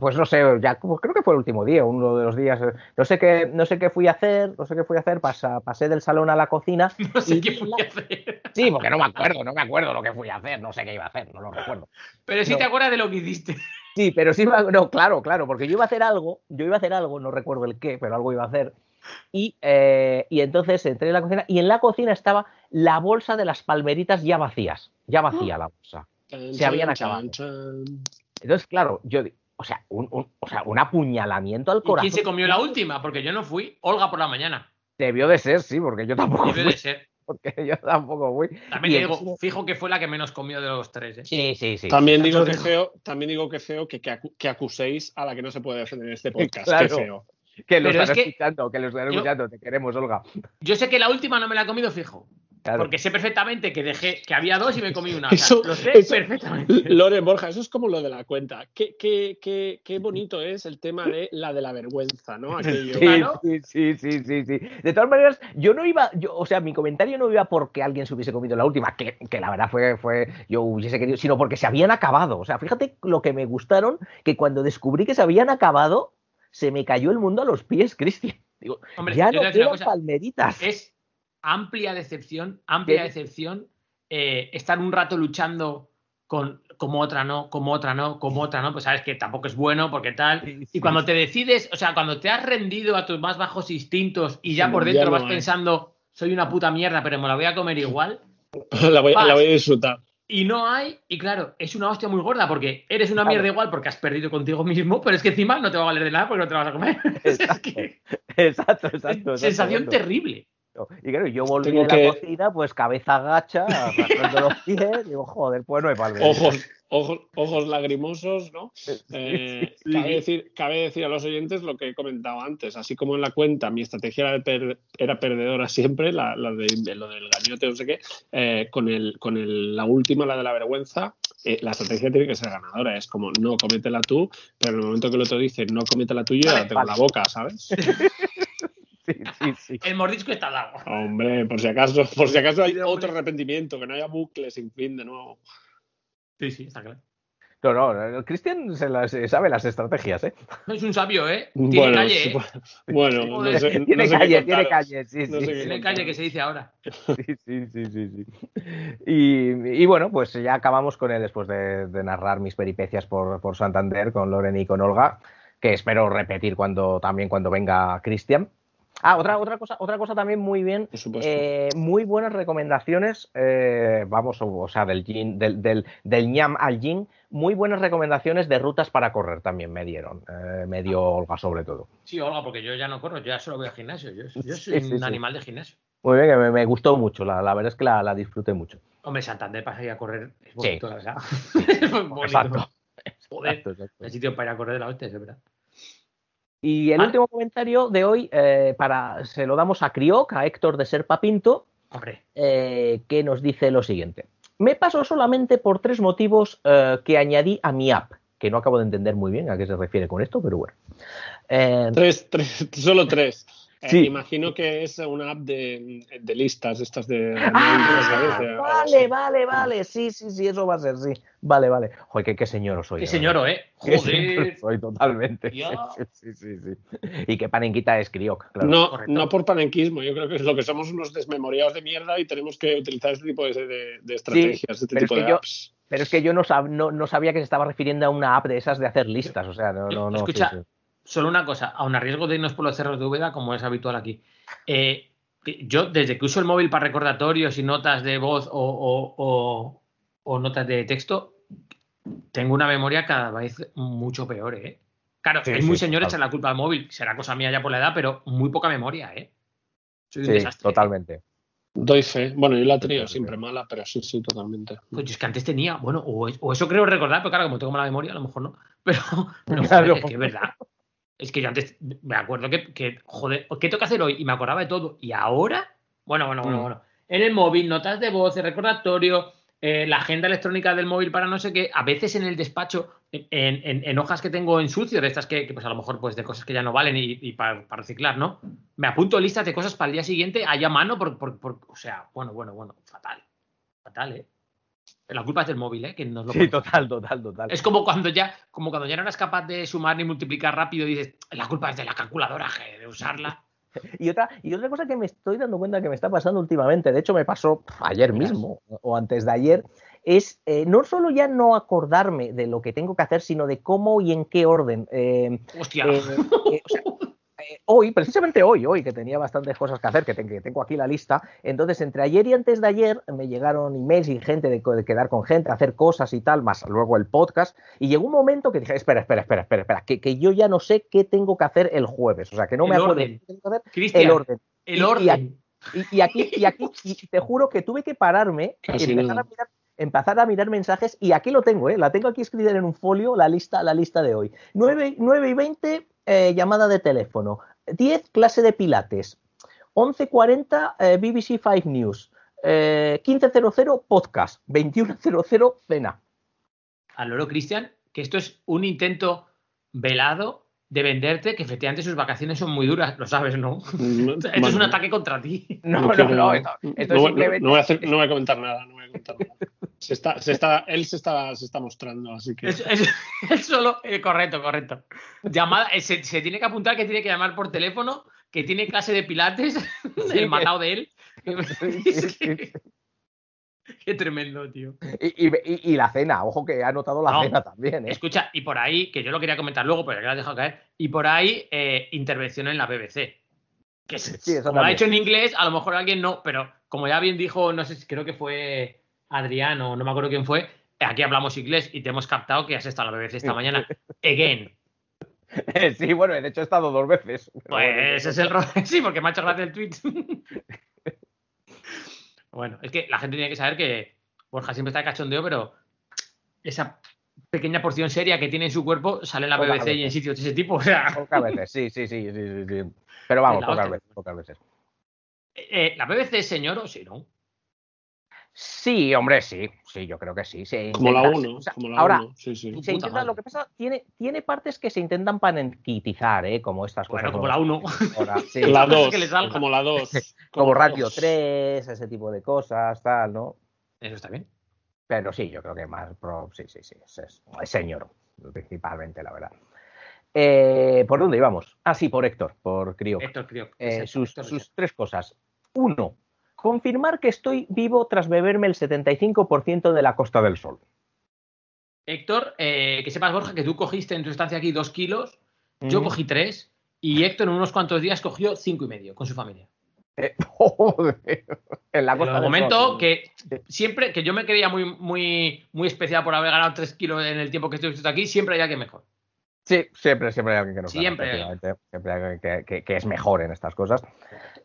pues no sé, ya pues creo que fue el último día, uno de los días, no sé qué, no sé qué fui a hacer, no sé qué fui a hacer, pasa- pasé del salón a la cocina, [laughs] No sé y- qué fui a hacer. sí, porque no me acuerdo, no me acuerdo lo que fui a hacer, no sé qué iba a hacer, no lo recuerdo. Pero sí No. te acuerdas de lo que hiciste. Sí, pero sí, no, claro, claro, porque yo iba a hacer algo, yo iba a hacer algo, no recuerdo el qué, pero algo iba a hacer. Y, eh, y entonces entré en la cocina y en la cocina estaba la bolsa de las palmeritas ya vacías, ya vacía la bolsa. Se habían acabado. Entonces, claro, yo, o sea, un, un- o sea, un apuñalamiento al ¿Y corazón. quién se comió la última? Porque yo no fui. Olga por la mañana. Debió de ser, sí, porque yo tampoco Debe fui, de ser. [laughs] porque yo tampoco fui. También Y digo, fijo que fue la que menos comió de los tres. ¿eh? Sí, sí, sí. También digo que feo, también digo que feo que, que, acu- que acuséis a la que no se puede defender en este [laughs] podcast. Claro. Qué feo. Que lo están es que- escuchando, que lo están yo- escuchando, te queremos, Olga. Yo sé que la última no me la he comido fijo. Claro. Porque sé perfectamente que dejé que había dos y me comí una. O sea, Eso- lo sé eso- perfectamente. [laughs] Loren Borja, eso es como lo de la cuenta. Qué, qué, qué, qué bonito es el tema de la de la vergüenza, ¿no? Aquello. Sí, Claro. sí, sí, sí, sí, sí. De todas maneras, yo no iba, yo, o sea, mi comentario no iba porque alguien se hubiese comido la última, que, que la verdad fue, fue, yo hubiese querido, sino porque se habían acabado. O sea, fíjate lo que me gustaron, que cuando descubrí que se habían acabado, se me cayó el mundo a los pies, Cristian. [laughs] Digo, Hombre, ya no cosa. palmeritas. Es amplia decepción, amplia decepción eh, estar un rato luchando con como otra no, como otra no, como otra no, pues sabes que tampoco es bueno porque tal. Y cuando te decides, o sea, cuando te has rendido a tus más bajos instintos y ya por ya dentro no vas pensando, soy una puta mierda, pero me la voy a comer [laughs] igual, La voy, Vas. la voy a disfrutar. Y no hay, y claro, es una hostia muy gorda porque eres una Claro. mierda igual porque has perdido contigo mismo, pero es que encima no te va a valer de nada porque no te vas a comer. [laughs] Es Exacto, que- Exacto, exacto. exacto, sensación exacto. terrible. Y claro, yo volví Tengo a la que- cocina, pues cabeza gacha, arrastrando los [laughs] pies, digo, joder, pues no hay palmeritas. Ojos, ojos, ojos lagrimosos, ¿no? Eh, sí. cabe, decir, cabe decir a los oyentes lo que he comentado antes. Así como en la cuenta mi estrategia era, de per- era perdedora siempre, la, la de, de lo del gañote, no sé qué, eh, con, el, con el- la última, la de la vergüenza, eh, la estrategia tiene que ser ganadora. Es como, no, cómetela tú, pero en el momento que el otro dice, no, cómetela tú, yo Vale, la tengo en la boca, ¿sabes? [laughs] Sí, sí, sí. El mordisco está dado. Hombre, por si acaso, por si acaso hay otro arrepentimiento, que no haya bucles sin fin de nuevo. Sí, sí, está claro. No, no, Cristian se, las- se sabe las estrategias, ¿eh? Es un sabio, ¿eh? Tiene Bueno, calle, ¿eh? bueno, no no tiene sé qué calle, tiene calle, sí, No sí. Tiene calle que se dice ahora. Sí, sí, sí, sí, sí. Y, y bueno, pues ya acabamos con él después de, de narrar mis peripecias por, por Santander con Loren y con Olga, que espero repetir cuando también cuando venga Cristian. Ah, otra, otra cosa, otra cosa también muy bien. Por supuesto. eh, muy buenas recomendaciones, eh, vamos, o, o sea, del, gin- del, del, del ñam al gin, muy buenas recomendaciones de rutas para correr también me dieron, eh, me dio Olga sobre todo. Sí, Olga, porque yo ya no corro, yo ya solo voy al gimnasio. Yo, yo soy Sí, sí, un sí. animal de gimnasio. Muy bien, que me, me gustó mucho, la, la verdad es que la, la disfruté mucho. Hombre, Santander para ir a correr es bonito, la verdad. [laughs] es bonito. Exacto. Joder, Exacto, exacto. el sitio para ir a correr de la hostia, es verdad. Y el Vale. último comentario de hoy eh, para, se lo damos a Crioc, a Héctor de Serpa Pinto, Hombre, eh, que nos dice lo siguiente. Me paso solamente por tres motivos eh, que añadí a mi app, que no acabo de entender muy bien a qué se refiere con esto, pero bueno. Eh, Tres, tres, solo tres. Eh, Sí. Imagino que es una app de, de listas, estas de. ah, vale, vale, vale, sí, sí, sí, eso va a ser, sí. Vale, vale. Joder, qué, qué señor soy. qué señor. ¿eh? Qué Joder. soy totalmente. Sí, [laughs] sí, sí, sí. Y qué panenquita es Crioc, claro. No, correcto. no por panenquismo, yo creo que es lo que somos unos desmemoriados de mierda y tenemos que utilizar este tipo de, de- de estrategias, este pero tipo es que de yo- apps. Pero es que yo no, sab- no, no sabía que se estaba refiriendo a una app de esas de hacer listas. O sea, no, no, no. sí, Escucha, sí. Solo una cosa, aun a riesgo de irnos por los cerros de Úbeda, como es habitual aquí. eh, yo, desde que uso el móvil para recordatorios y notas de voz o, o- o- o notas de texto, tengo una memoria cada vez mucho peor, ¿eh? Claro, Sí, es muy sí, señor claro. echar la culpa al móvil, será cosa mía ya por la edad, pero muy poca memoria, ¿eh? Soy un Sí, desastre. totalmente. Doy fe. Bueno, yo la he tenido siempre mala, pero sí, sí, totalmente. Pues yo es que antes tenía, bueno, o, es- o eso creo recordar, pero claro, como tengo mala memoria, a lo mejor no. Pero, [laughs] pero joder, Claro. es que es verdad. Es que yo antes me acuerdo que, que, joder, ¿qué tengo que hacer hoy? Y me acordaba de todo. Y ahora, bueno, bueno, bueno, Mm. bueno. En el móvil, notas de voz, el recordatorio, eh, la agenda electrónica del móvil para no sé qué. A veces en el despacho, en, en- en hojas que tengo en sucio, de estas que, que, pues a lo mejor pues de cosas que ya no valen y, y para, para reciclar, ¿no? Me apunto listas de cosas para el día siguiente allá a mano, por, por- por- o sea, bueno, bueno, bueno, fatal. Fatal, ¿eh? La culpa es del móvil, ¿eh? Que nos lo Sí, total, total, total. Es como cuando ya, como cuando ya no eras capaz de sumar ni multiplicar rápido y dices, la culpa es de la calculadora, de usarla. [laughs] Y otra, y otra cosa que me estoy dando cuenta que me está pasando últimamente, de hecho me pasó ayer mismo o antes de ayer, es eh, no solo ya no acordarme de lo que tengo que hacer, sino de cómo y en qué orden. Eh, Hostia. eh, eh, o sea, [laughs] eh, hoy, precisamente hoy, hoy que tenía bastantes cosas que hacer, que, te- que tengo aquí la lista, entonces entre ayer y antes de ayer me llegaron emails y gente de, quedar con gente, hacer cosas y tal, más luego el podcast, y llegó un momento que dije, espera, espera, espera, espera, espera, que, que yo ya no sé qué tengo que hacer el jueves, o sea, que no me acuerdo orden. qué tengo que hacer, Cristian, el orden. el y- orden. Y, y aquí, y aquí, y [laughs] te juro que tuve que pararme, Casi empezar nada. a, mirar, empezar a mirar mensajes, y aquí lo tengo, ¿eh? la tengo aquí escrita en un folio, la lista, la lista de hoy. 9, 9 y 20, eh, llamada de teléfono. 10, clase de pilates. 11.40, eh, BBC 5 News. Eh, 15.00, podcast. 21.00, cena. Al loro, Cristian, que esto es un intento velado de venderte que efectivamente sus vacaciones son muy duras, lo sabes, ¿no? [laughs] Esto es un ataque contra ti. No, no, no, esto, esto no- no- simplemente- no voy a hacer- no voy a comentar nada, no voy a comentar nada. [laughs] Se está, se está, él se está, se está mostrando, así que. Es, es- [laughs] es solo. eh, correcto, correcto. Llamada, eh, se, se tiene que apuntar que tiene que llamar por teléfono, que tiene clase de pilates, [laughs] Sí, el matado de él. [laughs] Es que- Qué tremendo, tío. Y, y- la cena, ojo que ha anotado la No. cena también, ¿eh? Escucha, y por ahí, que yo lo quería comentar luego, pero ya que lo has dejado caer, y por ahí eh, intervención en la BBC. Que Sí, como lo ha hecho en inglés, a lo mejor alguien no, pero como ya bien dijo, no sé si creo que fue Adrián o no me acuerdo quién fue, aquí hablamos inglés y te hemos captado que has estado en la BBC esta mañana. [laughs] Again. Sí, bueno, de hecho he estado dos veces. Pues ese es el rol. [laughs] Sí, porque me ha hecho gracia el tweet. [laughs] bueno, es que la gente tiene que saber que Borja siempre está de cachondeo, pero esa pequeña porción seria que tiene en su cuerpo sale en la BBC y en sitios de ese tipo. O sea, Pocas veces, sí, sí, sí, sí. Pero vamos, pocas veces, pocas veces. eh, ¿la BBC es señor o sí, no? Sí, hombre, sí, sí, yo creo que sí. se Como la intenta- 1, o sea, como la ahora, 1. Sí, sí. se intenta, madre. lo que pasa, tiene, tiene partes que se intentan panenquitizar, ¿eh? Como estas Bueno, cosas. como la 1. ahora, sí, [laughs] La cosas 2, que le salgan. como la 2. [laughs] como Radio 3, ese tipo de cosas, tal, ¿no? Eso está bien. Pero sí, yo creo que más pro, sí, sí, sí, es, es- es señor, principalmente, la verdad. Eh, ¿Por dónde íbamos? Ah, sí, por Héctor, por Crio. Héctor, creo. Eh, sus, sus tres cosas. Uno, confirmar que estoy vivo tras beberme el 75% de la Costa del Sol. Héctor, eh, que sepas, Borja, que tú cogiste en tu estancia aquí dos kilos, yo cogí tres y Héctor en unos cuantos días cogió cinco y medio con su familia. Eh, [laughs] joder, en la En Costa el del momento Sol. que siempre, que yo me creía muy, muy, muy especial por haber ganado tres kilos en el tiempo que estoy aquí, siempre hay alguien mejor. Sí, siempre, siempre hay alguien que nos gana, Siempre. Siempre hay alguien que, que- que es mejor en estas cosas.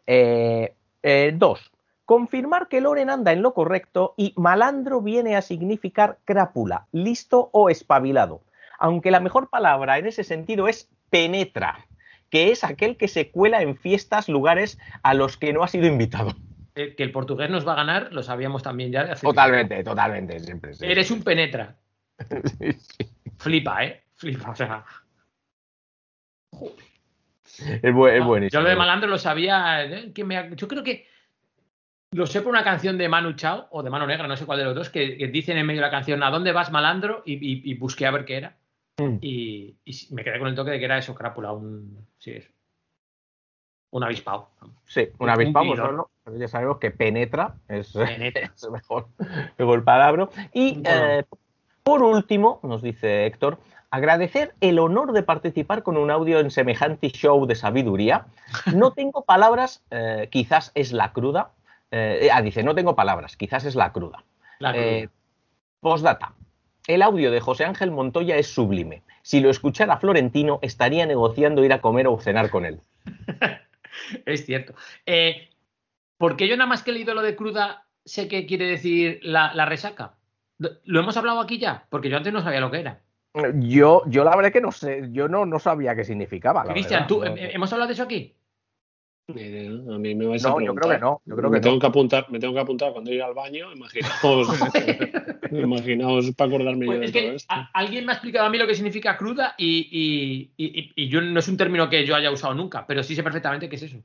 Eh, eh, dos, confirmar que Loren anda en lo correcto y malandro viene a significar crápula, listo o espabilado. Aunque la mejor palabra en ese sentido es penetra, que es aquel que se cuela en fiestas, lugares a los que no ha sido invitado. Eh, que el portugués nos va a ganar, lo sabíamos también ya hace Totalmente, totalmente, siempre. sí. Eres un penetra. [laughs] Sí, sí. Flipa, ¿eh? Flipa, o sea. Es, bu- es No, buenísimo. Yo lo de malandro lo sabía. ¿eh? que me yo creo que lo sé por una canción de Manu Chao o de Mano Negra, no sé cuál de los dos, que, que dicen en medio de la canción ¿A dónde vas, malandro? Y, y- y busqué a ver qué era. Mm. Y, me quedé con el toque de que era eso, crápula, un. Sí, eso. Un avispado. Sí, Un. ¿no? Pero ya sabemos que penetra es, Penetra. [laughs] es mejor, mejor palabra. Y Bueno. eh, por último, nos dice Héctor, agradecer el honor de participar con un audio en semejante show de sabiduría. No tengo palabras, eh, quizás es la cruda. Eh, ah, dice, no tengo palabras, quizás es la cruda. La Eh, cruz. postdata. El audio de José Ángel Montoya es sublime. Si lo escuchara Florentino, estaría negociando ir a comer o cenar con él. [laughs] Es cierto. Eh, ¿Por qué yo nada más que he leído lo de cruda sé qué quiere decir la, la resaca? ¿Lo hemos hablado aquí ya? Porque yo antes no sabía lo que era. Yo, yo la verdad que no sé, yo no, no sabía qué significaba. Cristian, ¿tú, no- eh, ¿hemos hablado de eso aquí? A mí me vais a No, yo creo preguntar. que no, yo creo me que tengo no. que apuntar, me tengo que apuntar cuando ir al baño, imaginaos, [laughs] imaginaos para acordarme yo Pues de todo esto. a- alguien me ha explicado a mí lo que significa cruda y, y- y- y- y yo no es un término que yo haya usado nunca, pero sí sé perfectamente qué es eso.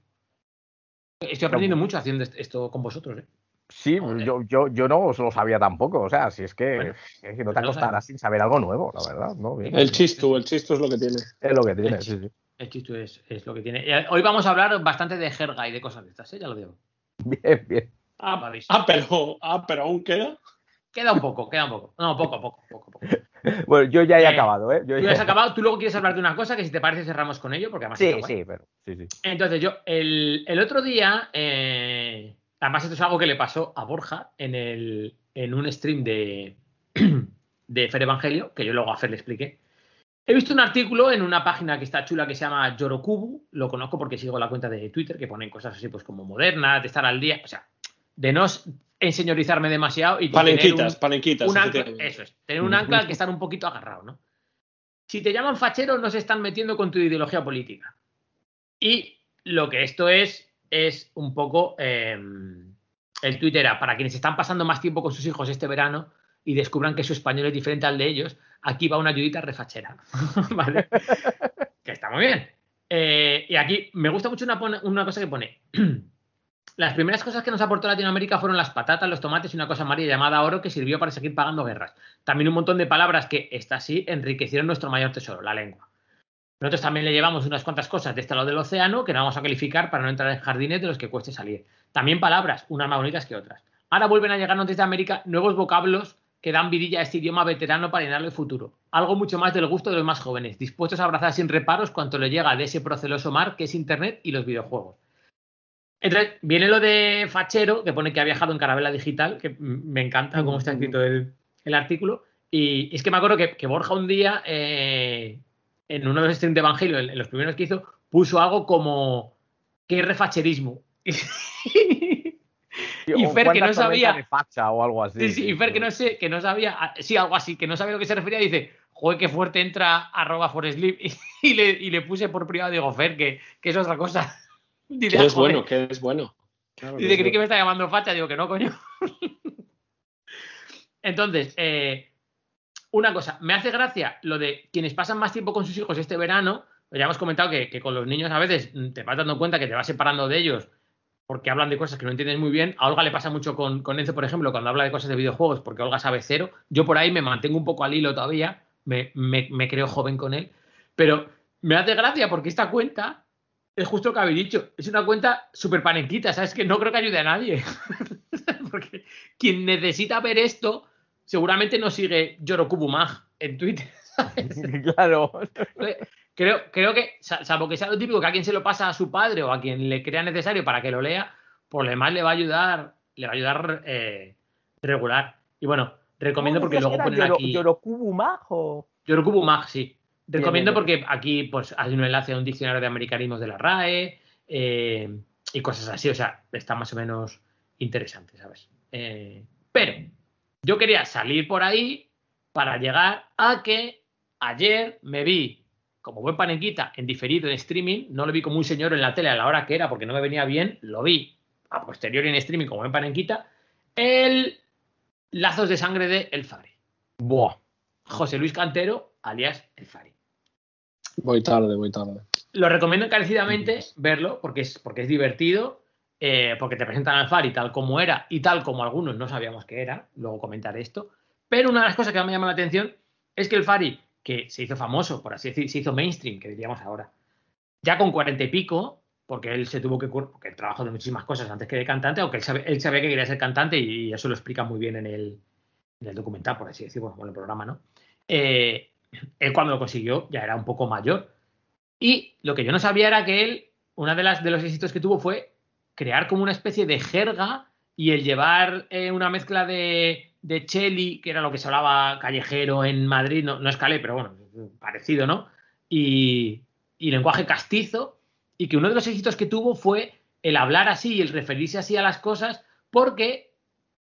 Estoy aprendiendo mucho haciendo est- esto con vosotros. ¿eh? Sí, Joder. yo, yo, yo no os lo sabía tampoco. O sea, si es que, Bueno, es que no pues te no acostarás sin saber algo nuevo, la verdad. ¿no? Bien. El chistu, el chistu es lo que tiene. Es lo que tiene, sí, sí. El chiste es, es lo que tiene. Eh, Hoy vamos a hablar bastante de jerga y de cosas de estas, ¿eh? ya lo digo. Bien, bien. Ah, habéis- ah, pero, ah, pero aún queda. Queda un poco, queda un poco. No, poco, poco, poco, poco. [laughs] Bueno, yo ya he Eh, acabado, ¿eh? Yo Tú ya- has acabado, tú luego quieres hablar de una cosa que si te parece cerramos con ello, porque además Sí, sí, pero sí, sí. Entonces yo, el, el otro día, eh, además esto es algo que le pasó a Borja en, el, en un stream de, [clears throat] de Fer Evangelio, que yo luego a Fer le expliqué. He visto un artículo en una página que está chula que se llama Yorokubu, lo conozco porque sigo la cuenta de Twitter, que ponen cosas así pues como modernas, de estar al día, o sea, de no enseñorizarme demasiado y tener Palenquitas, un- palenquitas. un ancla, efectivamente. eso es, tener un ancla al que estar un poquito agarrado, ¿no? Si te llaman fachero, no se están metiendo con tu ideología política. Y lo que esto es, es un poco eh, el Twitter era para quienes están pasando más tiempo con sus hijos este verano y descubran que su español es diferente al de ellos, aquí va una ayudita refachera. [laughs] ¿Vale? que está muy bien. Eh, y aquí me gusta mucho una, una cosa que pone. [clears throat] Las primeras cosas que nos aportó Latinoamérica fueron las patatas, los tomates y una cosa amarilla llamada oro que sirvió para seguir pagando guerras. También un montón de palabras que, estas sí, enriquecieron nuestro mayor tesoro, la lengua. Nosotros también le llevamos unas cuantas cosas de este lado del océano que no vamos a calificar para no entrar en jardines de los que cueste salir. También palabras, unas más bonitas que otras. Ahora vuelven a llegarnos desde América nuevos vocablos que dan vidilla a este idioma veterano para llenarle el futuro. Algo mucho más del gusto de los más jóvenes, dispuestos a abrazar sin reparos cuanto le llega de ese proceloso mar que es Internet y los videojuegos. Entonces, viene lo de Fachero, que pone que ha viajado en carabela digital, que me encanta cómo está escrito el, artículo. Y es que me acuerdo que, Borja un día, eh, en uno de los streams de Evangelio, en, los primeros que hizo, puso algo como ¿qué refacherismo? [laughs] Y Fer, que no sabía- de facha o algo así. Sí, sí, y Fer, que no sé, que no sabía, ah, sí, algo así, que no sabía a lo que se refería, dice, joder, qué fuerte entra arroba foreslip y, [laughs] y le, y le puse por privado, digo, Fer, que, que es otra cosa. [laughs] Dice, Que "Ah, es joder". bueno, que es bueno. Claro que Dice, es creí que me está llamando facha, digo que no, coño. [laughs] Entonces, eh, una cosa, me hace gracia lo de quienes pasan más tiempo con sus hijos este verano. Ya hemos comentado que, que con los niños a veces te vas dando cuenta que te vas separando de ellos porque hablan de cosas que no entiendes muy bien. A Olga le pasa mucho con, con Enzo, por ejemplo, cuando habla de cosas de videojuegos, porque Olga sabe cero. Yo por ahí me mantengo un poco al hilo todavía, me, me- me creo joven con él, pero me hace gracia porque esta cuenta es justo lo que habéis dicho. Es una cuenta súper panenquita, ¿sabes? Que no creo que ayude a nadie. [laughs] Porque quien necesita ver esto, seguramente no sigue Yorokubumag en Twitter. [laughs] [laughs] claro. Creo, creo que, sa- salvo que sea lo típico que a quien se lo pasa a su padre o a quien le crea necesario para que lo lea, por lo demás le va a ayudar, le va a ayudar eh, regular. Y bueno, recomiendo porque luego ponen aquí. Yorokubumag o...? Yorokubumag, sí. Recomiendo bien, porque aquí pues hay un enlace a un diccionario de americanismos de la RAE eh, y cosas así. O sea, está más o menos interesante, ¿sabes? Eh, pero yo quería salir por ahí para llegar a que ayer me vi como buen panenquita en diferido en streaming. No lo vi como un señor en la tele a la hora que era porque no me venía bien. Lo vi a posteriori en streaming como buen panenquita. El Lazos de Sangre de El Fari. Buah. José Luis Cantero, alias El Fari. Voy tarde, voy tarde. Lo recomiendo encarecidamente verlo porque es, porque es divertido, eh, porque te presentan al Fari tal como era y tal como algunos no sabíamos que era. Luego comentaré esto. Pero una de las cosas que más me llama la atención es que el Fari, que se hizo famoso, por así decir, se hizo mainstream, que diríamos ahora, ya con cuarenta y pico, porque él se tuvo que porque él trabajó de muchísimas cosas antes que de cantante, aunque él, él sabía que quería ser cantante y eso lo explica muy bien en el, en el documental, por así decirlo, bueno, en el programa, ¿no? Eh, él cuando lo consiguió ya era un poco mayor. Y lo que yo no sabía era que él, una de las de los éxitos que tuvo fue crear como una especie de jerga y el llevar eh, una mezcla de, de Cheli, que era lo que se hablaba callejero en Madrid, no, no es pero bueno, parecido, ¿no? Y, y lenguaje castizo, y que uno de los éxitos que tuvo fue el hablar así y el referirse así a las cosas, porque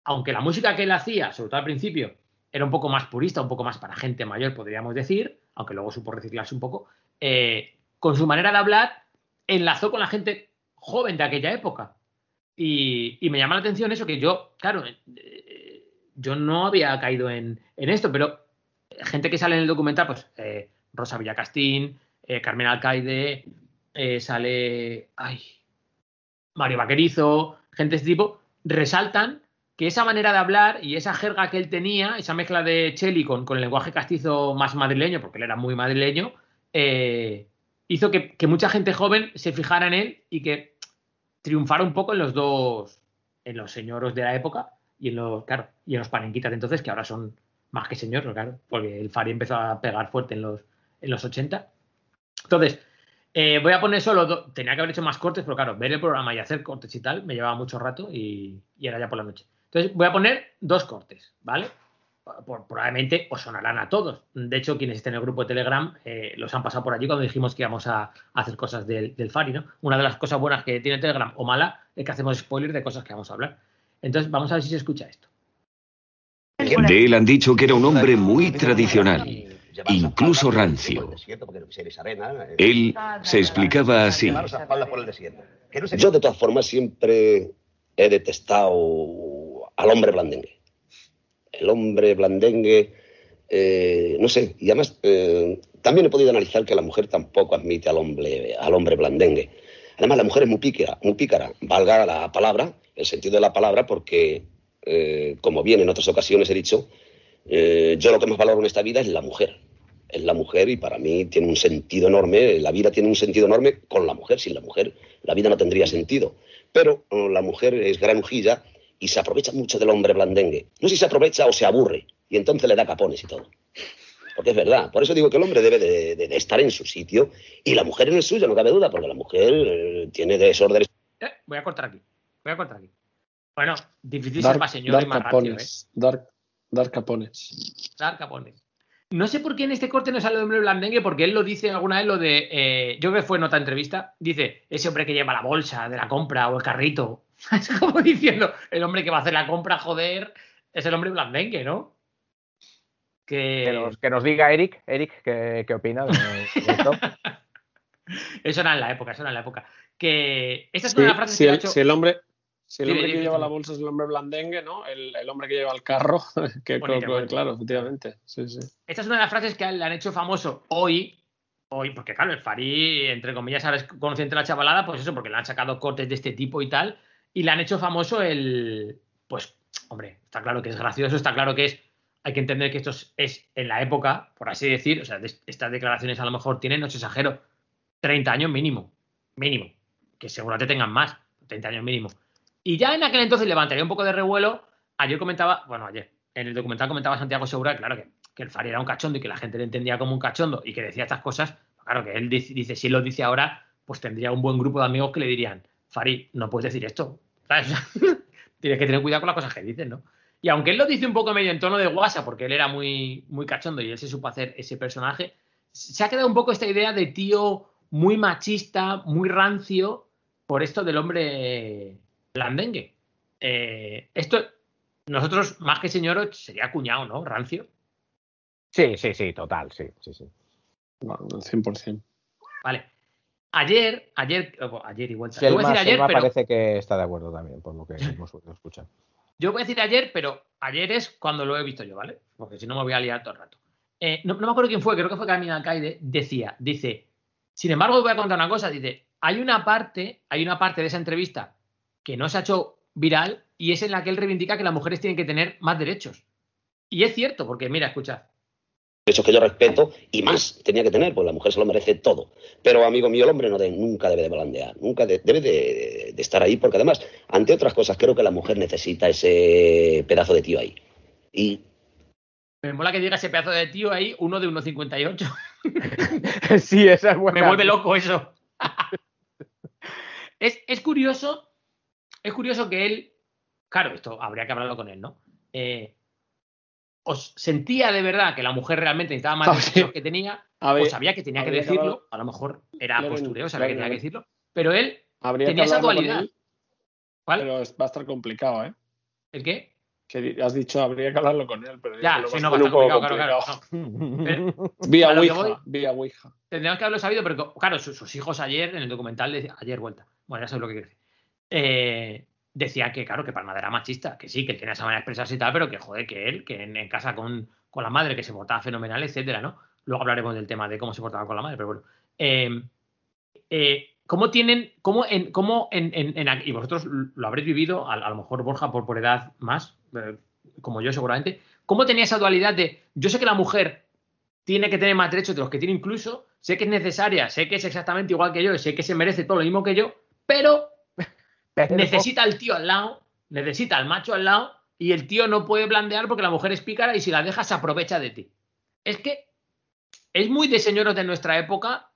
aunque la música que él hacía, sobre todo al principio, era un poco más purista, un poco más para gente mayor, podríamos decir, aunque luego supo reciclarse un poco, eh, con su manera de hablar, enlazó con la gente joven de aquella época. Y, y me llama la atención eso, que yo, claro, eh, yo no había caído en, en, esto, pero gente que sale en el documental, pues eh, Rosa Villacastín, eh, Carmen Alcaide, eh, sale ay, Mario Vaquerizo, gente de este tipo, resaltan que esa manera de hablar y esa jerga que él tenía, esa mezcla de Cheli con, con el lenguaje castizo más madrileño, porque él era muy madrileño, hizo que, que, mucha gente joven se fijara en él y que triunfara un poco en los dos, en los señoros de la época y en los, claro, y en los panenquitas de entonces, que ahora son más que señoros, claro, porque el Fari empezó a pegar fuerte en los, en los 80. Entonces, eh, voy a poner solo, tenía que haber hecho más cortes, pero claro, ver el programa y hacer cortes y tal me llevaba mucho rato y, y era ya por la noche. Entonces, voy a poner dos cortes, ¿vale? Por, probablemente os sonarán a todos. De hecho, quienes estén en el grupo de Telegram eh, los han pasado por allí cuando dijimos que íbamos a, a hacer cosas del, del, Fari, ¿no? Una de las cosas buenas que tiene Telegram o mala es que hacemos spoilers de cosas que vamos a hablar. Entonces, vamos a ver si se escucha esto. De él han dicho que era un hombre muy tradicional, incluso rancio. Él se explicaba así. Yo, de todas formas, siempre he detestado al hombre blandengue. El hombre blandengue, eh, no sé, y además eh, también he podido analizar que la mujer tampoco admite al hombre, al hombre blandengue. Además, la mujer es muy pícara, muy pícara, valga la palabra, el sentido de la palabra, porque, eh, como bien en otras ocasiones he dicho, eh, yo lo que más valoro en esta vida es la mujer. Es la mujer y para mí tiene un sentido enorme, la vida tiene un sentido enorme con la mujer. Sin la mujer, la vida no tendría sentido. Pero oh, la mujer es granujilla y se aprovecha mucho del hombre blandengue. No sé si se aprovecha o se aburre y entonces le da capones y todo. Porque es verdad. Por eso digo que el hombre debe de, estar en su sitio y la mujer en el suyo, no cabe duda, porque la mujer eh, tiene desórdenes. Eh, voy a cortar aquí. Voy a cortar aquí. Bueno, difícil ser más señor y más Capones, rancio, ¿eh? Dark, Dark Capones. Dark Capones. No sé por qué en este corte no sale el hombre blandengue, porque él lo dice alguna vez, lo de. Eh, yo creo que fue en otra entrevista. Dice, ese hombre que lleva la bolsa de la compra o el carrito. [laughs] Es como diciendo, el hombre que va a hacer la compra, joder, es el hombre blandengue, ¿no? Que... Que, nos, que nos diga Eric, Eric, ¿qué, qué opina de, de esto? [laughs] eso era en la época, eso era en la época. Que esta es Sí, una de las frases si, que ha el, hecho. si el hombre, si el hombre que lleva la bolsa es el hombre blandengue, ¿no? El, el hombre que lleva el carro, [laughs] que claro, efectivamente. Sí, sí. Esta es una de las frases que le han hecho famoso hoy. Hoy, porque claro, el Fari, entre comillas, ahora es conociente de la chavalada, pues eso, porque le han sacado cortes de este tipo y tal, y le han hecho famoso el. Pues, hombre, está claro que es gracioso, está claro que es. Hay que entender que esto es, es en la época, por así decir, o sea, de- estas declaraciones a lo mejor tienen, no os exagero, 30 años mínimo. Mínimo. Que seguramente tengan más, 30 años mínimo. Y ya en aquel entonces levantaría un poco de revuelo. Ayer comentaba, bueno, ayer, en el documental comentaba Santiago Segura, claro que, que el Fari era un cachondo y que la gente le entendía como un cachondo y que decía estas cosas. Claro que él dice, si él lo dice ahora, pues tendría un buen grupo de amigos que le dirían, Fari, no puedes decir esto. [laughs] Tienes que tener cuidado con las cosas que dices, ¿no? Y aunque él lo dice un poco medio en tono de guasa, porque él era muy, muy cachondo y él se supo hacer ese personaje, se ha quedado un poco esta idea de tío muy machista, muy rancio, por esto del hombre blandengue. Eh, esto, nosotros, más que señor, sería cuñado, ¿no? Rancio. Sí, sí, sí, total, sí, sí, sí. Bueno, 100%. Vale. Ayer, ayer, oh, ayer igual. Yo Selma, voy a decir ayer, Selma pero parece que está de acuerdo también, por lo que [laughs] hemos escuchar. yo voy a decir ayer, pero ayer es cuando lo he visto yo, ¿vale? Porque si no me voy a liar todo el rato. Eh, no, no me acuerdo quién fue, creo que fue Camila Alcaide, decía, dice, sin embargo, voy a contar una cosa, dice, hay una parte, hay una parte de esa entrevista que no se ha hecho viral y es en la que él reivindica que las mujeres tienen que tener más derechos. Y es cierto, porque mira, escuchad. derechos que yo respeto y más tenía que tener, pues la mujer se lo merece todo. Pero, amigo mío, el hombre no de- nunca debe de blandear, nunca de- debe de, de estar ahí, porque además, ante otras cosas, creo que la mujer necesita ese pedazo de tío ahí. Y Me mola que diga ese pedazo de tío ahí, uno de 1,58. [laughs] sí, esa es buena. Me vuelve loco eso. [laughs] es, es curioso, es curioso que él, claro, esto habría que hablarlo con él, ¿no? Eh, ¿Os sentía de verdad que la mujer realmente necesitaba más [laughs] ver, que tenía? A O ver, sabía que tenía que decirlo, a lo mejor era Claro, postureo, sabía que tenía que decirlo, pero él Habría tenía esa dualidad. ¿Cuál? pero va a estar complicado, ¿eh? ¿El qué? Que has dicho habría que hablarlo con él, pero Ya, sí, vas no, va a estar complicado, claro, claro. no. [laughs] Vía Ouija, voy- vía Ouija. tendríamos que haberlo sabido, pero claro, sus, sus hijos ayer, en el documental, de, ayer vuelta, bueno, ya sabes lo que quiere decir, eh, decía que, claro, que Palma era machista, que sí, que él tiene esa manera de expresarse y tal, pero que joder, que él, que en, casa con, con la madre, que se portaba fenomenal, etcétera, ¿no? Luego hablaremos del tema de cómo se portaba con la madre, pero bueno. Eh, eh, ¿Cómo tienen, cómo en, cómo en, en- y vosotros lo habréis vivido, a, a lo mejor Borja por, por edad más, eh, como yo seguramente, ¿cómo tenía esa dualidad de, yo sé que la mujer tiene que tener más derechos de los que tiene incluso, sé que es necesaria, sé que es exactamente igual que yo, sé que se merece todo lo mismo que yo, pero Pero- necesita al tío al lado, necesita al macho al lado, y el tío no puede blandear porque la mujer es pícara y si la dejas se aprovecha de ti. Es que es muy de señoros de nuestra época,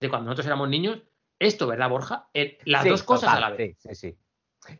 de cuando nosotros éramos niños, esto, ¿verdad, Borja? El- las Sí, dos cosas total, a la vez. Sí, sí, sí.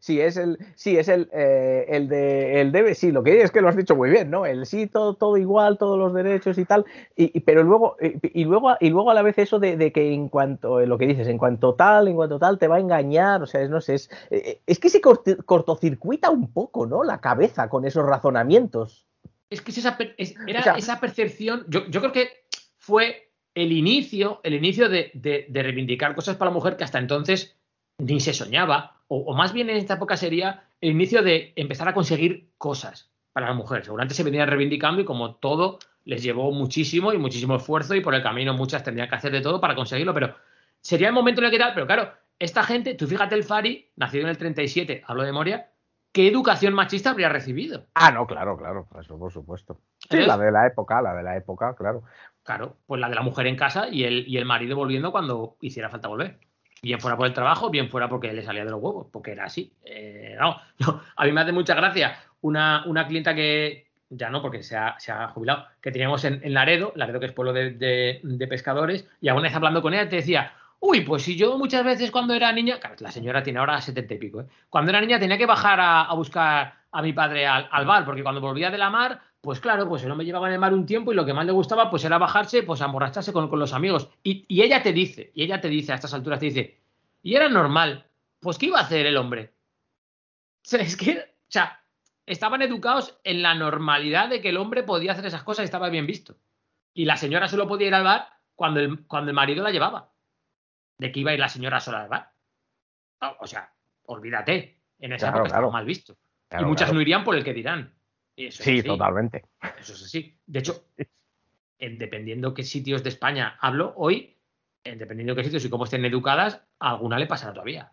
Sí, es el, sí, es el, eh, el de, el debe, sí, lo que es que lo has dicho muy bien, ¿no? El sí, todo, todo igual, todos los derechos y tal, y, y- pero luego, y, y luego, y luego a la vez eso de, de que en cuanto, eh, lo que dices, en cuanto tal, en cuanto tal, te va a engañar, o sea, es, no sé, es, eh, es que se cortocircuita un poco, ¿no? La cabeza con esos razonamientos. Es que es esa, es- era O sea- esa percepción. Yo, yo creo que fue el inicio, el inicio de, de- de reivindicar cosas para la mujer que hasta entonces ni se soñaba. O, o más bien en esta época sería el inicio de empezar a conseguir cosas para la mujer. Seguramente se venían reivindicando y como todo les llevó muchísimo y muchísimo esfuerzo y por el camino muchas tendrían que hacer de todo para conseguirlo, pero sería el momento en el que tal, pero claro, esta gente, tú fíjate el Fari, nacido en el 37, hablo de memoria, ¿qué educación machista habría recibido? Ah, no, claro, claro, eso por supuesto. Sí, la de la época, la de la época, claro. Claro, pues la de la mujer en casa y el, y el marido volviendo cuando hiciera falta volver. Bien fuera por el trabajo, bien fuera porque le salía de los huevos, porque era así. Eh, no, [laughs] no, a mí me hace mucha gracia una, una clienta que, ya no, porque se ha, se ha jubilado, que teníamos en, en Laredo, Laredo que es pueblo de, de- pescadores, y alguna vez hablando con ella te decía, uy, pues si yo muchas veces cuando era niña, la señora tiene ahora setenta y pico, ¿eh? cuando era niña tenía que bajar a, a buscar a mi padre al, al bar, porque cuando volvía de la mar, pues claro, pues él no me llevaba en el mar un tiempo y lo que más le gustaba pues era bajarse, pues a emborracharse con, con los amigos. Y, y ella te dice, y ella te dice a estas alturas, te dice, y era normal, pues ¿qué iba a hacer el hombre? O [laughs] sea, es que, o sea, estaban educados en la normalidad de que el hombre podía hacer esas cosas y estaba bien visto. Y la señora solo podía ir al bar cuando el, cuando el marido la llevaba. ¿De que iba a ir la señora sola al bar? No, o sea, olvídate. En esa Claro, época estaba mal visto. Claro, y muchas no irían por el que dirán. Eso Sí, totalmente. Eso es así. De hecho, en- dependiendo qué sitios de España hablo hoy, en dependiendo qué sitios y cómo estén educadas, a alguna le pasará todavía.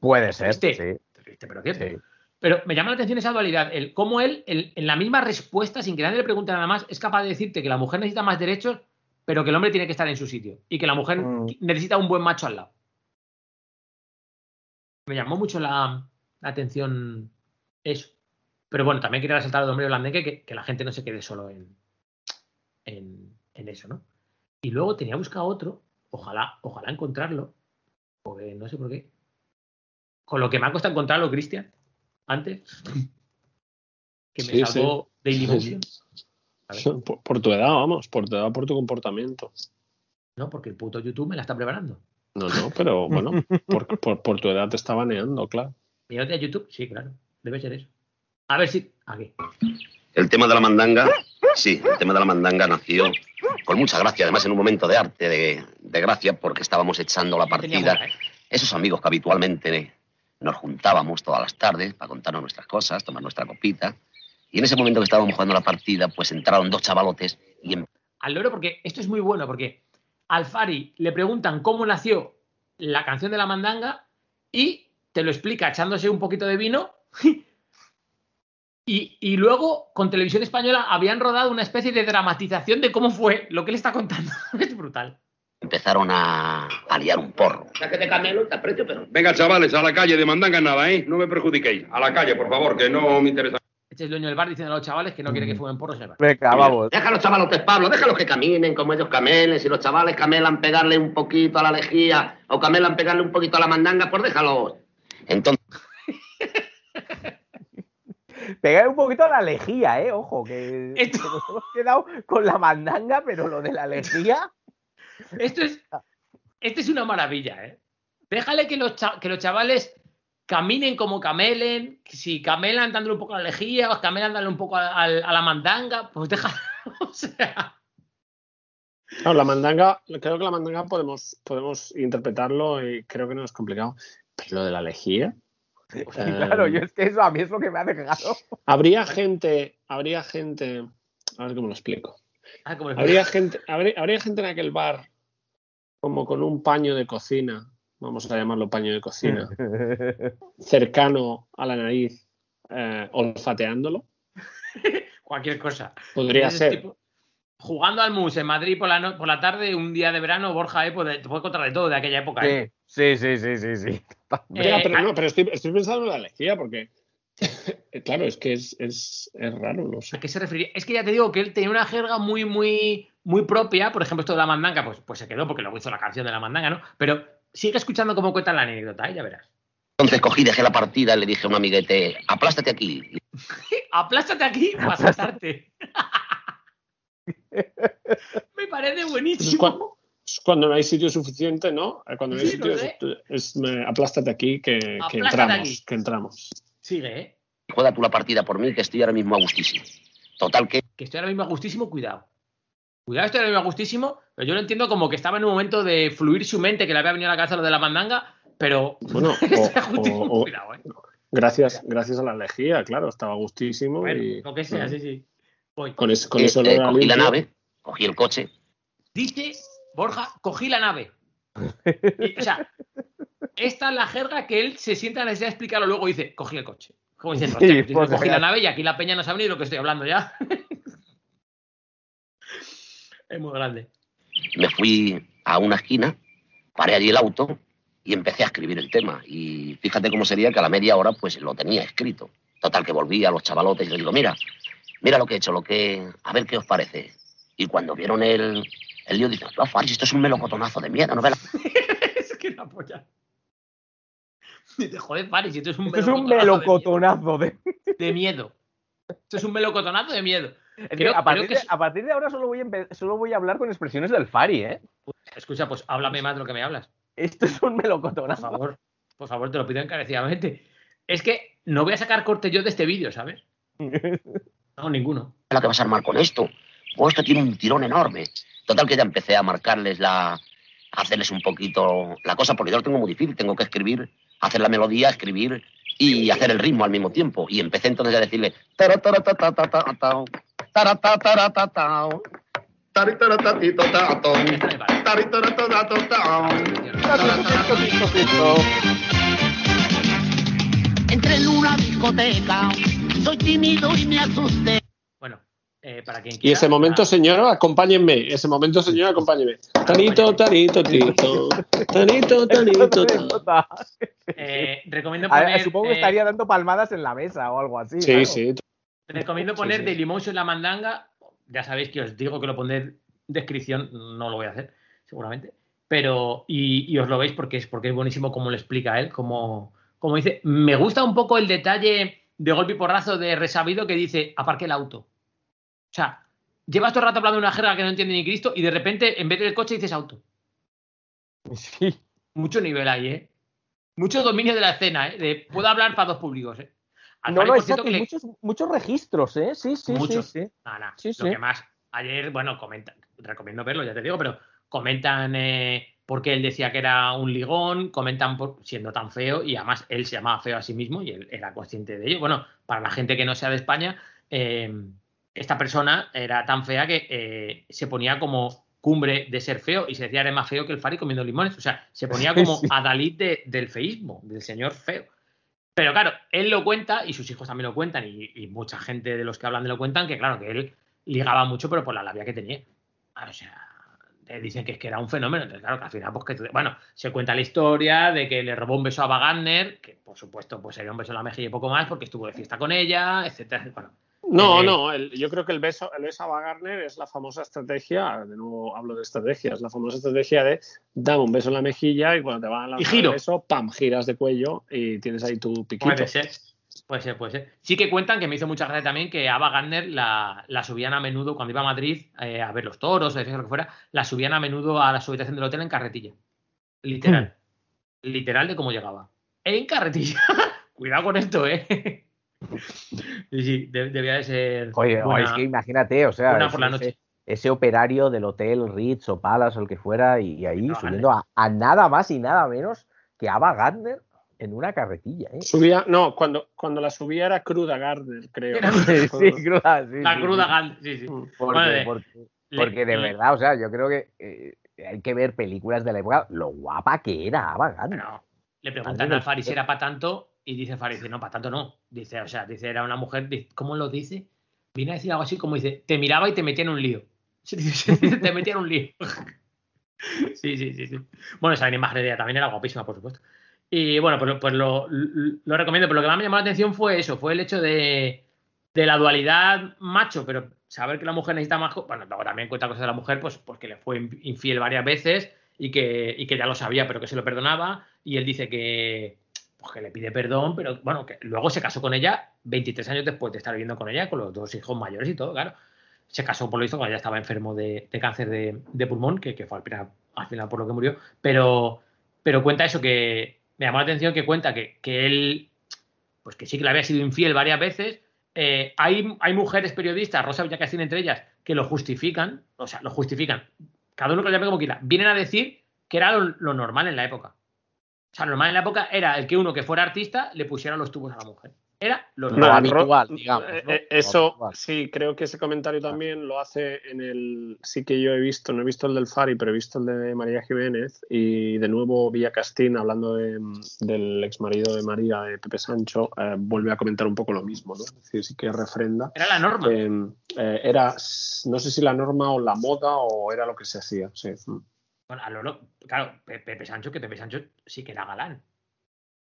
Puede ser, ¿Viste? sí. Triste, pero cierto. sí. Pero me llama la atención esa dualidad, el cómo él, el- en la misma respuesta, sin que nadie le pregunte nada más, es capaz de decirte que la mujer necesita más derechos, pero que el hombre tiene que estar en su sitio y que la mujer Mm. necesita un buen macho al lado. Me llamó mucho la, la atención eso. Pero bueno, también quería resaltar al hombre blandengue que, que la gente no se quede solo en, en, en eso, ¿no? Y luego tenía buscado otro, ojalá, ojalá encontrarlo, porque no sé por qué. Con lo que me ha costado encontrarlo, Cristian, antes, que me Sí, salvó. [laughs] A ver, Por, por tu edad, vamos, por tu edad, por tu comportamiento. no, porque el puto YouTube me la está preparando. No, no, pero bueno, [laughs] por, por, por tu edad te está baneando, claro. Mírate a YouTube, sí, claro, debe ser eso. A ver si. Aquí. El tema de la mandanga, sí, el tema de la mandanga nació con mucha gracia, además en un momento de arte, de, de gracia, porque estábamos echando la partida. buena, ¿eh? Esos amigos que habitualmente nos juntábamos todas las tardes para contarnos nuestras cosas, tomar nuestra copita. Y en ese momento que estábamos jugando la partida, pues entraron dos chavalotes y em- al loro porque esto es muy bueno, porque al Fari le preguntan cómo nació la canción de la mandanga y te lo explica echándose un poquito de vino. [laughs] Y, y luego con Televisión Española habían rodado una especie de dramatización de cómo fue lo que él está contando. [laughs] es brutal. empezaron a, a liar un porro. que te camelo, te aprecio, pero... Venga, chavales, a la calle de mandanga nada, ¿eh? No me perjudiquéis. A la calle, por favor, que no me interesa. Este es el dueño del bar diciendo a los chavales que no quiere que fumen porros en el bar. Venga, vamos. Déjalos, chavalotes, Pablo, déjalos que caminen como ellos camelen. Si los chavales camelan pegarle un poquito a la lejía o camelan pegarle un poquito a la mandanga, pues déjalos. Entonces, Pegar un poquito a la lejía, eh, ojo, que, Esto- que nos hemos quedado con la mandanga, pero lo de la lejía. Esto es, esto es una maravilla, ¿eh? Déjale que los, que los chavales caminen como camelen. Si camelan dándole un poco a la lejía, o camelan dándole un poco a, a- a la mandanga, pues deja. [laughs] o sea, No, la mandanga, creo que la mandanga podemos, podemos interpretarlo y creo que no es complicado. Pero lo de la lejía. [laughs] eh, claro, yo es que eso a mí es lo que me ha dejado. Habría gente, habría gente, a ver cómo lo explico. ah, el- Habría gente, habría, habría gente en aquel bar como con un paño de cocina, vamos a llamarlo paño de cocina, [laughs] cercano a la nariz, eh, olfateándolo. [laughs] cualquier cosa. Podría ser. tipo- jugando al mus en Madrid por la, no- por la tarde, un día de verano, Borja, eh, puede- te puede contar de todo de aquella época. eh. Sí, sí, sí, sí, sí. Ya, Eh, pero ah- no, pero estoy, estoy pensando en la lejía porque, [laughs] claro, es que es, es, es raro, no sé. ¿A qué se refería? Es que ya te digo que él tenía una jerga muy, muy, muy propia. Por ejemplo, esto de la mandanga, pues, pues se quedó porque luego hizo la canción de la mandanga, ¿no? Pero sigue escuchando cómo cuentan la anécdota, ¿eh? ya verás. Entonces cogí, dejé la partida y le dije a un amiguete, aplástate aquí. [laughs] Aplástate aquí para [laughs] saltarte. [laughs] Me parece Es buenísimo. cuando, es cuando no hay sitio suficiente, ¿no? Cuando no hay Sí, sitio, sé. es, es- me- aplástate aquí que, entramos, aquí. que entramos. Sigue, ¿eh? Juega tú la partida por mí, que estoy ahora mismo a gustísimo. Total que Que estoy ahora mismo a gustísimo, cuidado. Cuidado, estoy ahora mismo a gustísimo, pero yo lo entiendo como que estaba en un momento de fluir su mente, que le había venido a la cabeza lo de la mandanga, pero Bueno, [laughs] estoy o- a gustísimo, o- o- cuidado, ¿eh? gracias, gracias a la lejía, claro, estaba gustísimo Bueno, y lo que sea, sí, sí. Voy. con, ese, con eh, eso eh, cogí la nave, cogí el coche, Dice, Borja, cogí la nave. Y, o sea, esta es la jerga que él se sienta la necesidad de explicarlo luego y dice, cogí el coche. Como Sí, "Hostia, pues cogí la nave y aquí la peña no sabe ni de lo que estoy hablando ya. [laughs] es muy grande. me fui a una esquina, paré allí el auto y empecé a escribir el tema. Y fíjate cómo sería que a la media hora pues lo tenía escrito. Total que volví a los chavalotes y les digo, mira, mira lo que he hecho, lo que, a ver qué os parece. Y cuando vieron el, el lío, dicen, no, Faris, esto es un melocotonazo de mierda, novela. [laughs] es que la polla. Dice, joder, Faris, esto es un Esto es un melocotonazo de. de, de miedo. Esto es un melocotonazo de miedo. Creo- a, partir creo que de, es- a partir de ahora solo voy, a empe- solo voy a hablar con expresiones del Fari, ¿eh? Escucha, pues háblame más de lo que me hablas. Esto es un Por melocotonazo. favor, por favor, te lo pido encarecidamente. Es que no voy a sacar corte yo de este vídeo, ¿sabes? [laughs] No, ninguno. la que vas a armar con esto? O esto tiene un tirón enorme. Total que ya empecé a marcarles la... a hacerles un poquito la cosa, porque yo lo tengo muy difícil. Tengo que escribir, hacer la melodía, escribir y hacer el ritmo al mismo tiempo. Y empecé entonces a decirle... Entré en una discoteca, soy tímido y me asusté. Bueno, eh, para quien Y quiera. ese momento, señora, acompáñenme. Ese momento, señora, acompáñenme. Tanito, tanito, tito. Tanito, [laughs] tanito, tanito. eh, recomiendo [laughs] ver, supongo que eh, estaría dando palmadas en la mesa o algo así. Sí, claro. sí. Recomiendo Sí, poner sí. de limón en la mandanga. Ya sabéis que os digo que lo pondré en descripción, no lo voy a hacer, seguramente. Pero, y, y os lo veis porque es, porque es buenísimo como lo explica él, como, como dice. Me gusta un poco el detalle de golpe y porrazo de resabido que dice, aparque el auto. O sea, llevas todo el rato hablando de una jerga que no entiende ni Cristo y de repente, en vez del coche, dices auto. Sí. Mucho nivel ahí, ¿eh? Mucho dominio de la escena, ¿eh? De, puedo hablar para dos públicos, ¿eh? Al No, no, exacto, que le- muchos, muchos registros, ¿eh? Sí, sí, Muchos. sí, sí. Lo sí. que más, ayer, bueno, comentan, recomiendo verlo, ya te digo, pero comentan eh, por qué él decía que era un ligón, comentan por siendo tan feo y además él se llamaba feo a sí mismo y él era consciente de ello. Bueno, para la gente que no sea de España, eh, esta persona era tan fea que eh, se ponía como cumbre de ser feo y se decía eres más feo que el Fari comiendo limones. O sea, se ponía [laughs] como Sí. adalid de- del feísmo, del señor feo. Pero claro, él lo cuenta y sus hijos también lo cuentan y, y mucha gente de los que hablan de lo cuentan que claro, que él ligaba mucho pero por la labia que tenía. O sea, te dicen que es que era un fenómeno. Entonces, claro, que al final, pues que, bueno, se cuenta la historia de que le robó un beso a Wagner, que por supuesto, pues sería un beso en la mejilla y poco más porque estuvo de fiesta con ella, etcétera. Bueno, No, Eh, no, el- yo creo que el beso, el beso a Wagner es la famosa estrategia, de nuevo hablo de estrategias, la famosa estrategia de dame un beso en la mejilla y cuando te van a Y lanzar giro. el beso, pam, giras de cuello y tienes ahí tu piquito. Puede ser. Puede ser, puede ser. Sí que cuentan que me hizo mucha gracia también que Ava Gardner la, la subían a menudo cuando iba a Madrid eh, a ver los toros o lo que fuera, la subían a menudo a la habitación del hotel en carretilla. Literal. literal de cómo llegaba. En carretilla. [laughs] Cuidado con esto, ¿eh? sí, sí, de- debía de ser. Oye, buena- es que imagínate, o sea, ese, por la noche. ese- ese operario del hotel Ritz o Palace o el que fuera, y, y ahí No, subiendo a, a nada más y nada menos que Ava Gardner en una carretilla, ¿eh? Subía, no, cuando, cuando la subía era cruda Gardner, creo. Era- Sí, [laughs] sí, cruda, sí, La sí, cruda sí. Gandhi, sí, sí. Porque, de- porque- le- porque de le- verdad, o sea, yo creo que eh, hay que ver películas de la época, lo guapa que era Ava Gardner. No, le preguntan Gardner al Fari si era para tanto y dice Fari, dice, no, para tanto no. Dice, o sea, dice, era una mujer, ¿cómo lo dice? Viene a decir algo así como dice, te miraba y te metía en un lío. [laughs] Te metía en un lío. [laughs] Sí, sí, sí, sí. Bueno, esa imagen de ella también era guapísima, por supuesto. Y bueno, pues, pues lo, lo- recomiendo. Pero lo que más me llamó la atención fue eso, fue el hecho de, de la dualidad macho, pero saber que la mujer necesita más. Bueno, luego también cuenta cosas de la mujer, pues, pues que le fue in- infiel varias veces y que, y que ya lo sabía, pero que se lo perdonaba. Y él dice que, pues, que le pide perdón, pero bueno, que luego se casó con ella 23 años después de estar viviendo con ella, con los dos hijos mayores y todo, claro. Se casó por lo visto cuando ya estaba enfermo de, de cáncer de, de pulmón, que, que fue al final, al final por lo que murió. Pero, pero cuenta eso que me llamó la atención que cuenta que, él, pues que sí que le había sido infiel varias veces. Eh, hay, hay mujeres periodistas, Rosa Villacastín entre ellas, que lo justifican, o sea, lo justifican. Cada uno que lo llame como quiera. Vienen a decir que era lo, lo normal en la época. O sea, lo normal en la época era el que uno que fuera artista le pusiera los tubos a la mujer. Era lo normal. habitual, digamos, eh, ¿no? eh, Eso, habitual. sí, creo que ese comentario también lo hace en el. Sí que yo he visto, no he visto el del Fari, pero he visto el de María Jiménez. Y de nuevo, Villa Castín, hablando de- del ex marido de María, de Pepe Sancho, eh, vuelve a comentar un poco lo mismo, ¿no? Es decir, sí que refrenda. Era la norma. Eh, eh, era, no sé si la norma o la moda o era lo que se hacía, sí. Bueno, a lo lo- claro, Pe- Pepe Sancho, que Pepe Sancho sí que era galán.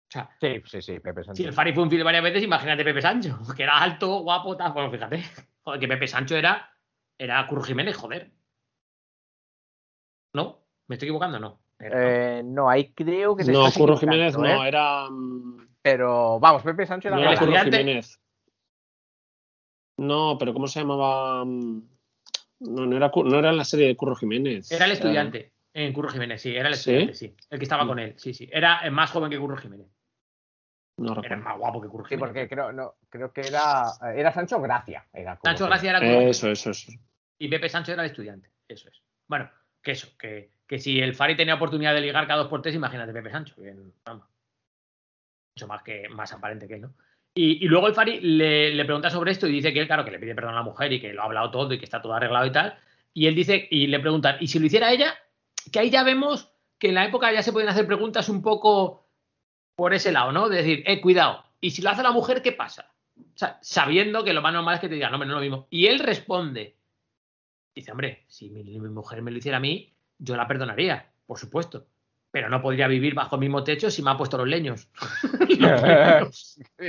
O sea, Sí, sí, sí, Pepe Sánchez. si el Fari fue varias veces, imagínate Pepe Sancho, [laughs] que era alto, guapo, tal. Bueno, fíjate. Joder, que Pepe Sancho era, era Curro Jiménez, joder. ¿No? ¿Me estoy equivocando? No. Eh, no, ahí creo que te No, Curro Jiménez no, ¿eh? era. mm, Pero vamos, Pepe Sánchez era No El era. Curro estudiante- Jiménez. No, pero ¿cómo se llamaba? Mm, No, no era, no era la serie de Curro Jiménez. Era el estudiante en Curro Jiménez, sí, era el ¿Sí? estudiante, sí. El que estaba con él, sí, sí. Era más joven que Curro Jiménez. No Era más guapo que Sí, Jiménez. porque creo, no, creo que era, era Sancho Gracia. Era como Sancho Gracia era. Eso, eso, eso. y Pepe Sancho era el estudiante. Eso es. Bueno, que eso, que, que si el Fari tenía oportunidad de ligar cada dos por tres, imagínate Pepe Sancho. vamos, mucho más que más aparente que él, ¿no? Y, y luego el Fari le, le pregunta sobre esto y dice que él, claro, que le pide perdón a la mujer y que lo ha hablado todo y que está todo arreglado y tal. Y él dice, y le preguntan, ¿y si lo hiciera ella? Que ahí ya vemos que en la época ya se pueden hacer preguntas un poco por ese lado, ¿no? De decir, eh, cuidado, ¿y si lo hace la mujer, qué pasa? O sea, sabiendo que lo más normal es que te digan, no, hombre, no es lo mismo. Y él responde, dice, hombre, si mi, mi mujer me lo hiciera a mí, yo la perdonaría, por supuesto. Pero no podría vivir bajo el mismo techo si me ha puesto los leños. [laughs]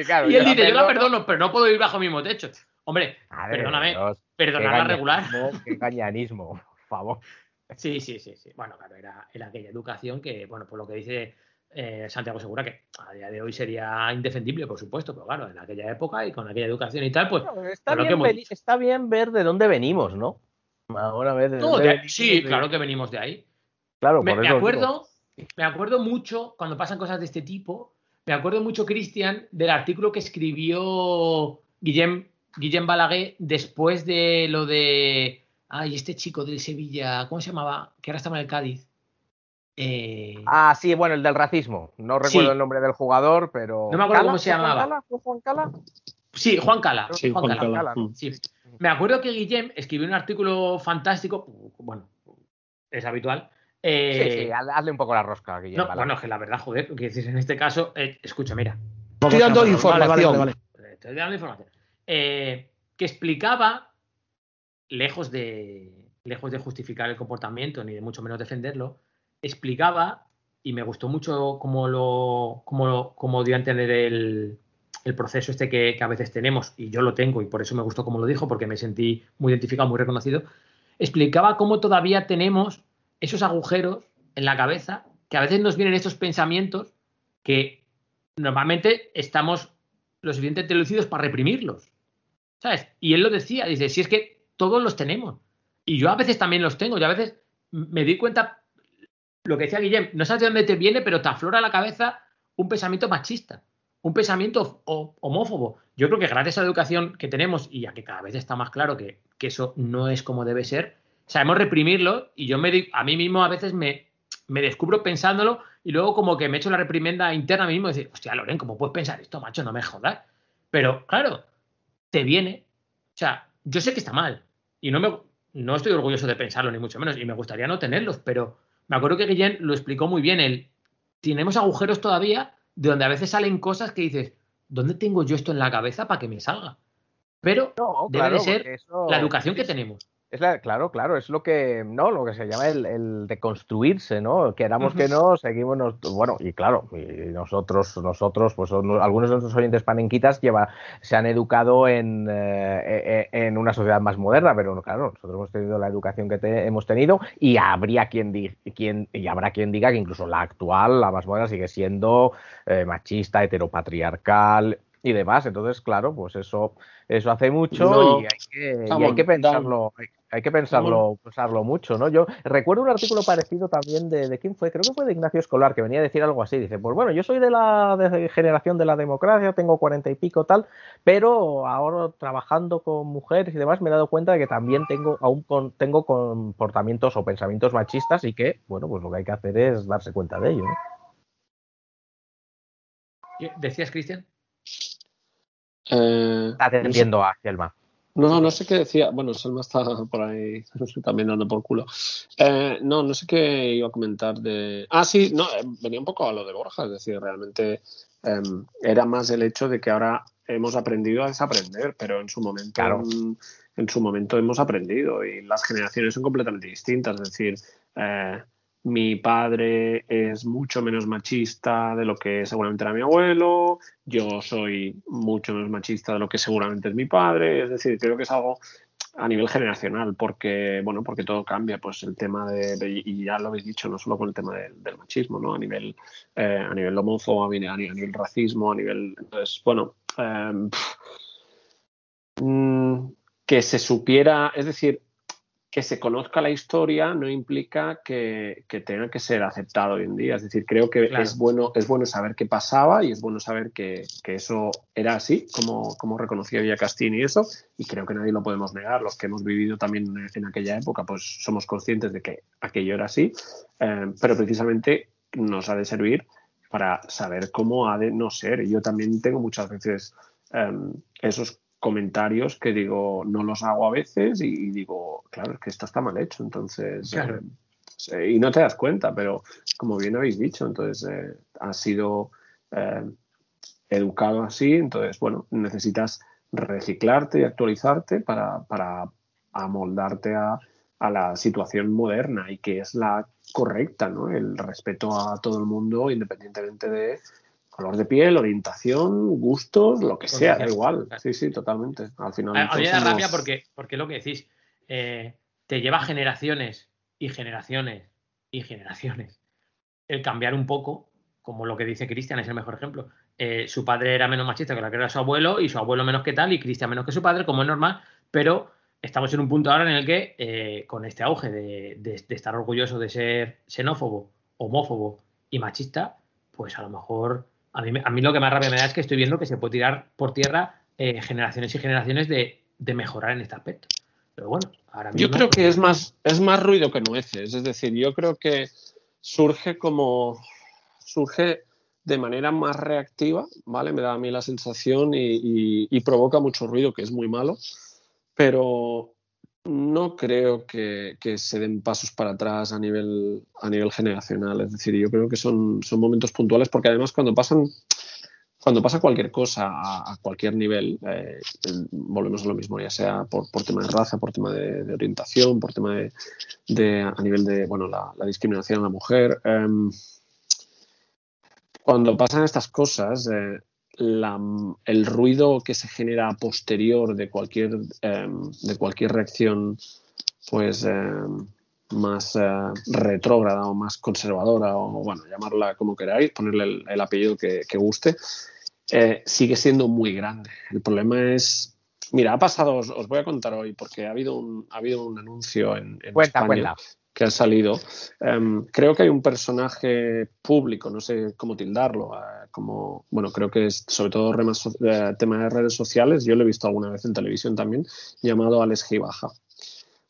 Claro, y él yo dice, yo la perdono. pero no puedo vivir bajo el mismo techo. Hombre, Madre perdóname, Dios, perdonarla regular. Qué gañanismo, por favor. Sí, sí, sí, sí. Bueno, claro, era, era aquella educación que, bueno, por lo que dice eh, Santiago Segura, que a día de hoy sería indefendible, por supuesto, pero claro, en aquella época y con aquella educación y tal, pues. No, está, bien, hemos está bien ver de dónde venimos, ¿no? Ahora ver de No, dónde de- venimos, sí, de- claro que venimos de ahí. Claro, Me, por me eso digo. acuerdo, me acuerdo mucho cuando pasan cosas de este tipo. Me acuerdo mucho, Cristian, del artículo que escribió Guillem, Guillem Balaguer después de lo de. Ay, este chico de Sevilla, ¿cómo se llamaba? Que ahora estaba en el Cádiz. Eh, Ah, sí, bueno, el del racismo. No recuerdo Sí. el nombre del jugador, pero. No me acuerdo ¿Cala? cómo se ¿Fue Juan llamaba. Cala? ¿Fue Juan Cala? sí, Juan Cala. Sí, Juan Juan Cala. Cala. Cala. Sí. Me acuerdo que Guillem escribió un artículo fantástico. Bueno, es habitual. eh, Sí, sí, haz- hazle un poco la rosca, Guillermo. no, bueno, es que la verdad, joder, lo que decís en este caso, eh, escucha, mira. Estoy dando información. vale, vale, vale. Estoy dando información. Eh, que explicaba, lejos de, lejos de justificar el comportamiento, ni de mucho menos defenderlo, explicaba, y me gustó mucho cómo lo, cómo lo- dio a entender el, el proceso este que, a veces tenemos, y yo lo tengo, y por eso me gustó cómo lo dijo, porque me sentí muy identificado, muy reconocido, explicaba cómo todavía tenemos esos agujeros en la cabeza, que a veces nos vienen estos pensamientos que normalmente estamos lo suficientemente lucidos para reprimirlos. ¿Sabes? Y él lo decía, dice, si es que todos los tenemos. Y yo a veces también los tengo, yo a veces me di cuenta lo que decía Guillem, no sabes de dónde te viene, pero te aflora a la cabeza un pensamiento machista, un pensamiento ho- homófobo. Yo creo que gracias a la educación que tenemos y a que cada vez está más claro que, que eso no es como debe ser, sabemos reprimirlo y yo me a mí mismo a veces me, me descubro pensándolo y luego como que me echo la reprimenda interna a mí mismo y decir, hostia, Loren, ¿cómo puedes pensar esto, macho? No me jodas. Pero claro, te viene. O sea, yo sé que está mal y no me no estoy orgulloso de pensarlo ni mucho menos y me gustaría no tenerlos, pero me acuerdo que Guillén lo explicó muy bien, el tenemos agujeros todavía de donde a veces salen cosas que dices, ¿dónde tengo yo esto en la cabeza para que me salga? Pero debe claro, de ser eso- la educación que tenemos. Es la, claro, claro, es lo que, no, lo que se llama el, el de construirse, ¿no? Queramos que no, seguimos, nos- bueno, y claro, y nosotros, nosotros, pues algunos de nuestros oyentes panenquitas lleva, se han educado en, eh, eh, en una sociedad más moderna, pero claro, nosotros hemos tenido la educación que te- hemos tenido y habría quien, di- quien, y habrá quien diga que incluso la actual, la más moderna, sigue siendo eh, machista, heteropatriarcal y demás. Entonces, claro, pues eso, eso hace mucho No, y hay que, y Ramón, hay que Dan. pensarlo, hay, hay que pensarlo, pensarlo mucho, ¿no? Yo recuerdo un artículo parecido también de, de quién fue, creo que fue de Ignacio Escolar, que venía a decir algo así. Dice, pues bueno, yo soy de la de generación de la democracia, tengo cuarenta y pico tal, pero ahora trabajando con mujeres y demás me he dado cuenta de que también tengo aún con- tengo comportamientos o pensamientos machistas y que, bueno, pues lo que hay que hacer es darse cuenta de ello, ¿no? ¿Qué ¿Decías, Cristian? Eh, Está no sé- atendiendo a Gelma. No, no sé qué decía. Bueno, Selma está por ahí [laughs] también dando por culo. Eh, no, no sé qué iba a comentar de. Ah, sí, no, eh, venía un poco a lo de Borja, es decir, realmente eh, era más el hecho de que ahora hemos aprendido a desaprender, pero en su momento, Claro. en, en su momento hemos aprendido y las generaciones son completamente distintas. Es decir, eh, mi padre es mucho menos machista de lo que seguramente era mi abuelo, yo soy mucho menos machista de lo que seguramente es mi padre, es decir, creo que es algo a nivel generacional, porque, bueno, porque todo cambia, pues el tema de, y ya lo habéis dicho, no solo con el tema del- machismo, ¿no? A nivel, eh, a nivel homófobo, a nivel, a nivel racismo, a nivel, entonces, bueno, eh, mm, que se supiera, es decir, que se conozca la historia no implica que, que tenga que ser aceptado hoy en día. Es decir, creo que Claro. es, bueno, es bueno saber qué pasaba y es bueno saber que, que eso era así, como, como reconocía Villacastín y eso, y creo que nadie lo podemos negar. Los que hemos vivido también en, en aquella época, pues somos conscientes de que aquello era así, eh, pero precisamente nos ha de servir para saber cómo ha de no ser. Yo también tengo muchas veces eh, esos comentarios que digo, no los hago a veces y, y digo, claro, es que esto está mal hecho, entonces... Claro. eh, y no te das cuenta, pero como bien habéis dicho, entonces eh, has sido eh, educado así, entonces, bueno, necesitas reciclarte y actualizarte para, para amoldarte a, a la situación moderna y que es la correcta, ¿no? El respeto a todo el mundo independientemente de color de piel, orientación, gustos, lo que sea, da igual. Claro. Sí, sí, totalmente. Al final. A, mí me da rabia porque, porque lo que decís, eh, te lleva generaciones y generaciones y generaciones el cambiar un poco, como lo que dice Cristian, es el mejor ejemplo. Eh, su padre era menos machista que la que era su abuelo y su abuelo menos que tal y Cristian menos que su padre, como es normal, pero estamos en un punto ahora en el que eh, con este auge de, de- de estar orgulloso de ser xenófobo, homófobo y machista, pues a lo mejor a mí, a mí lo que más rabia me da es que estoy viendo que se puede tirar por tierra eh, generaciones y generaciones de, de mejorar en este aspecto. Pero bueno, ahora mismo... Yo creo que pues, es más, es más ruido que nueces. Es decir, yo creo que surge como. surge de manera más reactiva, ¿vale? Me da a mí la sensación y, y- y provoca mucho ruido, que es muy malo. Pero no creo que, se den pasos para atrás a nivel, a nivel generacional. Es decir, yo creo que son, son momentos puntuales, porque además cuando pasan. Cuando pasa cualquier cosa a, cualquier nivel, eh, volvemos a lo mismo, ya sea por, por tema de raza, por tema de, orientación, por tema de, a nivel de bueno la, la discriminación a la mujer. em, cuando pasan estas cosas, eh, la- el ruido que se genera posterior de cualquier, em, de cualquier reacción, pues em, más eh, retrógrada o más conservadora, o bueno, llamarla como queráis, ponerle el, el apellido que, que guste, eh, sigue siendo muy grande. El problema es. Mira, ha pasado, os, os voy a contar hoy, porque ha habido un, ha habido un anuncio en, en Cuenta, España. cuenta. Que ha salido. Em, creo que hay un personaje público, no sé cómo tildarlo, eh, como, bueno, creo que es sobre todo eh, tema de redes sociales, yo lo he visto alguna vez en televisión también, llamado Alex Gibaja.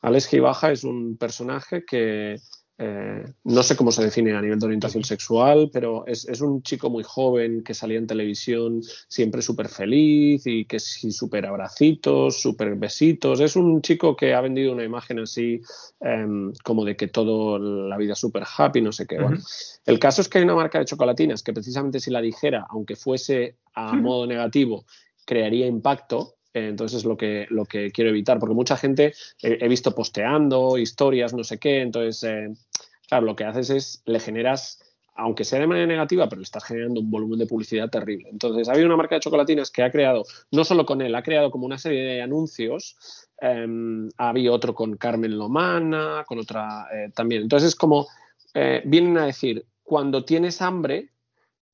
Alex Gibaja es un personaje que eh, no sé cómo se define a nivel de orientación sexual, pero es, un chico muy joven que salía en televisión siempre súper feliz y que sí, súper abracitos, súper besitos. Es un chico que ha vendido una imagen así em, como de que todo la vida es súper happy, no sé qué. el caso es que hay una marca de chocolatinas que precisamente si la dijera, aunque fuese a modo negativo, crearía impacto entonces es lo que, lo que quiero evitar, porque mucha gente he visto posteando historias, no sé qué, entonces, eh, claro, lo que haces es, le generas, aunque sea de manera negativa, pero le estás generando un volumen de publicidad terrible. Entonces, ha habido una marca de chocolatinas que ha creado, no solo con él, ha creado como una serie de anuncios, eh, había otro con Carmen Lomana, con otra eh, también. Entonces, es como, vienen a decir, cuando tienes hambre,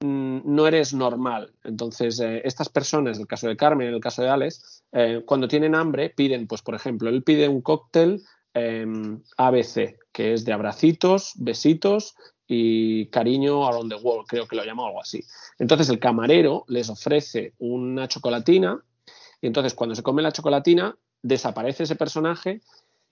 no eres normal. Entonces, eh, estas personas, el caso de Carmen, en el caso de Alex, eh, cuando tienen hambre, piden, pues por ejemplo, él pide un cóctel em, ABC, que es de abracitos, besitos y cariño around the world, creo que lo llama algo así. Entonces, el camarero les ofrece una chocolatina y entonces cuando se come la chocolatina, desaparece ese personaje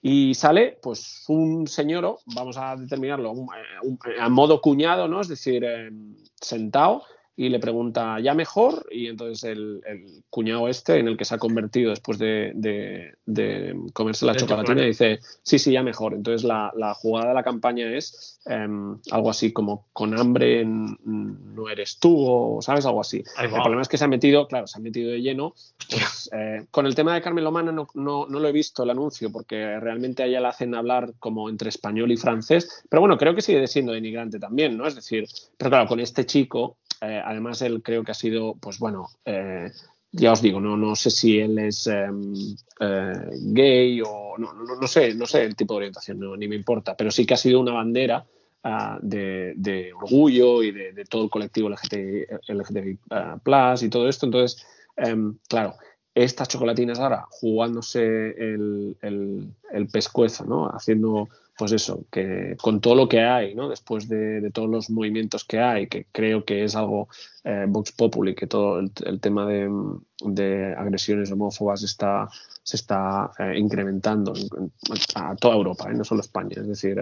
y sale, pues, un señor, vamos a determinarlo, eh, a modo cuñado, ¿no? Es decir, em, sentado y le pregunta, ¿ya mejor? Y entonces el, cuñado este, en el que se ha convertido después de, comerse la chocolatina, dice, sí, sí, ya mejor. Entonces la, jugada de la campaña es em, algo así como, con hambre no eres tú, o sabes, algo así. El problema es que se ha metido, claro, se ha metido de lleno. Pues, eh, con el tema de Carmen Lomana no, no, lo he visto el anuncio, porque realmente a ella la hacen hablar como entre español y francés, pero bueno, creo que sigue siendo denigrante también, ¿no? Es decir, pero claro, con este chico eh, además, él creo que ha sido, pues bueno, eh, ya os digo, no, no sé si él es em, eh, gay o no, no, sé, no sé el tipo de orientación, ni me importa, pero sí que ha sido una bandera ah, de, orgullo y de, todo el colectivo LGTBI, LGTBI plus y todo esto. Entonces, em, claro, estas chocolatinas ahora jugándose el, el pescuezo, ¿no? Haciendo pues eso, que con todo lo que hay, ¿no? Después de, todos los movimientos que hay, que creo que es algo eh, Vox Populi, que todo el, tema de, agresiones homófobas está, se está eh, incrementando a toda Europa, ¿eh? no solo España. Es decir,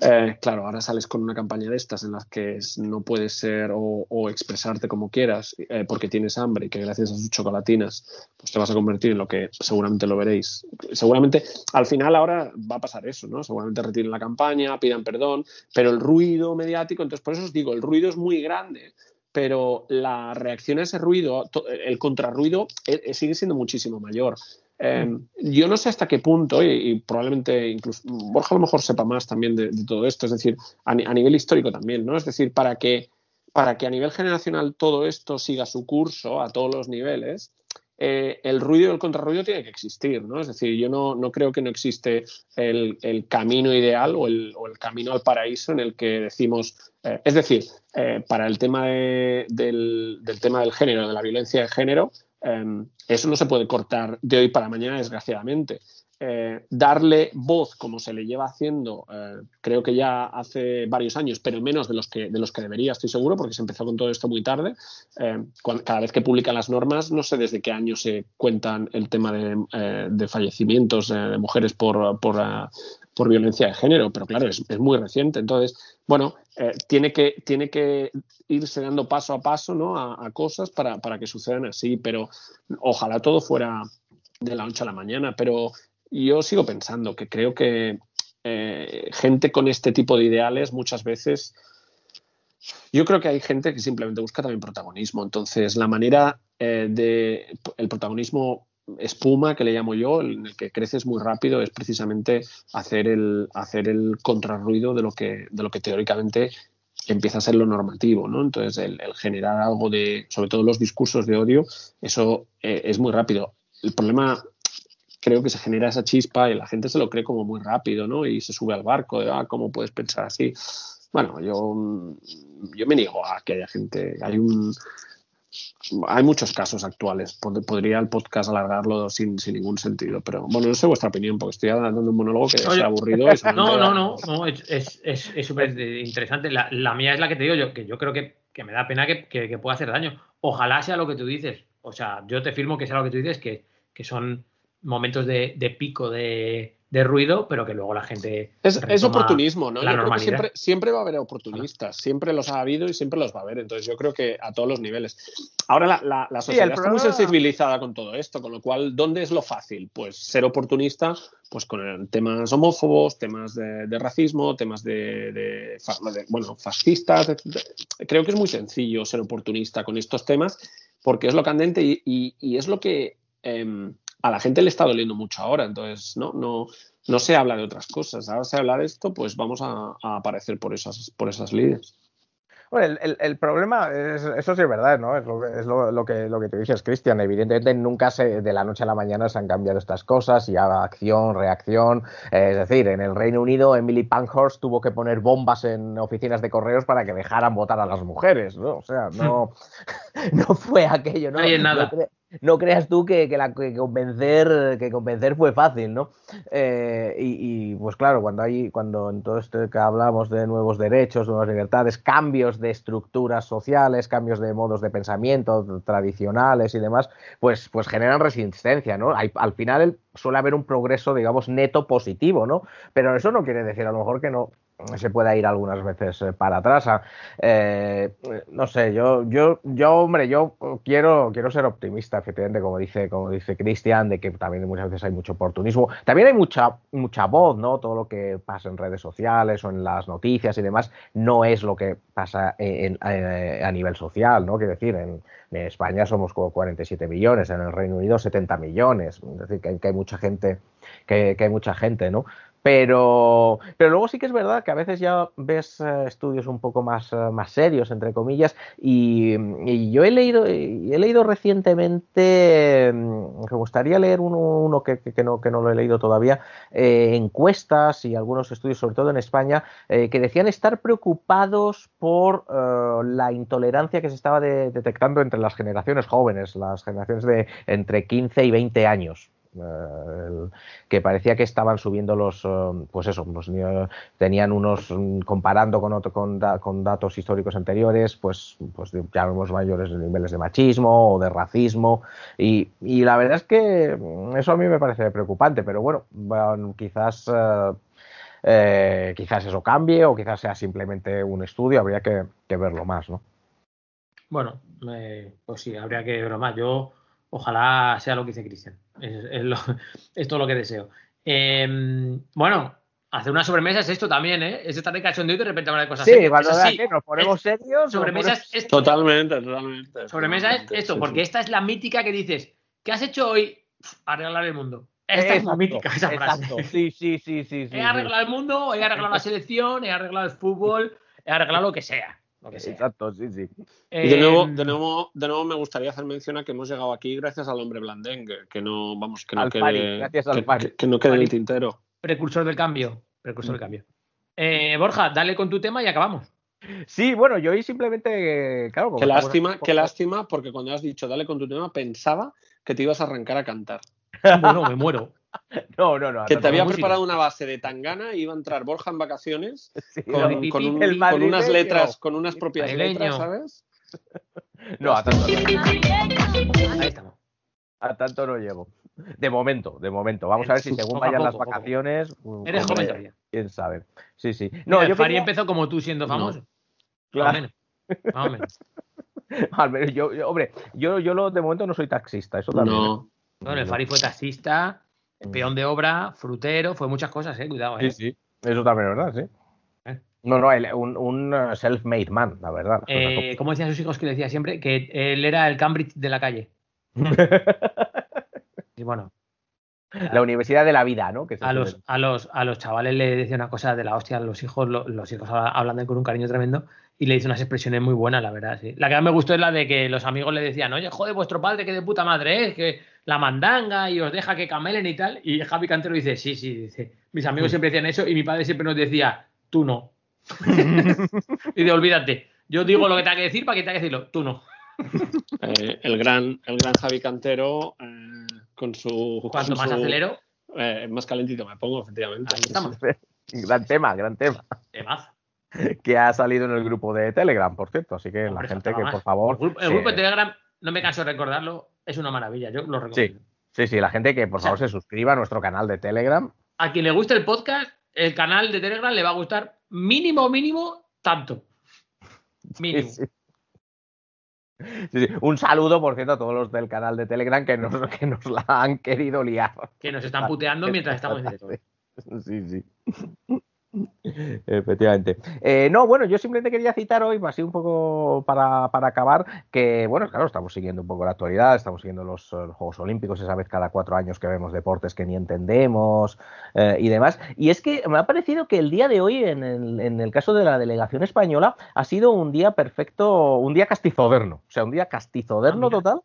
eh, claro, ahora sales con una campaña de estas en las que no puedes ser o, expresarte como quieras eh, porque tienes hambre y que gracias a sus chocolatinas pues te vas a convertir en lo que seguramente lo veréis. Seguramente al final ahora va a pasar eso, ¿no? Seguramente retiren la campaña, pidan perdón, pero el ruido mediático, entonces por eso os digo, el ruido es muy grande pero la reacción a ese ruido, el contrarruido, eh, sigue siendo muchísimo mayor. Em, yo no sé hasta qué punto, y, probablemente incluso Borja a lo mejor sepa más también de, todo esto, es decir, a, nivel histórico también, ¿no? Es decir, para que, para que a nivel generacional todo esto siga su curso a todos los niveles, eh, el ruido y el contrarruido tiene que existir, ¿no? Es decir, yo no, no creo que no existe el, camino ideal o el, camino al paraíso en el que decimos, eh, es decir, eh, para el tema del, del, tema del género, de la violencia de género, Em, eso no se puede cortar de hoy para mañana, desgraciadamente. Eh, darle voz como se le lleva haciendo, eh, creo que ya hace varios años, pero menos de los que, de los que debería, estoy seguro, porque se empezó con todo esto muy tarde. Eh, cada vez que publican las normas, no sé desde qué año se cuentan el tema de, fallecimientos de mujeres por, por, violencia de género, pero claro, es, es muy reciente. Entonces, bueno, tiene, que, tiene que irse dando paso a paso ¿no? a, a cosas para, para que sucedan así, pero ojalá todo fuera de la noche a la mañana, pero yo sigo pensando que creo que eh, gente con este tipo de ideales muchas veces, yo creo que hay gente que simplemente busca también protagonismo. Entonces, la manera eh, de el protagonismo espuma que le llamo yo, en el que creces muy rápido, es precisamente hacer el, hacer el contrarruido de lo que, de lo que teóricamente empieza a ser lo normativo, ¿no? Entonces, el, generar algo de, sobre todo los discursos de odio, eso eh, es muy rápido. El problema creo que se genera esa chispa y la gente se lo cree como muy rápido, ¿no? Y se sube al barco de, ah, ¿cómo puedes pensar así? Bueno, yo, yo me niego a que haya gente, hay un, hay muchos casos actuales. Pod- Podría el podcast alargarlo sin, sin ningún sentido, pero bueno, no sé vuestra opinión, porque estoy dando un monólogo que es aburrido. y se me [laughs] No, no, no, no, es es- es- es súper interesante. La, la mía es la que te digo yo, que yo creo que, que me da pena que, que- que pueda hacer daño. Ojalá sea lo que tú dices. O sea, yo te firmo que sea lo que tú dices, que, que son momentos de, de pico de, de ruido, pero que luego la gente. Es, es oportunismo, ¿no? la Yo creo que normalidad. siempre, siempre va a haber oportunistas, siempre los ha habido y siempre los va a haber. Entonces yo creo que a todos los niveles. Ahora la, la- la Sí, sociedad el está muy problema- sensibilizada con todo esto, con lo cual, ¿dónde es lo fácil? Pues ser oportunista, pues con el- temas homófobos, temas de, de racismo, temas de, de de, bueno, fascistas. Creo que es muy sencillo ser oportunista con estos temas porque es lo candente y, y- y es lo que em, a la gente le está doliendo mucho ahora. Entonces, no, no, no se habla de otras cosas. Ahora se habla de esto, pues vamos a, a aparecer por esas, por esas líneas. Bueno, el, el- el problema, es, eso sí es verdad, ¿no? Es lo, que- es lo, lo que, lo que te dices, Cristian. Evidentemente nunca se, de la noche a la mañana se han cambiado estas cosas y haga acción, reacción. Eh, es decir, en el Reino Unido, Emily Pankhurst tuvo que poner bombas en oficinas de correos para que dejaran votar a las mujeres, ¿no? O sea, no, [laughs] [laughs] no fue aquello, ¿no? No hay en nada. No creas tú que, que convencer, que convencer fue fácil, ¿no? Eh, y, pues claro, cuando hay, cuando en todo esto que hablamos de nuevos derechos, nuevas libertades, cambios de estructuras sociales, cambios de modos de pensamiento tradicionales y demás, pues, pues generan resistencia, ¿no? Al final el- suele haber un progreso, digamos, neto positivo, ¿no? Pero eso no quiere decir a lo mejor que no se pueda ir algunas veces eh, para atrás. eh, no sé, yo, yo, yo, hombre, yo quiero, quiero ser optimista, efectivamente, como dice, como dice Cristian, de que también muchas veces hay mucho oportunismo. También hay mucha, mucha voz, ¿no? Todo lo que pasa en redes sociales o en las noticias y demás, no es lo que pasa eh, a nivel social, ¿no? Quiero decir, en, España somos como 47 millones, en el Reino Unido 70 millones. Es decir, que hay, mucha gente, que hay mucha gente, ¿no? Pero, pero luego sí que es verdad que a veces ya ves eh, estudios un poco más, eh, más serios, entre comillas, y, yo he leído, he leído recientemente, mm, me gustaría leer uno, que, no, que no lo he leído todavía, eh, encuestas y algunos estudios, sobre todo en España, que decían estar preocupados por la intolerancia que se estaba de- detectando entre las generaciones jóvenes, las generaciones de entre 15 y 20 años. Eh, que parecía que estaban subiendo los, eh, pues eso, ni- tenían unos, mm, comparando con, otro, con, da- con datos históricos anteriores, pues, pues ya vemos mayores niveles de machismo o de racismo, y, la verdad es que mm, eso a mí me parece preocupante, pero bueno, quizás... eh, quizás eso cambie o quizás sea simplemente un estudio, habría que, verlo más, ¿no? Bueno, pues sí, habría que verlo más. Yo, ojalá sea lo que dice Cristian. Es, es lo- [laughs] es todo lo que deseo. Eh, bueno, hacer una sobremesa es esto también, ¿eh? Es estar de cachondeo y de repente hablar de cosas Sí, serias. sí, que nos ponemos serios, sobremesa ponemos- es esto. Totalmente, totalmente. Sobremesa es esto, sí, porque sí. esta es la mítica que dices, ¿qué has hecho hoy? Pff, Arreglar el mundo. Esta es la mítica, esa frase. exacto. Sí, sí, sí, sí. [laughs] sí, He sí. arreglado el mundo, he arreglado la selección, he arreglado el fútbol, he arreglado lo que sea. Lo que sea. Exacto, sí, sí. Y de nuevo, Eh, de nuevo, de nuevo me gustaría hacer mención a que hemos llegado aquí gracias al hombre blandengue, que no, vamos, que no Al quede, Fari, gracias al que, Fari. que- que no quede en el tintero. Precursor del cambio. Precursor Mm. del cambio. Eh, Borja, dale con tu tema y acabamos. Sí, bueno, yo hoy simplemente, eh, claro, como Qué lástima, qué lástima, porque cuando has dicho dale con tu tema, pensaba que te ibas a arrancar a cantar. Bueno, me muero. [laughs] No, no, no. Que no, te no, había música. preparado una base de tangana y iba a entrar Borja en vacaciones [laughs] sí, con, no, pi, con pi, un- el con madrileño. unas letras, con unas propias letras, ¿sabes? [laughs] no, a tanto, no, Ahí estamos. a tanto no llego. De momento, de momento. Vamos a ver si según vayan las vacaciones. mm, Eres joven todavía. Quién sabe. Sí, sí. No, No, yo Fari quería- empezó como tú siendo famoso. Claro. Más o menos. Más o menos. Al menos yo, yo- hombre, yo, yo lo, de momento no soy taxista, eso también. ¿eh? No. Bueno, el Fari fue taxista, peón de obra, frutero, fue muchas cosas, eh. Cuidado, eh. Sí, sí. Eso también es verdad, sí. Eh. No, no, él- un, un uh, self-made man, la verdad. Eh, como decían sus hijos que le decía siempre, que él era el Cambridge de la calle. [laughs] Y bueno, la universidad de la vida, ¿no? Que a los, a los, a los chavales le decía una cosa de la hostia, los hijos, lo- los hijos habla- hablan de él con un cariño tremendo y le dice unas expresiones muy buenas, la verdad, sí. La que más me gustó es la de que los amigos le decían, oye, joder, vuestro padre, que de puta madre es, que la mandanga y os deja que camelen y tal. Y Javi Cantero dice, sí, sí, dice, mis amigos siempre decían eso y mi padre siempre nos decía, tú no. [laughs] y de olvídate, yo digo lo que tenga que decir para que tenga que decirlo, tú no. Eh, el, gran, el gran Javi Cantero eh, con su... Cuanto con más su- acelero, eh, más calentito me pongo, efectivamente. ahí estamos. [laughs] Gran tema, gran tema. Temazo. [laughs] Que ha salido en el grupo de Telegram, por cierto. Así que la gente que, por favor. El grupo, el de Telegram, no me canso de recordarlo, es una maravilla. Yo lo recomiendo. Sí, sí, sí, la gente que por O sea- favor se suscriba a nuestro canal de Telegram. A quien le guste el podcast, el canal de Telegram le va a gustar mínimo, mínimo, tanto. [laughs] Mínimo. Sí, sí. Sí, sí. Un saludo, por cierto, a todos los del canal de Telegram que nos, que nos la han querido liar. Que nos están puteando mientras estamos en [laughs] directo. Sí, sí. Efectivamente. Eh, no, bueno, yo simplemente quería citar hoy, así un poco para, para acabar, que, bueno, claro, estamos siguiendo un poco la actualidad, estamos siguiendo los, los Juegos Olímpicos, esa vez cada cuatro años que vemos deportes que ni entendemos eh, y demás. Y es que me ha parecido que el día de hoy, en el, en el caso de la delegación española, ha sido un día perfecto, un día castizoderno, o sea, un día castizoderno Ah, total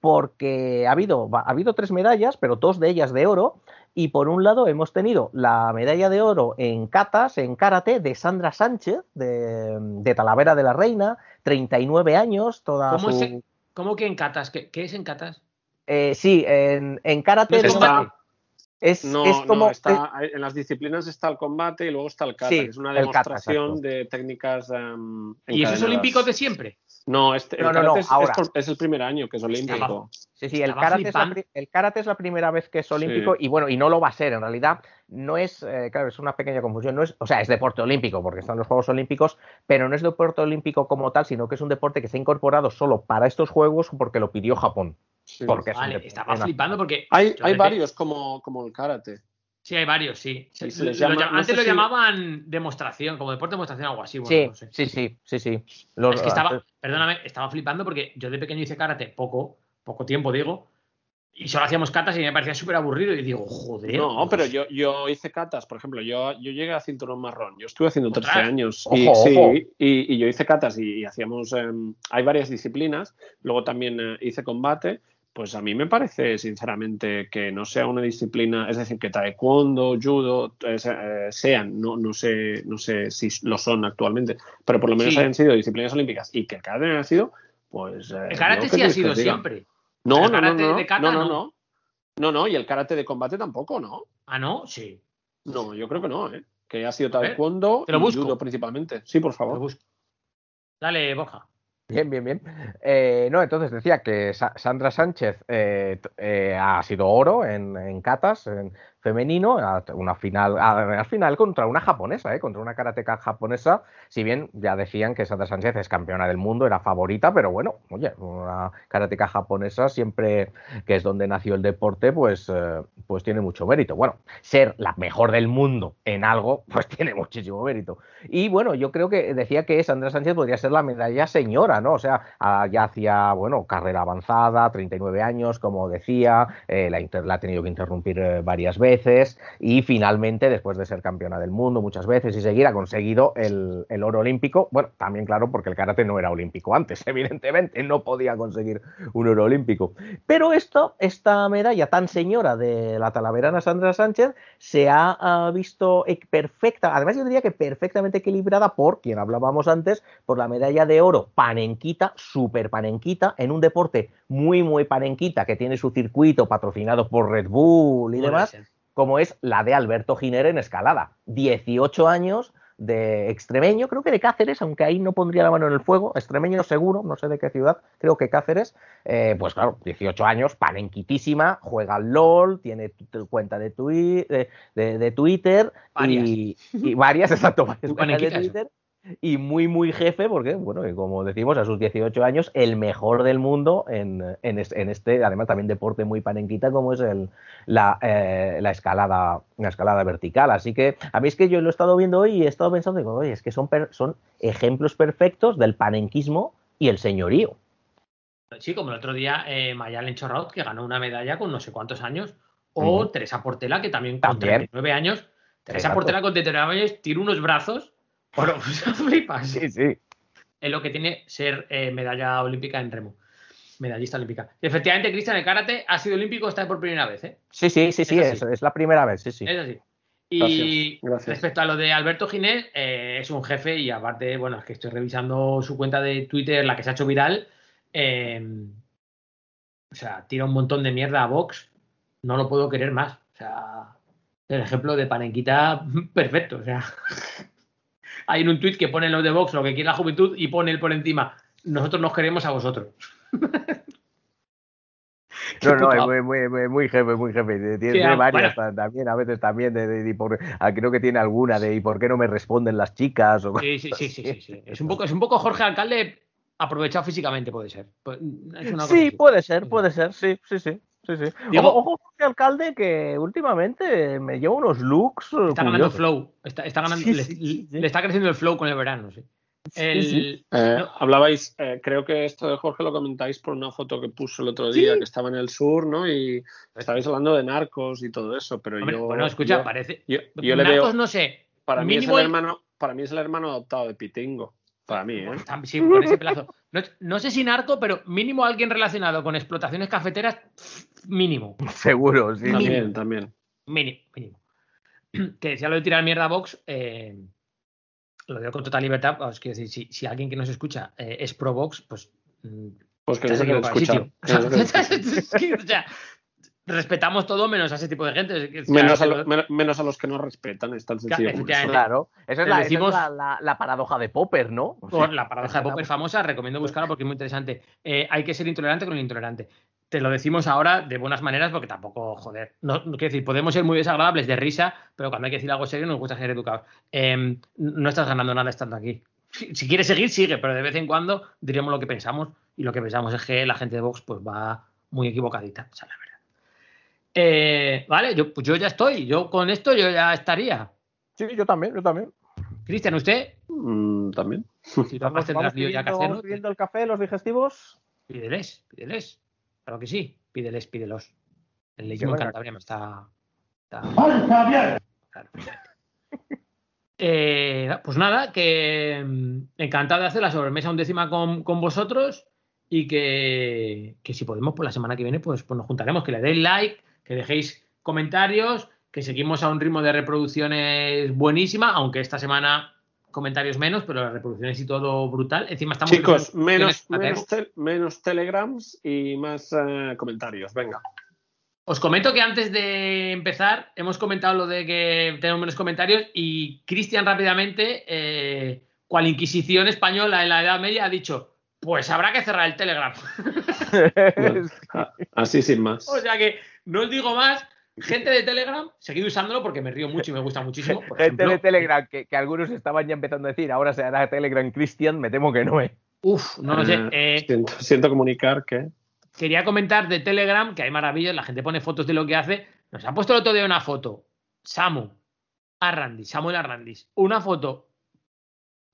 porque ha habido, ha habido tres medallas, pero dos de ellas de oro. Y por un lado hemos tenido la medalla de oro en catas, en karate, de Sandra Sánchez, de, de Talavera de la Reina, 39 años, toda ¿Cómo, su... es- cómo que en catas? ¿Qué, qué es en catas? Eh, sí, en, en karate No Está- combate. Es, No, es como... no, está, en las disciplinas está el combate y luego está el kata, Sí, que es una kata, demostración de técnicas em, ¿Y eso es olímpico de siempre? No, este, el No, no, es, es ahora. es el primer año que es olímpico. Sí, sí, el karate, es la, el karate es la primera vez que es olímpico Sí. y bueno, y no lo va a ser, en realidad no es, eh, claro, es una pequeña confusión, no es, o sea, es deporte olímpico porque están los Juegos Olímpicos, pero no es deporte olímpico como tal, sino que es un deporte que se ha incorporado solo para estos Juegos porque lo pidió Japón. Sí. Porque es Vale, deporte estaba flipando porque. Hay, hay varios como, como el karate. Sí, hay varios, sí. Sí, se Lo- lo llama- llam- no antes sé lo si- llamaban demostración, como deporte de demostración o algo así. Bueno, Sí, no sé. sí, sí, sí, sí. Los- Es que estaba, perdóname, estaba flipando porque yo de pequeño hice karate poco, poco tiempo, digo, y solo hacíamos catas y me parecía súper aburrido. Y digo, joder. No, pero yo, yo hice catas, por ejemplo, yo, yo llegué a cinturón marrón, yo estuve haciendo 13 Ostras. años Ojo, y, ojo. sí, y, y yo hice catas y, y hacíamos, em, hay varias disciplinas, luego también eh, hice combate, pues a mí me parece sinceramente que no sea una disciplina, es decir, que taekwondo, judo eh, eh, sean, no, no, sé, no sé si lo son actualmente, pero por lo menos Sí. hayan sido disciplinas olímpicas y que el karate haya sido, pues... eh, El karate yo, ¿qué sí ha sido siempre. No, no, el no, karate no, de kata no, no, no. no. Y el karate de combate tampoco, ¿no? Ah, no, sí. No, yo creo que no, ¿eh? Que ha sido ver, taekwondo te lo y busco. judo principalmente. Sí, por Lo favor. busco. Dale, Borja. Bien, bien, bien. Eh, no, entonces decía que Sa- Sandra Sánchez eh, eh, ha sido oro en, en catas, en femenino, a- una final, a- al final contra una japonesa, eh, contra una karateca japonesa. Si bien ya decían que Sandra Sánchez es campeona del mundo, era favorita, pero bueno, oye, una karateca japonesa siempre que es donde nació el deporte, pues, eh, pues tiene mucho mérito. Bueno, ser la mejor del mundo en algo, [laughs] pues tiene muchísimo mérito. Y bueno, yo creo que decía que Sandra Sánchez podría ser la medalla señora, ¿no? O sea, ya hacía, bueno, carrera avanzada, 39 años, como decía, eh, la, la ha tenido que interrumpir eh, varias veces y finalmente, después de ser campeona del mundo muchas veces y seguir, ha conseguido el, el oro olímpico. Bueno, también claro, porque el karate no era olímpico antes, [laughs] evidentemente, no podía conseguir un oro olímpico. Pero esto, esta medalla tan señora de la talaverana Sandra Sánchez se ha visto perfecta, además yo diría que perfectamente equilibrada por, quien hablábamos antes, por la medalla de oro panenquita, super panenquita, en un deporte muy, muy panenquita que tiene su circuito patrocinado por Red Bull y demás. Como es la de Alberto Giner en escalada. 18 años de extremeño, creo que de Cáceres, aunque ahí no pondría la mano en el fuego, extremeño seguro, no sé de qué ciudad, creo que Cáceres, eh, pues claro, 18 años, panenquitísima, juega al LOL, tiene cuenta de, tui- de, de- de Twitter y, y varias, [laughs] exacto, varias de. Twitter y muy, muy jefe, porque, bueno, y como decimos, a sus 18 años, el mejor del mundo en, en, es- en este, además también deporte muy panenquita, como es el, la, eh, la, escalada, la escalada vertical. Así que a mí es que yo lo he estado viendo hoy y he estado pensando, digo, oye, es que son, son ejemplos perfectos del panenquismo y el señorío. Sí, como el otro día eh, Mayalen Chorraut, que ganó una medalla con no sé cuántos años, o Ujú. Teresa Portela, que también con También. 39 años. Teresa. Portela con 39 años tira unos brazos. Bueno, flipas. [laughs] Sí, sí. Es lo que tiene ser eh, medalla olímpica en remo. Medallista olímpica. Y efectivamente, Cristian, el karate ha sido olímpico esta vez por primera vez, ¿eh? Sí, sí, sí, sí, Es la primera vez, sí, sí. Es así. Y Gracias, gracias. respecto a lo de Alberto Ginés, eh, es un jefe y aparte, bueno, es que estoy revisando su cuenta de Twitter, la que se ha hecho viral, eh, o sea, tira un montón de mierda a Vox, no lo puedo querer más. O sea, el ejemplo de Panenquita, [laughs] perfecto. O sea, hay en un tuit que pone los de Vox lo que quiere la juventud y pone él por encima, nosotros nos queremos a vosotros. [laughs] No, no, es muy, muy, muy, muy jefe, muy jefe. Tiene, tiene varias bueno. también, a veces también, de, de, de por, ah, creo que tiene alguna de ¿y por qué no me responden las chicas? O sí, sí, sí, sí, sí, sí. Es, un poco, es un poco Jorge Alcalde aprovechado físicamente, puede ser. Pues, sí, puede ser, puede ser, sí, sí, sí. Sí, sí. Digo, ojo, ojo Jorge Alcalde, que últimamente me lleva unos looks. Está ganando flow. Está, está ganando, sí, le, sí, le, está creciendo el flow con el verano, sí. El, sí, sí. Eh, no. Hablabais, eh, creo que esto de Jorge lo comentáis por una foto que puso el otro día, que estaba en el sur, ¿no? Y estabais hablando de narcos y todo eso, pero Hombre, yo. Bueno, escucha, yo, parece. Yo, yo narcos le veo. no sé. Para mí, es el hermano, para mí es el hermano adoptado de Pitingo. Para mí, ¿eh? Sí, con ese pelazo. No, no, sé si narco, pero mínimo alguien relacionado con explotaciones cafeteras, mínimo. Seguro, sí. También, mínimo. también. Mínimo, mínimo. Que decía lo de tirar mierda a Vox, eh, lo digo con total libertad. Pues, quiero decir, si, si, alguien que nos escucha eh, es pro Vox, pues. Pues que no se quiere escuchar. [laughs] respetamos todo menos a ese tipo de gente. Menos a, lo, menos a, los que no respetan, es tan sencillo. Claro, esa es, la, decimos, esa es la, la, la, paradoja de Popper, ¿no? O sea, la paradoja de Popper famosa, recomiendo buscarla porque es muy interesante. Eh, hay que ser intolerante con el intolerante. Te lo decimos ahora de buenas maneras porque tampoco, joder, no, no quiero decir, podemos ser muy desagradables de risa, pero cuando hay que decir algo serio nos gusta ser educados. Eh, no estás ganando nada estando aquí. Si, si, quieres seguir, sigue, pero de vez en cuando diríamos lo que pensamos y lo que pensamos es que la gente de Vox pues va muy equivocadita, o sea, la verdad. Eh, vale, yo, pues yo ya estoy. Yo con esto yo ya estaría. Sí, yo también, yo también. Cristian, ¿usted? Mm, también. Si vamos, vamos pidiendo, ya ¿Vamos pidiendo el café, los digestivos? Pídeles, pídeles. Claro que sí, pídeles, pídelos. El leyó en Cantabria me está... está... ¡Hola, claro. eh, pues nada, que mm, encantado de hacer la sobremesa undécima con, con vosotros y que, que, si podemos, por la semana que viene, pues, pues nos juntaremos, que le deis like, que dejéis comentarios, que seguimos a un ritmo de reproducciones buenísima, aunque esta semana comentarios menos, pero las reproducciones y todo brutal. Encima estamos Chicos, menos, menos, te, menos, telegrams y más uh, comentarios. Venga. Os comento que antes de empezar hemos comentado lo de que tenemos menos comentarios y Cristian rápidamente, eh, cual Inquisición española en la Edad Media, ha dicho, pues habrá que cerrar el Telegram. [laughs] Así sin más. O sea que no os digo más. Gente de Telegram, seguid usándolo porque me río mucho y me gusta muchísimo. Por Gente ejemplo, de Telegram, que, que, algunos estaban ya empezando a decir, ahora se hará Telegram Christian, me temo que no, ¿eh? Uf, no lo sé. Eh, siento, siento, comunicar que. Quería comentar de Telegram que hay maravillas, la gente pone fotos de lo que hace. Nos ha puesto el otro día una foto. Samu, Arrandis, Samuel Arrandis, una foto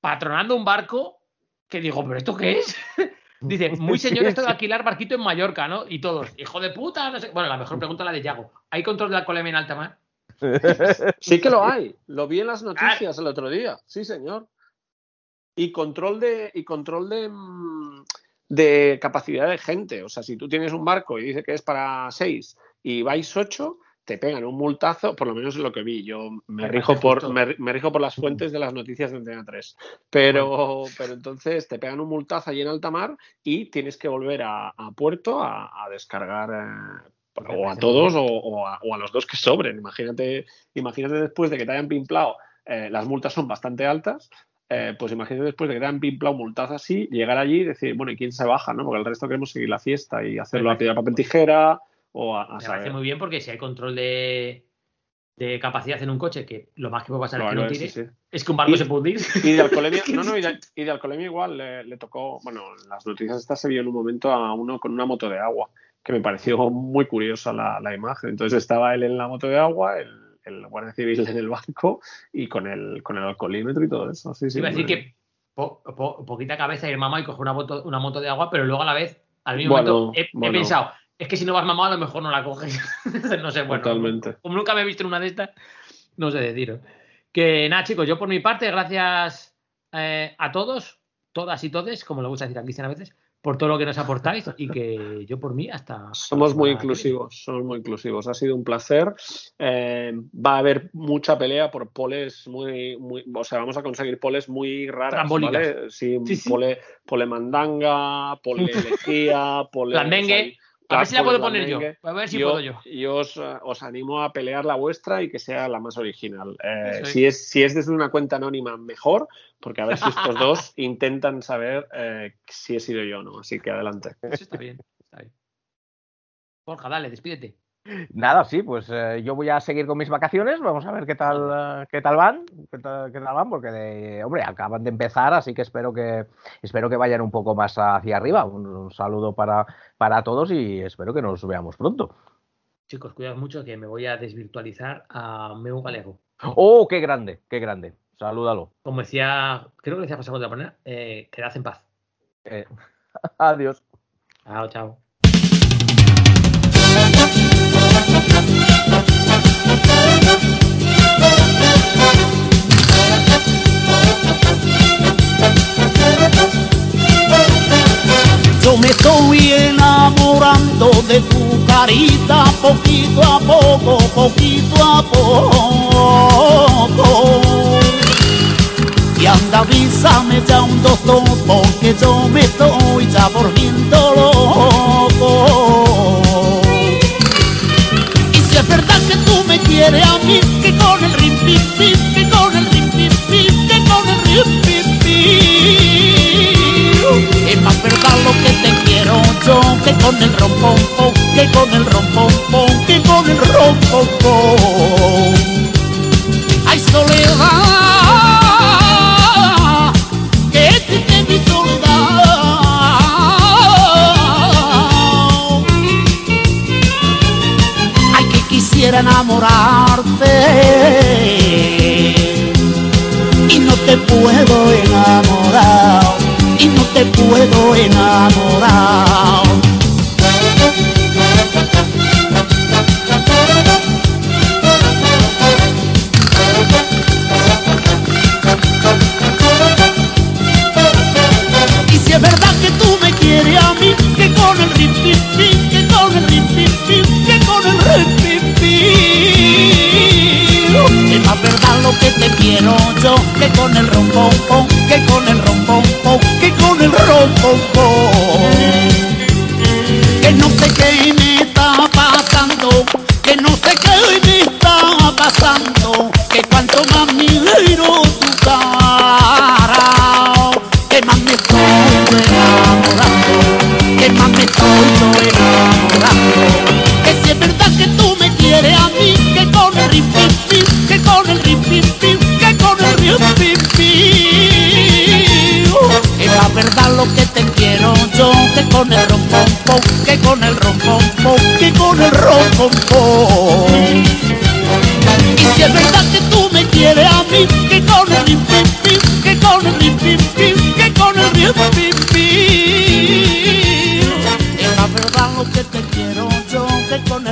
patronando un barco que digo, ¿pero esto qué es? Dice, [laughs] muy señor esto de alquilar barquito en Mallorca, ¿no? Y todos, hijo de puta, no sé. Bueno, la mejor pregunta es la de Yago. ¿Hay control de alcoholemia en alta mar? [laughs] Sí que lo hay. Lo vi en las noticias el otro día. Sí, señor. Y control de, y control de, de capacidad de gente. O sea, si tú tienes un barco y dice que es para seis y vais ocho, te pegan un multazo, por lo menos es lo que vi. Yo me rijo por, me, me, rijo por las fuentes de las noticias de Antena 3. Pero, pero entonces te pegan un multazo allí en alta mar y tienes que volver a, a puerto a, a descargar eh, o a todos o, o, a, o, a, los dos que sobren. Imagínate, imagínate después de que te hayan pimplado, eh, las multas son bastante altas. Eh, pues imagínate después de que te hayan pimplado multas así, llegar allí y decir, bueno, ¿y quién se baja? ¿no? Porque el resto queremos seguir la fiesta y hacerlo a piedra, papel, tijera o a, a Me parece muy bien porque si hay control de, de, capacidad en un coche, que lo más que puede pasar claro, es que no tire, sí, sí. es que un barco y, se puede hundir. [laughs] Y de alcoholemia, [laughs] no, no, y de, y de alcoholemia igual le, le, tocó, bueno, en las noticias estas se vio en un momento a uno con una moto de agua, que me pareció muy curiosa la, la imagen. Entonces estaba él en la moto de agua, el, el guardia civil en el banco y con el, con el alcoholímetro y todo eso. Sí, sí, Iba a decir que po, po, poquita cabeza y el mamá y coge una moto, una moto de agua, pero luego a la vez, al mismo bueno, momento, he, bueno. he pensado, es que si no vas mamado, a lo mejor no la coges. [laughs] no sé, bueno. Totalmente. Como nunca me he visto en una de estas, no sé deciros. Que nada, chicos, yo por mi parte, gracias eh, a todos, todas y todes, como le gusta decir a Cristian a veces, por todo lo que nos aportáis y que yo por mí hasta... Somos muy inclusivos, somos muy inclusivos. Ha sido un placer. Eh, va a haber mucha pelea por poles muy, muy, o sea, vamos a conseguir poles muy raras, ¿vale? Sí, Pole, pole mandanga, pole [laughs] lejía, pole... Blandengue. A ver si la puedo poner yo. A ver si puedo yo. Y os, os, animo a pelear la vuestra y que sea la más original. Eh, si, es, si es desde una cuenta anónima, mejor, porque a ver si estos [laughs] dos intentan saber eh, si he sido yo o no. Así que adelante. Eso está bien, está bien. Borja, dale, despídete. Nada, sí, pues eh, yo voy a seguir con mis vacaciones, vamos a ver qué tal, eh, qué tal van, qué tal, van, porque de, hombre, acaban de empezar, así que espero que espero que vayan un poco más hacia arriba. Un, saludo para, para todos y espero que nos veamos pronto. Chicos, cuidado mucho que me voy a desvirtualizar a Meu Galego. Oh, qué grande, qué grande. Salúdalo. Como decía, creo que decía pasado de otra manera, eh, quedad en paz. [laughs] adiós. Chao, chao. Yo me estoy enamorando de tu carita poquito a poco, poquito a poco. Y anda, avísame ya un doctor porque yo me estoy ya volviendo loco. Y si es verdad que tú me quieres a mí, que con el rim que con el rim que con el rim que te quiero yo que con el rompón, que con el rompón, que con el rompón. Ay, soledad, que te te mi soledad. Ay, que quisiera enamorarte y no te puedo enamorar y no te puedo enamorar. Y si es verdad que tú me quieres a mí, que con el rip, es más verdad lo que te quiero yo que con el rompón, que con el rompón, que con el rompón. Que no sé qué me está pasando, que no sé qué me está pasando, que cuanto más miro lo que te quiero yo, que con el rompompo, que con el rompompo, que con el rompompo. Y si es verdad que tú me quieres a mí, que con el rim, pim, pim, que con el rim, pim, pim, que con el rim, pim, pim. Es la verdad lo que te quiero yo, que con